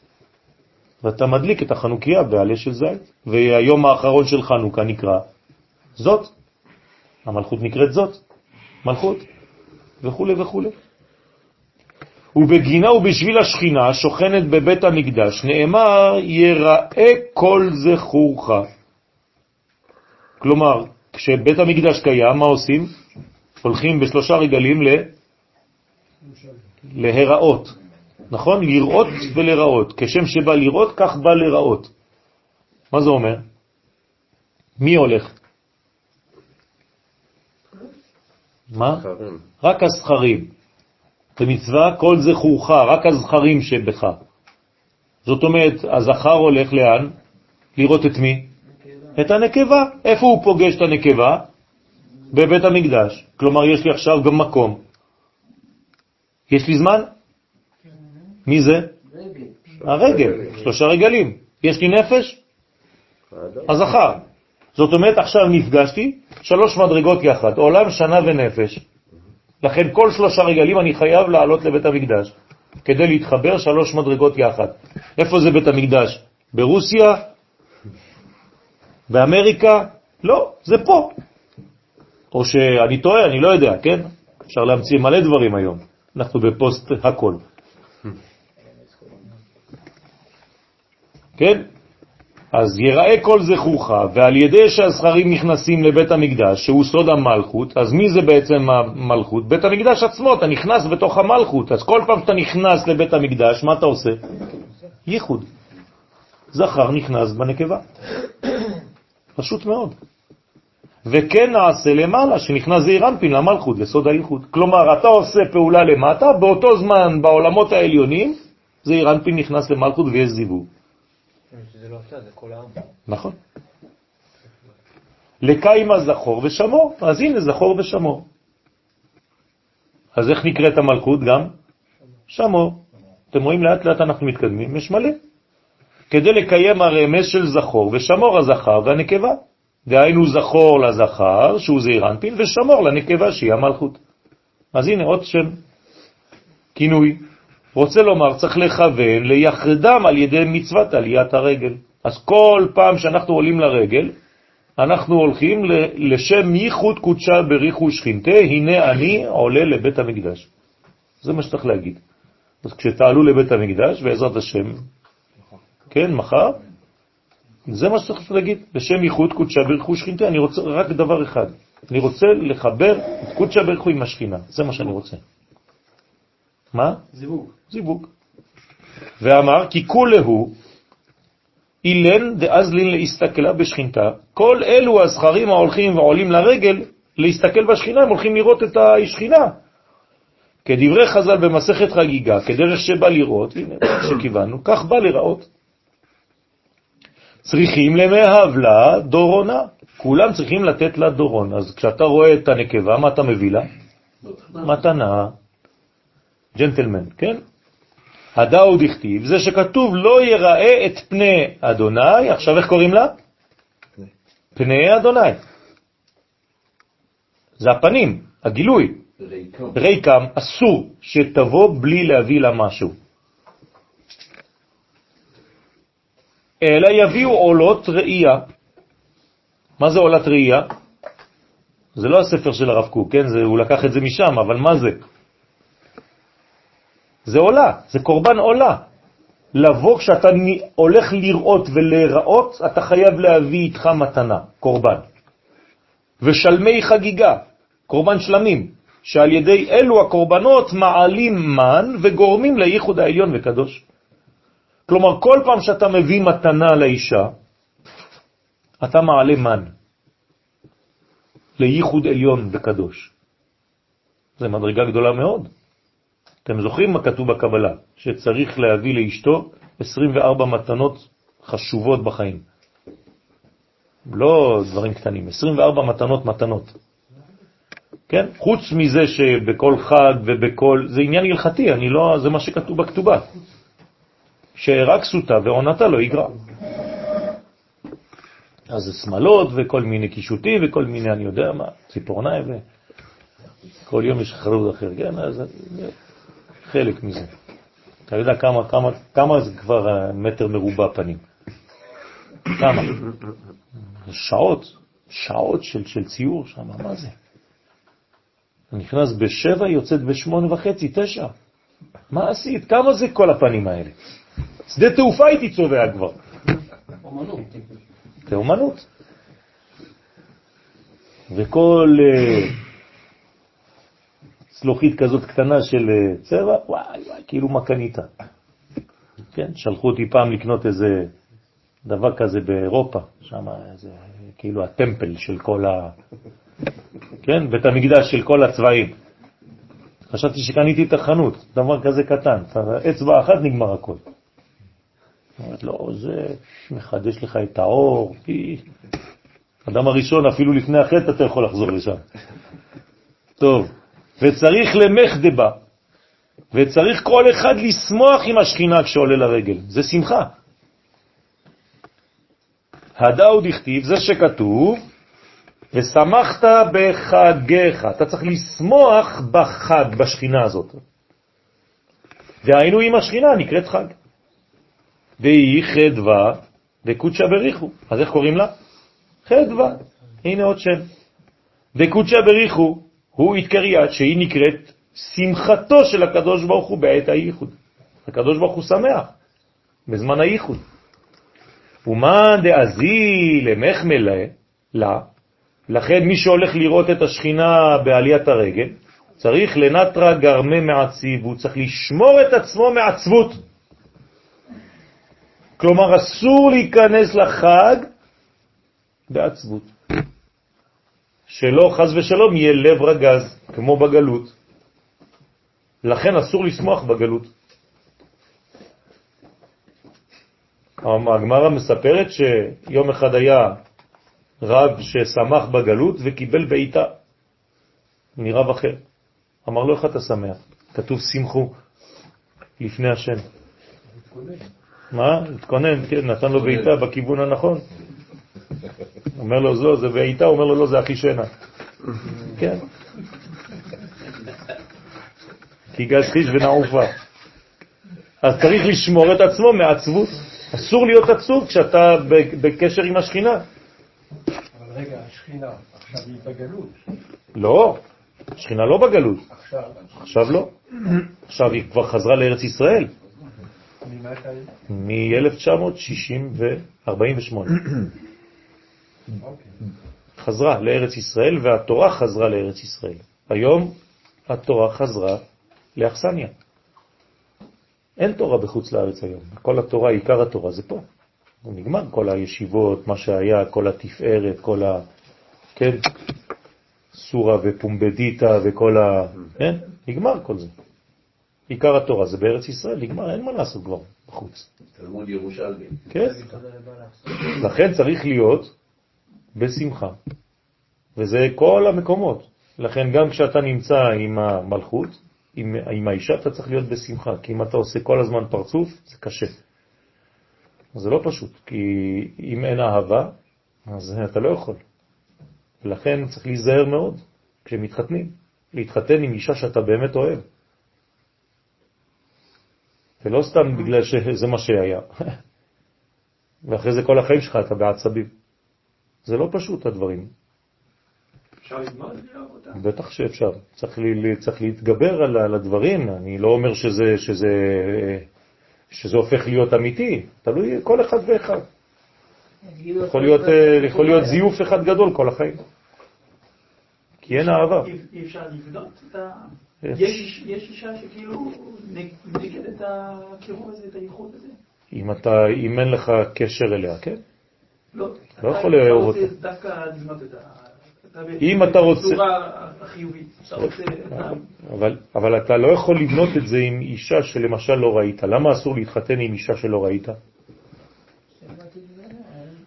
ואתה מדליק את החנוכיה בעלה של זית. והיום האחרון של חנוכה נקרא זאת. המלכות נקראת זאת. מלכות. וכו' וכו'. ובגינה ובשביל השכינה שוכנת בבית המקדש, נאמר יראה כל זכורך. כלומר, כשבית המקדש קיים, מה עושים? הולכים בשלושה רגלים ל... להיראות, נכון? לראות ולראות. כשם שבא לראות, כך בא לראות. מה זה אומר? מי הולך? מה? רק הזכרים. במצווה כל זכורך, רק הזכרים שבך. זאת אומרת, הזכר הולך לאן? לראות את מי? את הנקבה. איפה הוא פוגש את הנקבה? בבית המקדש. כלומר, יש לי עכשיו גם מקום. יש לי זמן? מי זה? הרגל, שלושה רגלים. יש לי נפש? הזכר. זאת אומרת, עכשיו נפגשתי, שלוש מדרגות יחד, עולם, שנה ונפש. לכן כל שלושה רגלים אני חייב לעלות לבית המקדש, כדי להתחבר שלוש מדרגות יחד. איפה זה בית המקדש? ברוסיה? באמריקה? לא, זה פה. או שאני טועה, אני לא יודע, כן? אפשר להמציא מלא דברים היום. אנחנו בפוסט הכל. כן? אז יראה כל זכורך, ועל ידי שהזכרים נכנסים לבית המקדש, שהוא סוד המלכות, אז מי זה בעצם המלכות? בית המקדש עצמו, אתה נכנס בתוך המלכות, אז כל פעם שאתה נכנס לבית המקדש, מה אתה עושה? ייחוד. זכר נכנס בנקבה. פשוט מאוד. וכן נעשה למעלה, שנכנס זעיר אנפין למלכות, לסוד הייחוד. כלומר, אתה עושה פעולה למטה, באותו זמן בעולמות העליונים, זעיר אנפין נכנס למלכות ויש זיווג. זה לא אתה, זה כל העם. נכון. לקיימה זכור ושמור, אז הנה זכור ושמור. אז איך נקראת המלכות גם? שמור. אתם רואים לאט לאט אנחנו מתקדמים, יש מלא. כדי לקיים הרמז של זכור ושמור הזכר והנקבה. דהיינו זכור לזכר, שהוא זעיר אנפין, ושמור לנקבה, שהיא המלכות. אז הנה עוד שם, כינוי. רוצה לומר, צריך לכוון ליחדם על ידי מצוות עליית הרגל. אז כל פעם שאנחנו עולים לרגל, אנחנו הולכים לשם ייחוד קודשה בריחו שכינתה, הנה אני עולה לבית המקדש. זה מה שצריך להגיד. אז כשתעלו לבית המקדש, בעזרת השם, כן, מחר, זה מה שצריך להגיד, בשם ייחוד קודשה בריחו שכינתה. אני רוצה רק דבר אחד, אני רוצה לחבר את קודשה בריחו עם השכינה, זה מה שאני רוצה. מה? זיווג. זיווג. ואמר, כי כולהו אילן דאזלין להסתכלה בשכינתה. כל אלו הזכרים ההולכים ועולים לרגל להסתכל בשכינה, הם הולכים לראות את השכינה. כדברי חז"ל במסכת חגיגה, כדרך שבא לראות, הנה, שכיוונו, כך בא לראות. צריכים למאהב לה דורונה. כולם צריכים לתת לה דורון. אז כשאתה רואה את הנקבה, מה אתה מביא לה? מתנה. ג'נטלמן, כן? הדאו דכתיב, זה שכתוב לא יראה את פני אדוני, עכשיו איך קוראים לה? פני אדוני. זה הפנים, הגילוי. ריקם אסור שתבוא בלי להביא לה משהו. אלא יביאו עולות ראייה. מה זה עולת ראייה? זה לא הספר של הרב קוק, כן? זה, הוא לקח את זה משם, אבל מה זה? זה עולה, זה קורבן עולה. לבוא כשאתה הולך לראות ולהיראות, אתה חייב להביא איתך מתנה, קורבן. ושלמי חגיגה, קורבן שלמים, שעל ידי אלו הקורבנות מעלים מן וגורמים לייחוד העליון וקדוש. כלומר, כל פעם שאתה מביא מתנה לאישה, אתה מעלה מן לייחוד עליון וקדוש. זה מדרגה גדולה מאוד. אתם זוכרים מה כתוב בקבלה? שצריך להביא לאשתו 24 מתנות חשובות בחיים. לא דברים קטנים, 24 מתנות מתנות. כן? חוץ מזה שבכל חג ובכל... זה עניין הלכתי, אני לא... זה מה שכתוב בכתובה. שרק סוטה ועונתה לא יגרע. אז זה שמלות וכל מיני קישוטים וכל מיני, אני יודע מה, ציפורניים וכל יום יש חרוד אחר, כן? אז חלק מזה. אתה יודע כמה, כמה, כמה זה כבר מטר מרובע פנים? כמה? שעות, שעות של, של ציור שם, מה זה? נכנס בשבע, יוצאת בשמונה וחצי, תשע. מה עשית? כמה זה כל הפנים האלה? שדה תעופה הייתי צובע כבר. אומנות. זה אומנות. וכל uh, צלוחית כזאת קטנה של אה, צבע, וואי וואי, כאילו מה קנית? כן, שלחו אותי פעם לקנות איזה דבר כזה באירופה, שם זה כאילו הטמפל של כל ה... כן, בית המקדש של כל הצבעים. חשבתי שקניתי את החנות, דבר כזה קטן, אצבע אחת נגמר הכל. אומרת, לא, זה מחדש לך את האור. אדם הראשון, אפילו לפני החטא אתה יכול לחזור לשם. טוב, וצריך למח דבה, וצריך כל אחד לשמוח עם השכינה כשעולה לרגל, זה שמחה. הדאו דכתיב, זה שכתוב, ושמחת בחגיך, אתה צריך לשמוח בחג, בשכינה הזאת. והיינו עם השכינה נקראת חג. והיא חדווה וקודשה בריחו. אז איך קוראים לה? חדווה. הנה עוד שם. וקודשה בריחו הוא התקריית שהיא נקראת שמחתו של הקדוש ברוך הוא בעת הייחוד. הקדוש ברוך הוא שמח בזמן הייחוד. ומה דאזי למחמלה לה, לכן מי שהולך לראות את השכינה בעליית הרגל, צריך לנטרה גרמה מעציב, הוא צריך לשמור את עצמו מעצבות. כלומר, אסור להיכנס לחג בעצבות. שלא, חז ושלום, יהיה לב רגז, כמו בגלות. לכן אסור לשמוח בגלות. הגמרא מספרת שיום אחד היה רב ששמח בגלות וקיבל בעיטה מרב אחר. אמר לו, איך אתה שמח? כתוב שמחו לפני השם. מה? התכונן, כן, נתן לו בעיטה בכיוון הנכון. אומר לו, זו, זה בעיטה, אומר לו, לא, זה אחי שנה. כן. כי גז חיש ונעופה. אז צריך לשמור את עצמו מעצבות. אסור להיות עצוב כשאתה בקשר עם השכינה. אבל רגע, השכינה, עכשיו היא בגלות. לא, השכינה לא בגלות. עכשיו? עכשיו לא. עכשיו היא כבר חזרה לארץ ישראל. מ-1948. חזרה לארץ ישראל והתורה חזרה לארץ ישראל. היום התורה חזרה לאכסניה. אין תורה בחוץ לארץ היום. כל התורה, עיקר התורה זה פה. זה נגמר כל הישיבות, מה שהיה, כל התפארת, כל ה... כן? סורה ופומבדיטה וכל ה... כן? נגמר כל זה. עיקר התורה זה בארץ ישראל, נגמר, אין מה לעשות כבר בחוץ. תלמוד ירושלמי. כן. לכן צריך להיות בשמחה. וזה כל המקומות. לכן גם כשאתה נמצא עם המלכות, עם, עם האישה, אתה צריך להיות בשמחה, כי אם אתה עושה כל הזמן פרצוף, זה קשה. זה לא פשוט, כי אם אין אהבה, אז אתה לא יכול. ולכן צריך להיזהר מאוד כשמתחתנים, להתחתן עם אישה שאתה באמת אוהב. ולא סתם בגלל שזה מה שהיה. ואחרי זה כל החיים שלך אתה בעצבים. זה לא פשוט הדברים. אפשר אותה? בטח שאפשר. צריך, לי, צריך להתגבר על, על הדברים. אני לא אומר שזה, שזה, שזה הופך להיות אמיתי. תלוי כל אחד ואחד. יכול להיות, יכול להיות זיוף אחד גדול כל החיים. כי אין אהבה. אי אפשר לבדות את ה... יש אישה שכאילו נגד את הקירוב הזה, את הייחוד הזה? אם, אתה, אם אין לך קשר אליה, כן? לא, לא יכול לאהוב אותה. דווקא לבנות את ה... אם אתה רוצה... בצורה החיובית. אתה רוצה... אבל, אבל אתה לא יכול לבנות את זה עם אישה שלמשל לא ראית. למה אסור להתחתן עם אישה שלא ראית?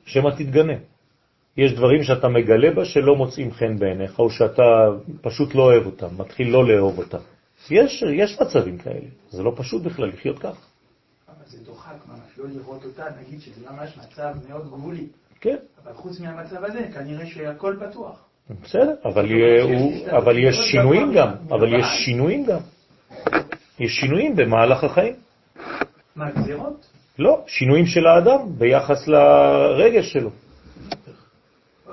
שמא תתגנה. יש דברים שאתה מגלה בה שלא מוצאים חן בעיניך, או שאתה פשוט לא אוהב אותם, מתחיל לא לאהוב אותם. יש, יש מצבים כאלה, זה לא פשוט בכלל לחיות כך. זה דוחק ממש, לא לראות אותה, נגיד שזה ממש מצב מאוד גבולי. כן. אבל חוץ מהמצב הזה, כנראה שהכל פתוח. בסדר, אבל, הוא, אבל יש שינויים גם, אבל יש שינויים גם. יש שינויים במהלך החיים. מה, גזירות? לא, שינויים של האדם ביחס לרגש שלו.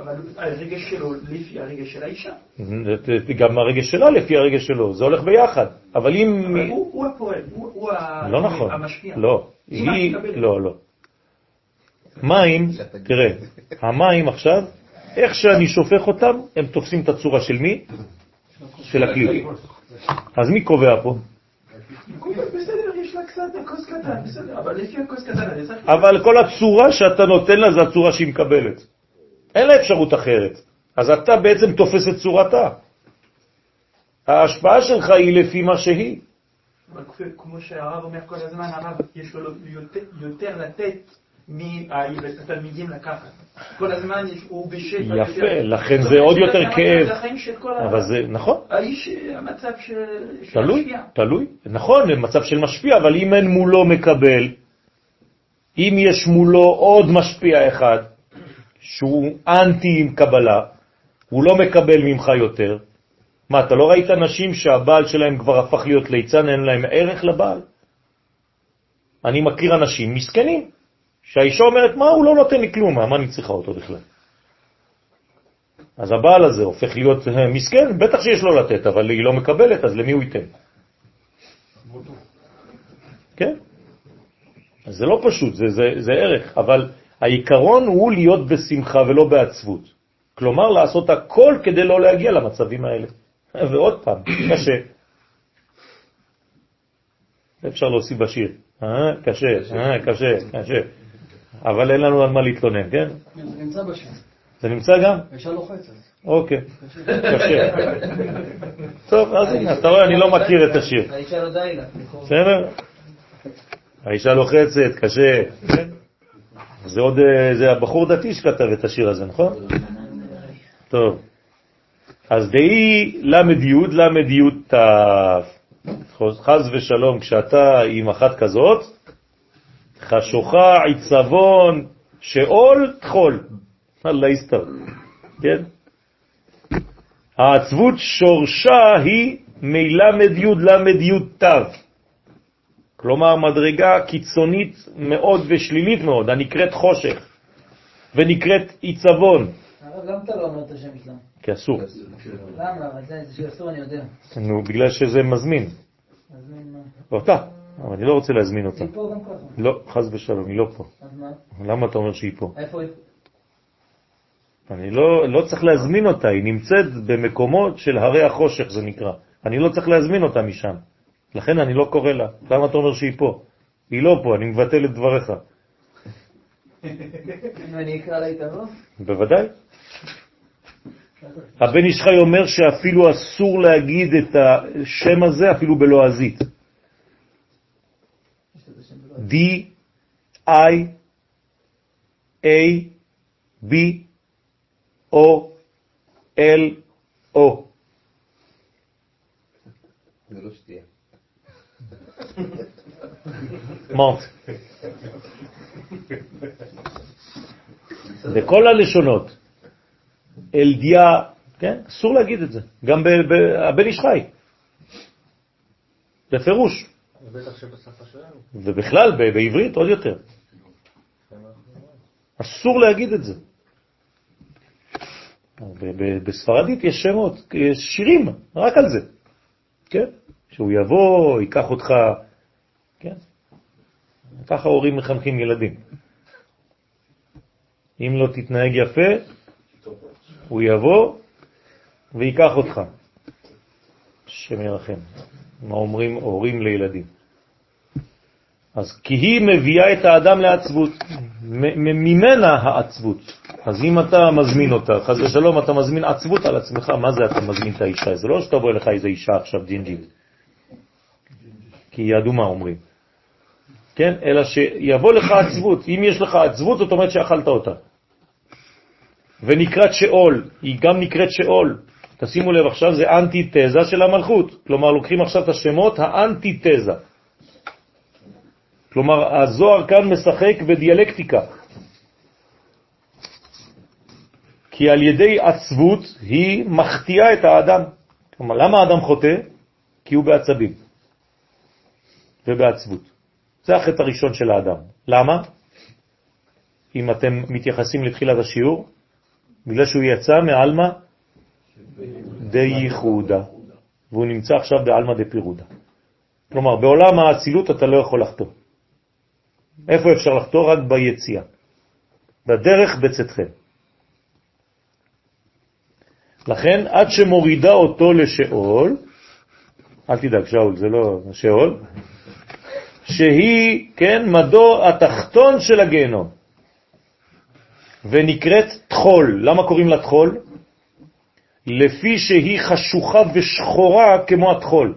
אבל הרגש שלו לפי הרגש של האישה. גם הרגש שלה לפי הרגש שלו, זה הולך ביחד. אבל אם... אבל הוא, הפועל, הוא, הוא לא נכון. המשפיע. לא. לא, לא. מים, תראה, המים עכשיו, איך שאני שופך אותם, הם תופסים את הצורה של מי? של הכלי. אז מי קובע פה? אבל כל הצורה שאתה נותן לה זה הצורה שהיא מקבלת. אין לה אפשרות אחרת. אז אתה בעצם תופס את צורתה. ההשפעה שלך היא לפי מה שהיא. אבל כמו שהרב אומר כל הזמן, הרב יש לו יותר, יותר לתת מהתלמידים לקחת. כל הזמן הוא בשפע. יפה. לכן זה עוד יותר כאב. אבל זה, נכון, האיש, המצב של... של תלוי. תלוי. נכון, מצב של משפיע, אבל אם אין מולו מקבל, אם יש מולו עוד משפיע אחד, שהוא אנטי עם קבלה, הוא לא מקבל ממך יותר, מה, אתה לא ראית נשים שהבעל שלהם כבר הפך להיות ליצן, אין להם ערך לבעל? אני מכיר אנשים מסכנים, שהאישה אומרת, מה, הוא לא נותן לי כלום, מה אני צריכה אותו בכלל? אז הבעל הזה הופך להיות אה, מסכן, בטח שיש לו לתת, אבל היא לא מקבלת, אז למי הוא ייתן? כן? אז זה לא פשוט, זה, זה, זה ערך, אבל העיקרון הוא להיות בשמחה ולא בעצבות. כלומר, לעשות הכל כדי לא להגיע למצבים האלה. ועוד פעם, קשה. אפשר להוסיף בשיר. אה, קשה, אה, קשה, קשה. אבל אין לנו על מה להתלונן, כן? זה נמצא בשם. זה נמצא גם? האישה לוחצת. אוקיי, קשה. טוב, אז הנה, אתה רואה, אני לא מכיר את השיר. האישה לא די לה. בסדר? האישה לוחצת, קשה. זה עוד, אה, זה הבחור דתי שכתב את השיר הזה, נכון? טוב. אז דהי למד י' למד י' ת'. חז ושלום, כשאתה עם אחת כזאת, חשוכה, עיצבון, שאול, תחול. אללה יסתר. כן? העצבות שורשה היא מלמד י' למד י' ת'. כלומר, מדרגה קיצונית מאוד ושלילית מאוד, הנקראת חושך, ונקראת עיצבון, הרב, למה אתה לא אומר את השם שלנו? כי אסור. למה? אבל זה שאסור, אני יודע. נו, בגלל שזה מזמין. אז מין מה? אותה, אבל אני לא רוצה להזמין אותה. היא פה גם ככה. לא, חז ושלום, היא לא פה. אז מה? למה אתה אומר שהיא פה? איפה היא? אני לא, לא צריך להזמין אותה, היא נמצאת במקומות של הרי החושך, זה נקרא. אני לא צריך להזמין אותה משם. לכן אני לא קורא לה. למה אתה אומר שהיא פה? היא לא פה, אני מבטל את דבריך. אני אקרא לה איתה לא? בוודאי. הבן איש חי אומר שאפילו אסור להגיד את השם הזה אפילו בלועזית. D, I, A, B, O, L, O. זה לא שתייה. מונט. בכל הלשונות. אלדיה, כן? אסור להגיד את זה. גם הבן איש חי. בפירוש. בטח שבשפה שלנו. ובכלל, בעברית עוד יותר. אסור להגיד את זה. בספרדית יש שמות, יש שירים רק על זה, כן? שהוא יבוא, ייקח אותך, כן? ככה הורים מחנכים ילדים. אם לא תתנהג יפה, הוא יבוא ויקח אותך. השם ירחם. מה אומרים הורים לילדים? אז כי היא מביאה את האדם לעצבות, ממנה העצבות. אז אם אתה מזמין אותה, חס ושלום, אתה מזמין עצבות על עצמך, מה זה אתה מזמין את האישה? זה לא שתבוא אליך איזה אישה עכשיו ג'ינג'ית, כי היא אדומה אומרים. כן? אלא שיבוא לך עצבות. אם יש לך עצבות, זאת אומרת שאכלת אותה. ונקראת שאול, היא גם נקראת שאול. תשימו לב עכשיו, זה אנטיתזה של המלכות. כלומר, לוקחים עכשיו את השמות האנטיתזה. כלומר, הזוהר כאן משחק בדיאלקטיקה. כי על ידי עצבות היא מחטיאה את האדם. כלומר, למה האדם חוטא? כי הוא בעצבים ובעצבות. זה החטא הראשון של האדם. למה? אם אתם מתייחסים לתחילת השיעור, בגלל שהוא יצא מעלמא דייחודה, והוא נמצא עכשיו בעלמא דפירודה. כלומר, בעולם האצילות אתה לא יכול לחטוא. איפה אפשר לחטוא? רק ביציאה. בדרך בצאתכם. לכן, עד שמורידה אותו לשאול, אל תדאג, שאול, זה לא שאול, שהיא, כן, מדו התחתון של הגיהנום, ונקראת תחול. למה קוראים לה תחול? לפי שהיא חשוכה ושחורה כמו התחול.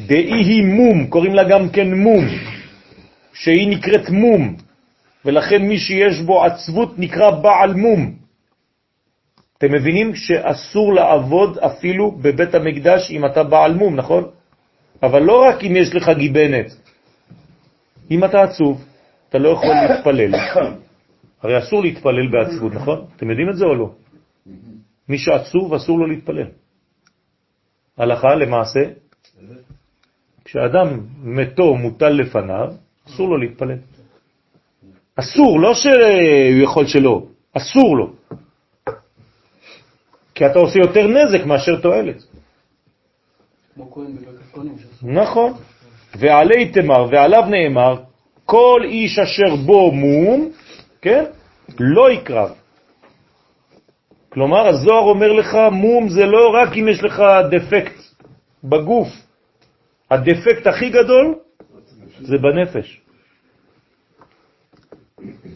דאי היא מום, קוראים לה גם כן מום, שהיא נקראת מום, ולכן מי שיש בו עצבות נקרא בעל מום. אתם מבינים שאסור לעבוד אפילו בבית המקדש אם אתה בעל מום, נכון? אבל לא רק אם יש לך גיבנת. אם אתה עצוב, אתה לא יכול להתפלל. הרי אסור להתפלל בעצבות, נכון? אתם יודעים את זה או לא? מי שעצוב אסור לו להתפלל. הלכה למעשה, כשאדם מתו מוטל לפניו, אסור לו להתפלל. אסור, לא שהוא יכול שלא, אסור לו. כי אתה עושה יותר נזק מאשר תועלת. נכון. ועלי תמר, ועליו נאמר, כל איש אשר בו מום, כן, לא יקרב. כלומר, הזוהר אומר לך, מום זה לא רק אם יש לך דפקט בגוף. הדפקט הכי גדול זה בנפש.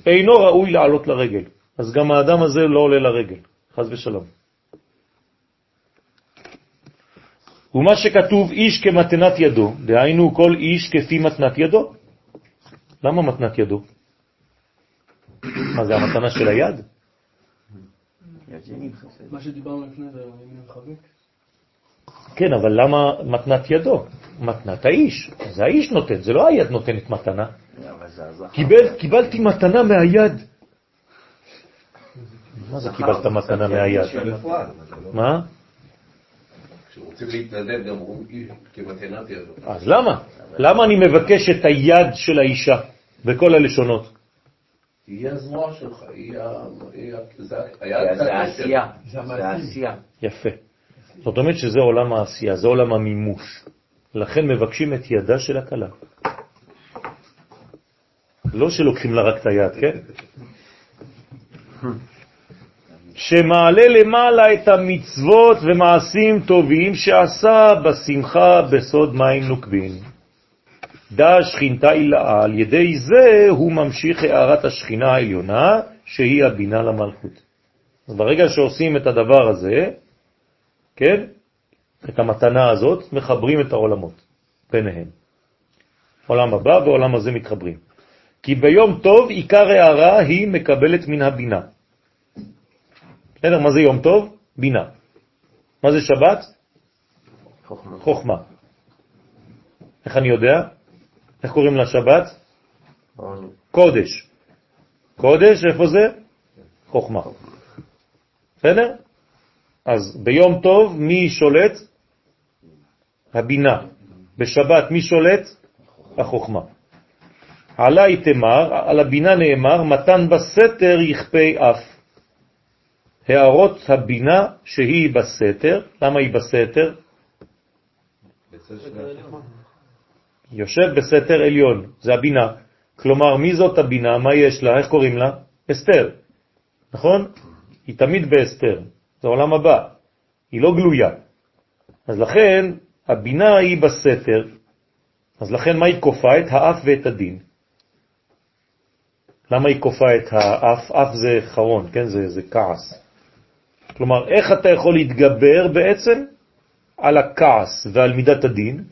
אינו ראוי לעלות לרגל. אז גם האדם הזה לא עולה לרגל, חז ושלום. ומה שכתוב איש כמתנת ידו, דהיינו כל איש כפי מתנת ידו. למה מתנת ידו? מה זה המתנה של היד? מה שדיברנו לפני זה. כן, אבל למה מתנת ידו? מתנת האיש. זה האיש נותן, זה לא היד נותנת מתנה. קיבל, קיבלתי מתנה מהיד. מה זה קיבלת מתנה מהיד? מה? כשרוצים להתנדב גם ידו. אז למה? למה אני מבקש את היד של האישה בכל הלשונות? היא הזרוע שלך. זה העשייה. זה העשייה. יפה. זאת אומרת שזה עולם העשייה, זה עולם המימוש. לכן מבקשים את ידה של הכלה. לא שלוקחים לה רק את היד, כן? שמעלה למעלה את המצוות ומעשים טובים שעשה בשמחה בסוד מים נוקבין. דא שכינתה אילאה, על ידי זה הוא ממשיך הערת השכינה העליונה, שהיא הבינה למלכות. אז ברגע שעושים את הדבר הזה, כן, את המתנה הזאת, מחברים את העולמות ביניהם. עולם הבא ועולם הזה מתחברים. כי ביום טוב עיקר הערה היא מקבלת מן הבינה. בסדר, מה זה יום טוב? בינה. מה זה שבת? חוכמה. חוכמה. איך אני יודע? איך קוראים לשבת? קודש. קודש, איפה זה? חוכמה. בסדר? אז ביום טוב מי שולט? הבינה. בשבת מי שולט? החוכמה. עלי תמר, על הבינה נאמר, מתן בסתר יכפה אף. הערות הבינה שהיא בסתר, למה היא בסתר? יושב בסתר עליון, זה הבינה. כלומר, מי זאת הבינה? מה יש לה? איך קוראים לה? אסתר. נכון? היא תמיד באסתר. זה עולם הבא. היא לא גלויה. אז לכן, הבינה היא בסתר. אז לכן מה היא כופה? את האף ואת הדין. למה היא כופה את האף? אף זה חרון, כן? זה, זה כעס. כלומר, איך אתה יכול להתגבר בעצם על הכעס ועל מידת הדין?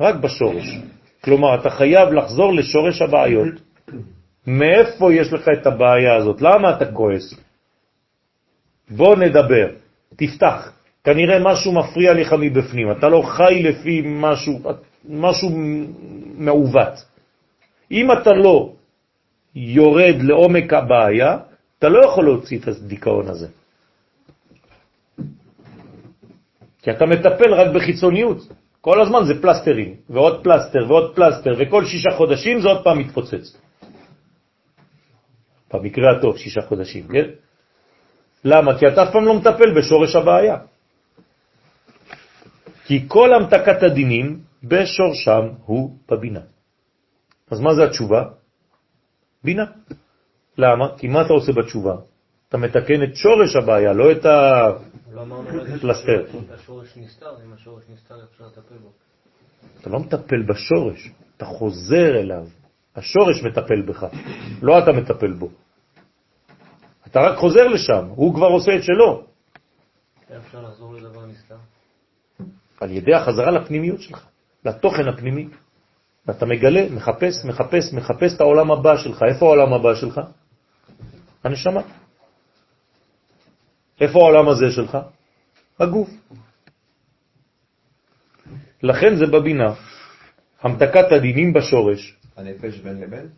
רק בשורש. כלומר, אתה חייב לחזור לשורש הבעיות. מאיפה יש לך את הבעיה הזאת? למה אתה כועס? בוא נדבר, תפתח. כנראה משהו מפריע לך מבפנים, אתה לא חי לפי משהו, משהו מעוות. אם אתה לא יורד לעומק הבעיה, אתה לא יכול להוציא את הדיכאון הזה. כי אתה מטפל רק בחיצוניות. כל הזמן זה פלסטרים, ועוד פלסטר, ועוד פלסטר, וכל שישה חודשים זה עוד פעם מתפוצץ. במקרה הטוב, שישה חודשים, כן? למה? כי אתה אף פעם לא מטפל בשורש הבעיה. כי כל המתקת הדינים בשורשם הוא בבינה. אז מה זה התשובה? בינה. למה? כי מה אתה עושה בתשובה? אתה מתקן את שורש הבעיה, לא את לא הפלסטר. בו. אתה לא מטפל בשורש, אתה חוזר אליו. השורש מטפל בך, לא אתה מטפל בו. אתה רק חוזר לשם, הוא כבר עושה את שלו. אפשר לחזור לדבר נסתר? על ידי החזרה לפנימיות שלך, לתוכן הפנימי. ואתה מגלה, מחפש, מחפש, מחפש את העולם הבא שלך. איפה העולם הבא שלך? הנשמה. איפה העולם הזה שלך? הגוף. לכן זה בבינה. המתקת הדינים בשורש. הנפש בין לבין?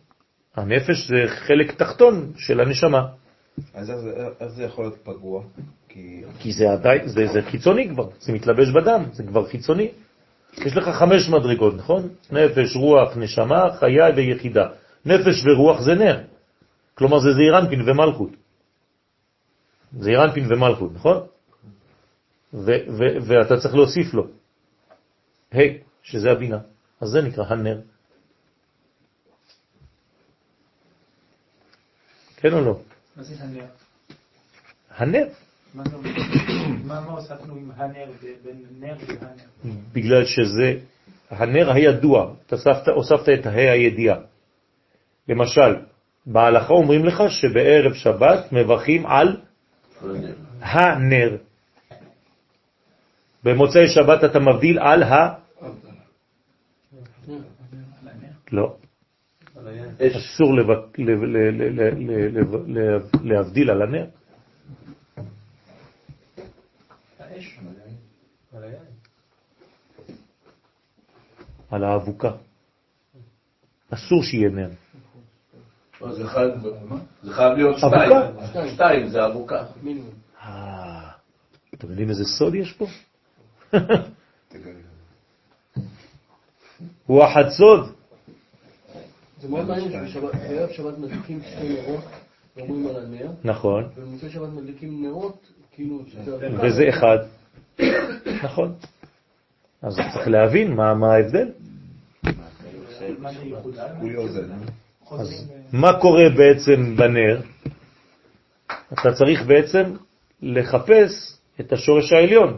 הנפש זה חלק תחתון של הנשמה. אז איך זה- איך זה יכול להיות פגוע? כי... כי זה עדיין, זה, זה חיצוני כבר, זה מתלבש בדם, זה כבר חיצוני. יש לך חמש מדרגות, נכון? נפש, רוח, נשמה, חיה ויחידה. נפש ורוח זה נר. כלומר זה זעירנפין ומלכות. זעירנפין ומלכות, נכון? ואתה צריך להוסיף לו. היי, שזה הבינה. אז זה נקרא הנר. כן או לא? מה זה הנר? הנר. מה הוספנו עם הנר בין נר והנר? בגלל שזה הנר הידוע, הוספת את ה' הידיעה. למשל, בהלכה אומרים לך שבערב שבת מברכים על הנר. במוצאי שבת אתה מבדיל על ה... לא. אסור להבדיל על הנר. על האבוקה. אסור שיהיה נר. זה חייב זה חייב להיות שתיים. שתיים זה אבוקה. אה, אתם יודעים איזה סוד יש פה? הוא החצוד. זה מאוד מעניין שבערב שבת מדליקים שתי נרות, ואומרים על הנר, נכון, ובמוצאי שבת מדליקים נרות, כאילו שזה... וזה אחד. נכון. אז צריך להבין מה מה ההבדל. אז מה קורה בעצם בנר? אתה צריך בעצם לחפש את השורש העליון,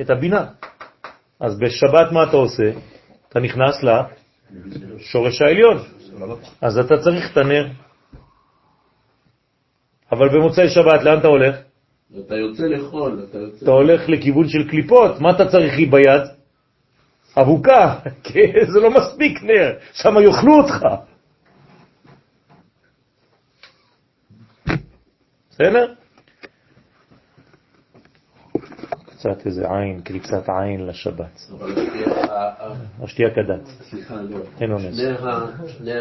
את הבינה. אז בשבת מה אתה עושה? אתה נכנס לשורש העליון. אז אתה צריך את הנר. אבל במוצאי שבת לאן אתה הולך? אתה יוצא לאכול, אתה יוצא... אתה הולך לכיוון של קליפות, מה אתה צריך לי ביד? אבוקה, כי זה לא מספיק נר, שם יאכלו אותך. בסדר? קצת איזה עין, קריצת עין לשבת. השתייה- ה- ה- השתייה כדת. סליחה, לא. אין אונס. שני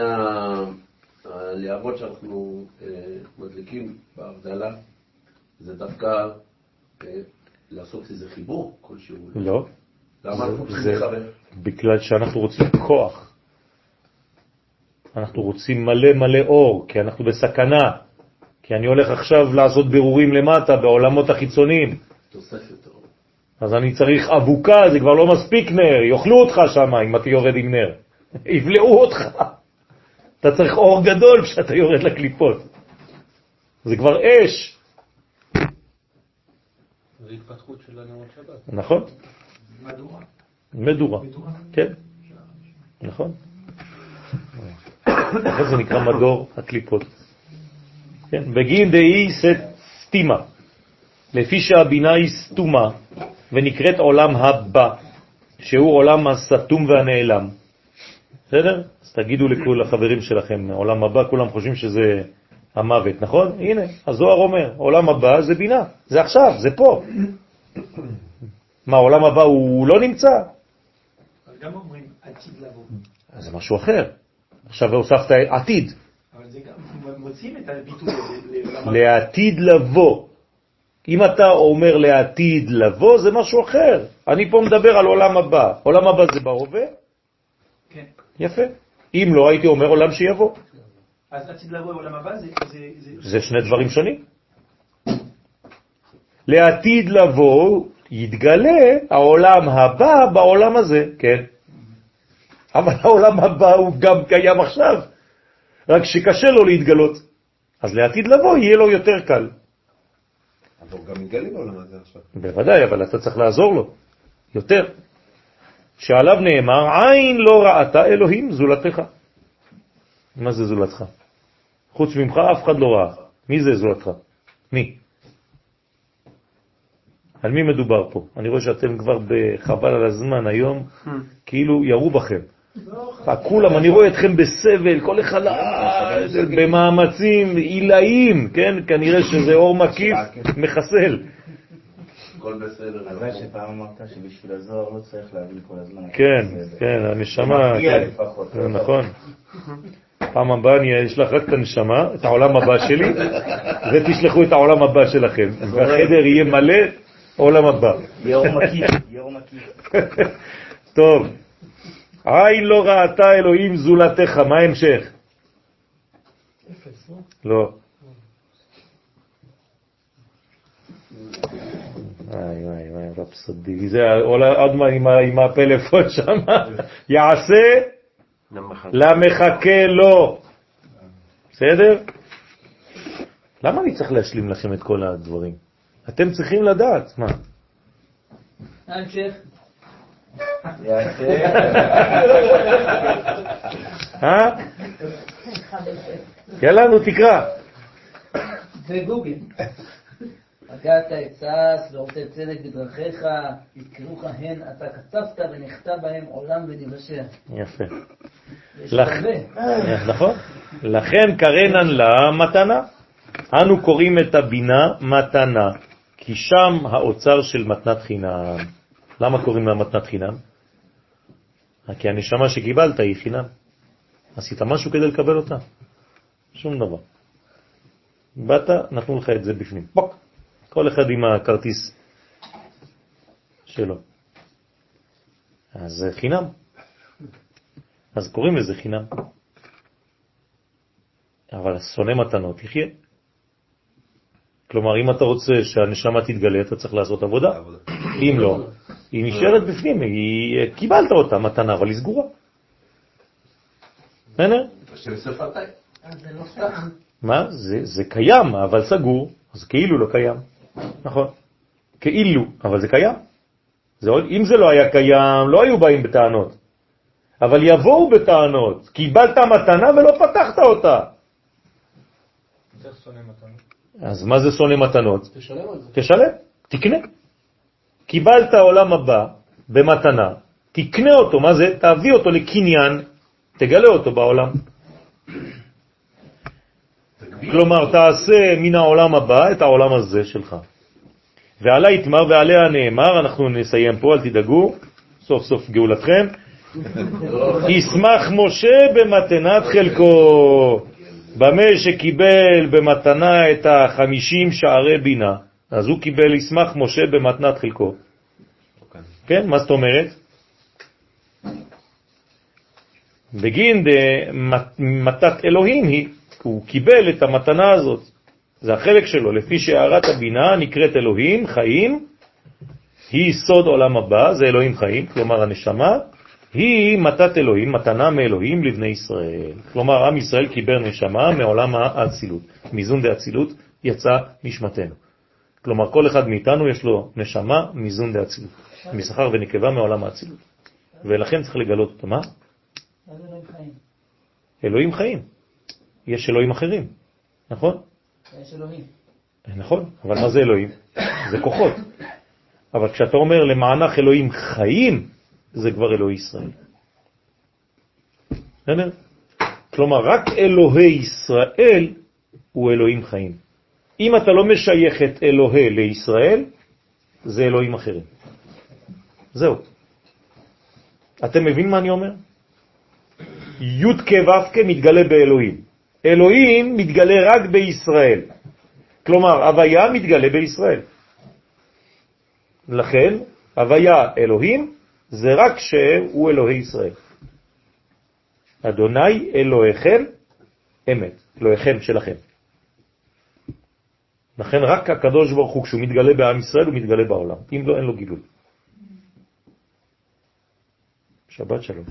הלהבות שאנחנו אה, מדליקים בהבדלה, זה דווקא אה, לעשות איזה חיבור כלשהו. לא. למה אנחנו צריכים זה לחבר? בגלל שאנחנו רוצים כוח. אנחנו רוצים מלא מלא אור, כי אנחנו בסכנה. כי אני הולך עכשיו לעשות בירורים למטה, בעולמות החיצוניים. אז אני צריך אבוקה, זה כבר לא מספיק נר, יאכלו אותך שם אם אתה יורד עם נר. יבלעו אותך. אתה צריך אור גדול כשאתה יורד לקליפות. זה כבר אש, זה התפתחות של הנרות שבת. נכון? מדורה. מדורה. כן, נכון. לכן זה נקרא מדור הקליפות. כן, בגין דאי סתימה, לפי שהבינה היא סתומה ונקראת עולם הבא, שהוא עולם הסתום והנעלם. בסדר? אז תגידו לכל החברים שלכם, עולם הבא, כולם חושבים שזה המוות, נכון? הנה, הזוהר אומר, עולם הבא זה בינה, זה עכשיו, זה פה. מה, העולם הבא הוא לא נמצא? גם אומרים עתיד לבוא. אז זה משהו אחר. עכשיו הוספת עתיד, זה גם, מוצאים את הביטוי לעתיד לבוא. אם אתה אומר לעתיד לבוא, זה משהו אחר. אני פה מדבר על עולם הבא. עולם הבא זה בהווה? כן. יפה. אם לא, הייתי אומר עולם שיבוא. אז עתיד לבוא לעולם הבא זה... זה- זה- זה שני דברים שונים. לעתיד לבוא יתגלה העולם הבא בעולם הזה, כן. אבל העולם הבא הוא גם קיים עכשיו, רק שקשה לו להתגלות. אז לעתיד לבוא יהיה לו יותר קל. אבל הוא גם מתגלה בעולם הזה עכשיו. בוודאי, אבל אתה צריך לעזור לו יותר. שעליו נאמר, עין לא ראתה אלוהים זולתך. מה זה זולתך? חוץ ממך אף אחד לא ראה. מי זה זולתך? מי? על מי מדובר פה? אני רואה שאתם כבר בחבל על הזמן היום, כאילו ירו בכם. כולם, אני רואה אתכם בסבל, כל אחד במאמצים עילאיים, כן? כנראה שזה אור מקיף, מחסל. הכל בסדר. הלוואי שפעם אמרת שבשביל הזוהר לא צריך להבין כל הזמן. כן, כן, הנשמה, כן, זה לא נכון. פעם הבאה אני אשלח רק את הנשמה, את העולם הבא שלי, ותשלחו את העולם הבא שלכם. והחדר יהיה מלא עולם הבא. יאור מקיף, יאור מקיף. טוב, עין לא ראתה אלוהים זולתך, מה ההמשך? אפס, לא? וואי וואי וואי, רפסודי, זה עולה עוד מה עם הפלאפון שם, יעשה למחכה לו. בסדר? למה אני צריך להשלים לכם את כל הדברים? אתם צריכים לדעת, מה? המשך. אה? יאללה, נו, תקרא. בגוגל. הגעת אצעס ועושה צדק בדרכיך, יקראוך הן, אתה כתבת ונכתב בהם עולם ונבשע. יפה. הרבה. נכון. לכן קרנן לה מתנה. אנו קוראים את הבינה מתנה, כי שם האוצר של מתנת חינם. למה קוראים לה מתנת חינם? כי הנשמה שקיבלת היא חינם. עשית משהו כדי לקבל אותה? שום דבר. באת, נתנו לך את זה בפנים. בוק. כל אחד עם הכרטיס שלו. אז זה חינם. אז קוראים לזה חינם. אבל שונא מתנות יחיה. כלומר, אם אתה רוצה שהנשמה תתגלה, אתה צריך לעשות עבודה. אם לא, היא נשארת בפנים, היא, קיבלת אותה מתנה, אבל היא סגורה. בסדר? זה לא. מה? זה, זה קיים, אבל סגור, אז כאילו לא קיים. נכון. כאילו, אבל זה קיים. זה עוד, אם זה לא היה קיים, לא היו באים בטענות. אבל יבואו בטענות, קיבלת מתנה ולא פתחת אותה. אז מה זה שונא מתנות? תשלם על זה. תשלם, תקנה. קיבלת עולם הבא במתנה, תקנה אותו, מה זה? תביא אותו לקניין, תגלה אותו בעולם. כלומר, תעשה מן העולם הבא את העולם הזה שלך. ועלה יתמר ועליה נאמר, אנחנו נסיים פה, אל תדאגו, סוף סוף גאולתכם. ישמח משה במתנת חלקו, במה שקיבל במתנה את החמישים שערי בינה, אז הוא קיבל ישמח משה במתנת חלקו. כן, מה זאת אומרת? בגין מתת אלוהים היא, הוא קיבל את המתנה הזאת, זה החלק שלו, לפי שהערת הבינה נקראת אלוהים, חיים, היא סוד עולם הבא, זה אלוהים חיים, כלומר הנשמה, היא מתת אלוהים, מתנה מאלוהים לבני ישראל. כלומר, עם ישראל קיבל נשמה מעולם האצילות. מיזון דאצילות יצא נשמתנו. כלומר, כל אחד מאיתנו יש לו נשמה מיזון דאצילות. משכר ונקבה מעולם האצילות. ולכן צריך לגלות אותו. מה? אלוהים חיים. יש אלוהים אחרים, נכון? יש אלוהים. נכון, אבל מה זה אלוהים? זה כוחות. אבל כשאתה אומר למענך אלוהים חיים, זה כבר אלוהי ישראל. בסדר? כלומר, רק אלוהי ישראל הוא אלוהים חיים. אם אתה לא משייך את אלוהי לישראל, זה אלוהים אחרים. זהו. אתם מבין מה אני אומר? י' כו' מתגלה באלוהים. אלוהים מתגלה רק בישראל. כלומר, הוויה מתגלה בישראל. לכן, הוויה אלוהים זה רק שהוא אלוהי ישראל. אדוני אלוהיכם אמת, אלוהיכם שלכם. לכן רק הקדוש ברוך הוא, כשהוא מתגלה בעם ישראל, הוא מתגלה בעולם. אם לא, אין לו גילוי. שבת שלום.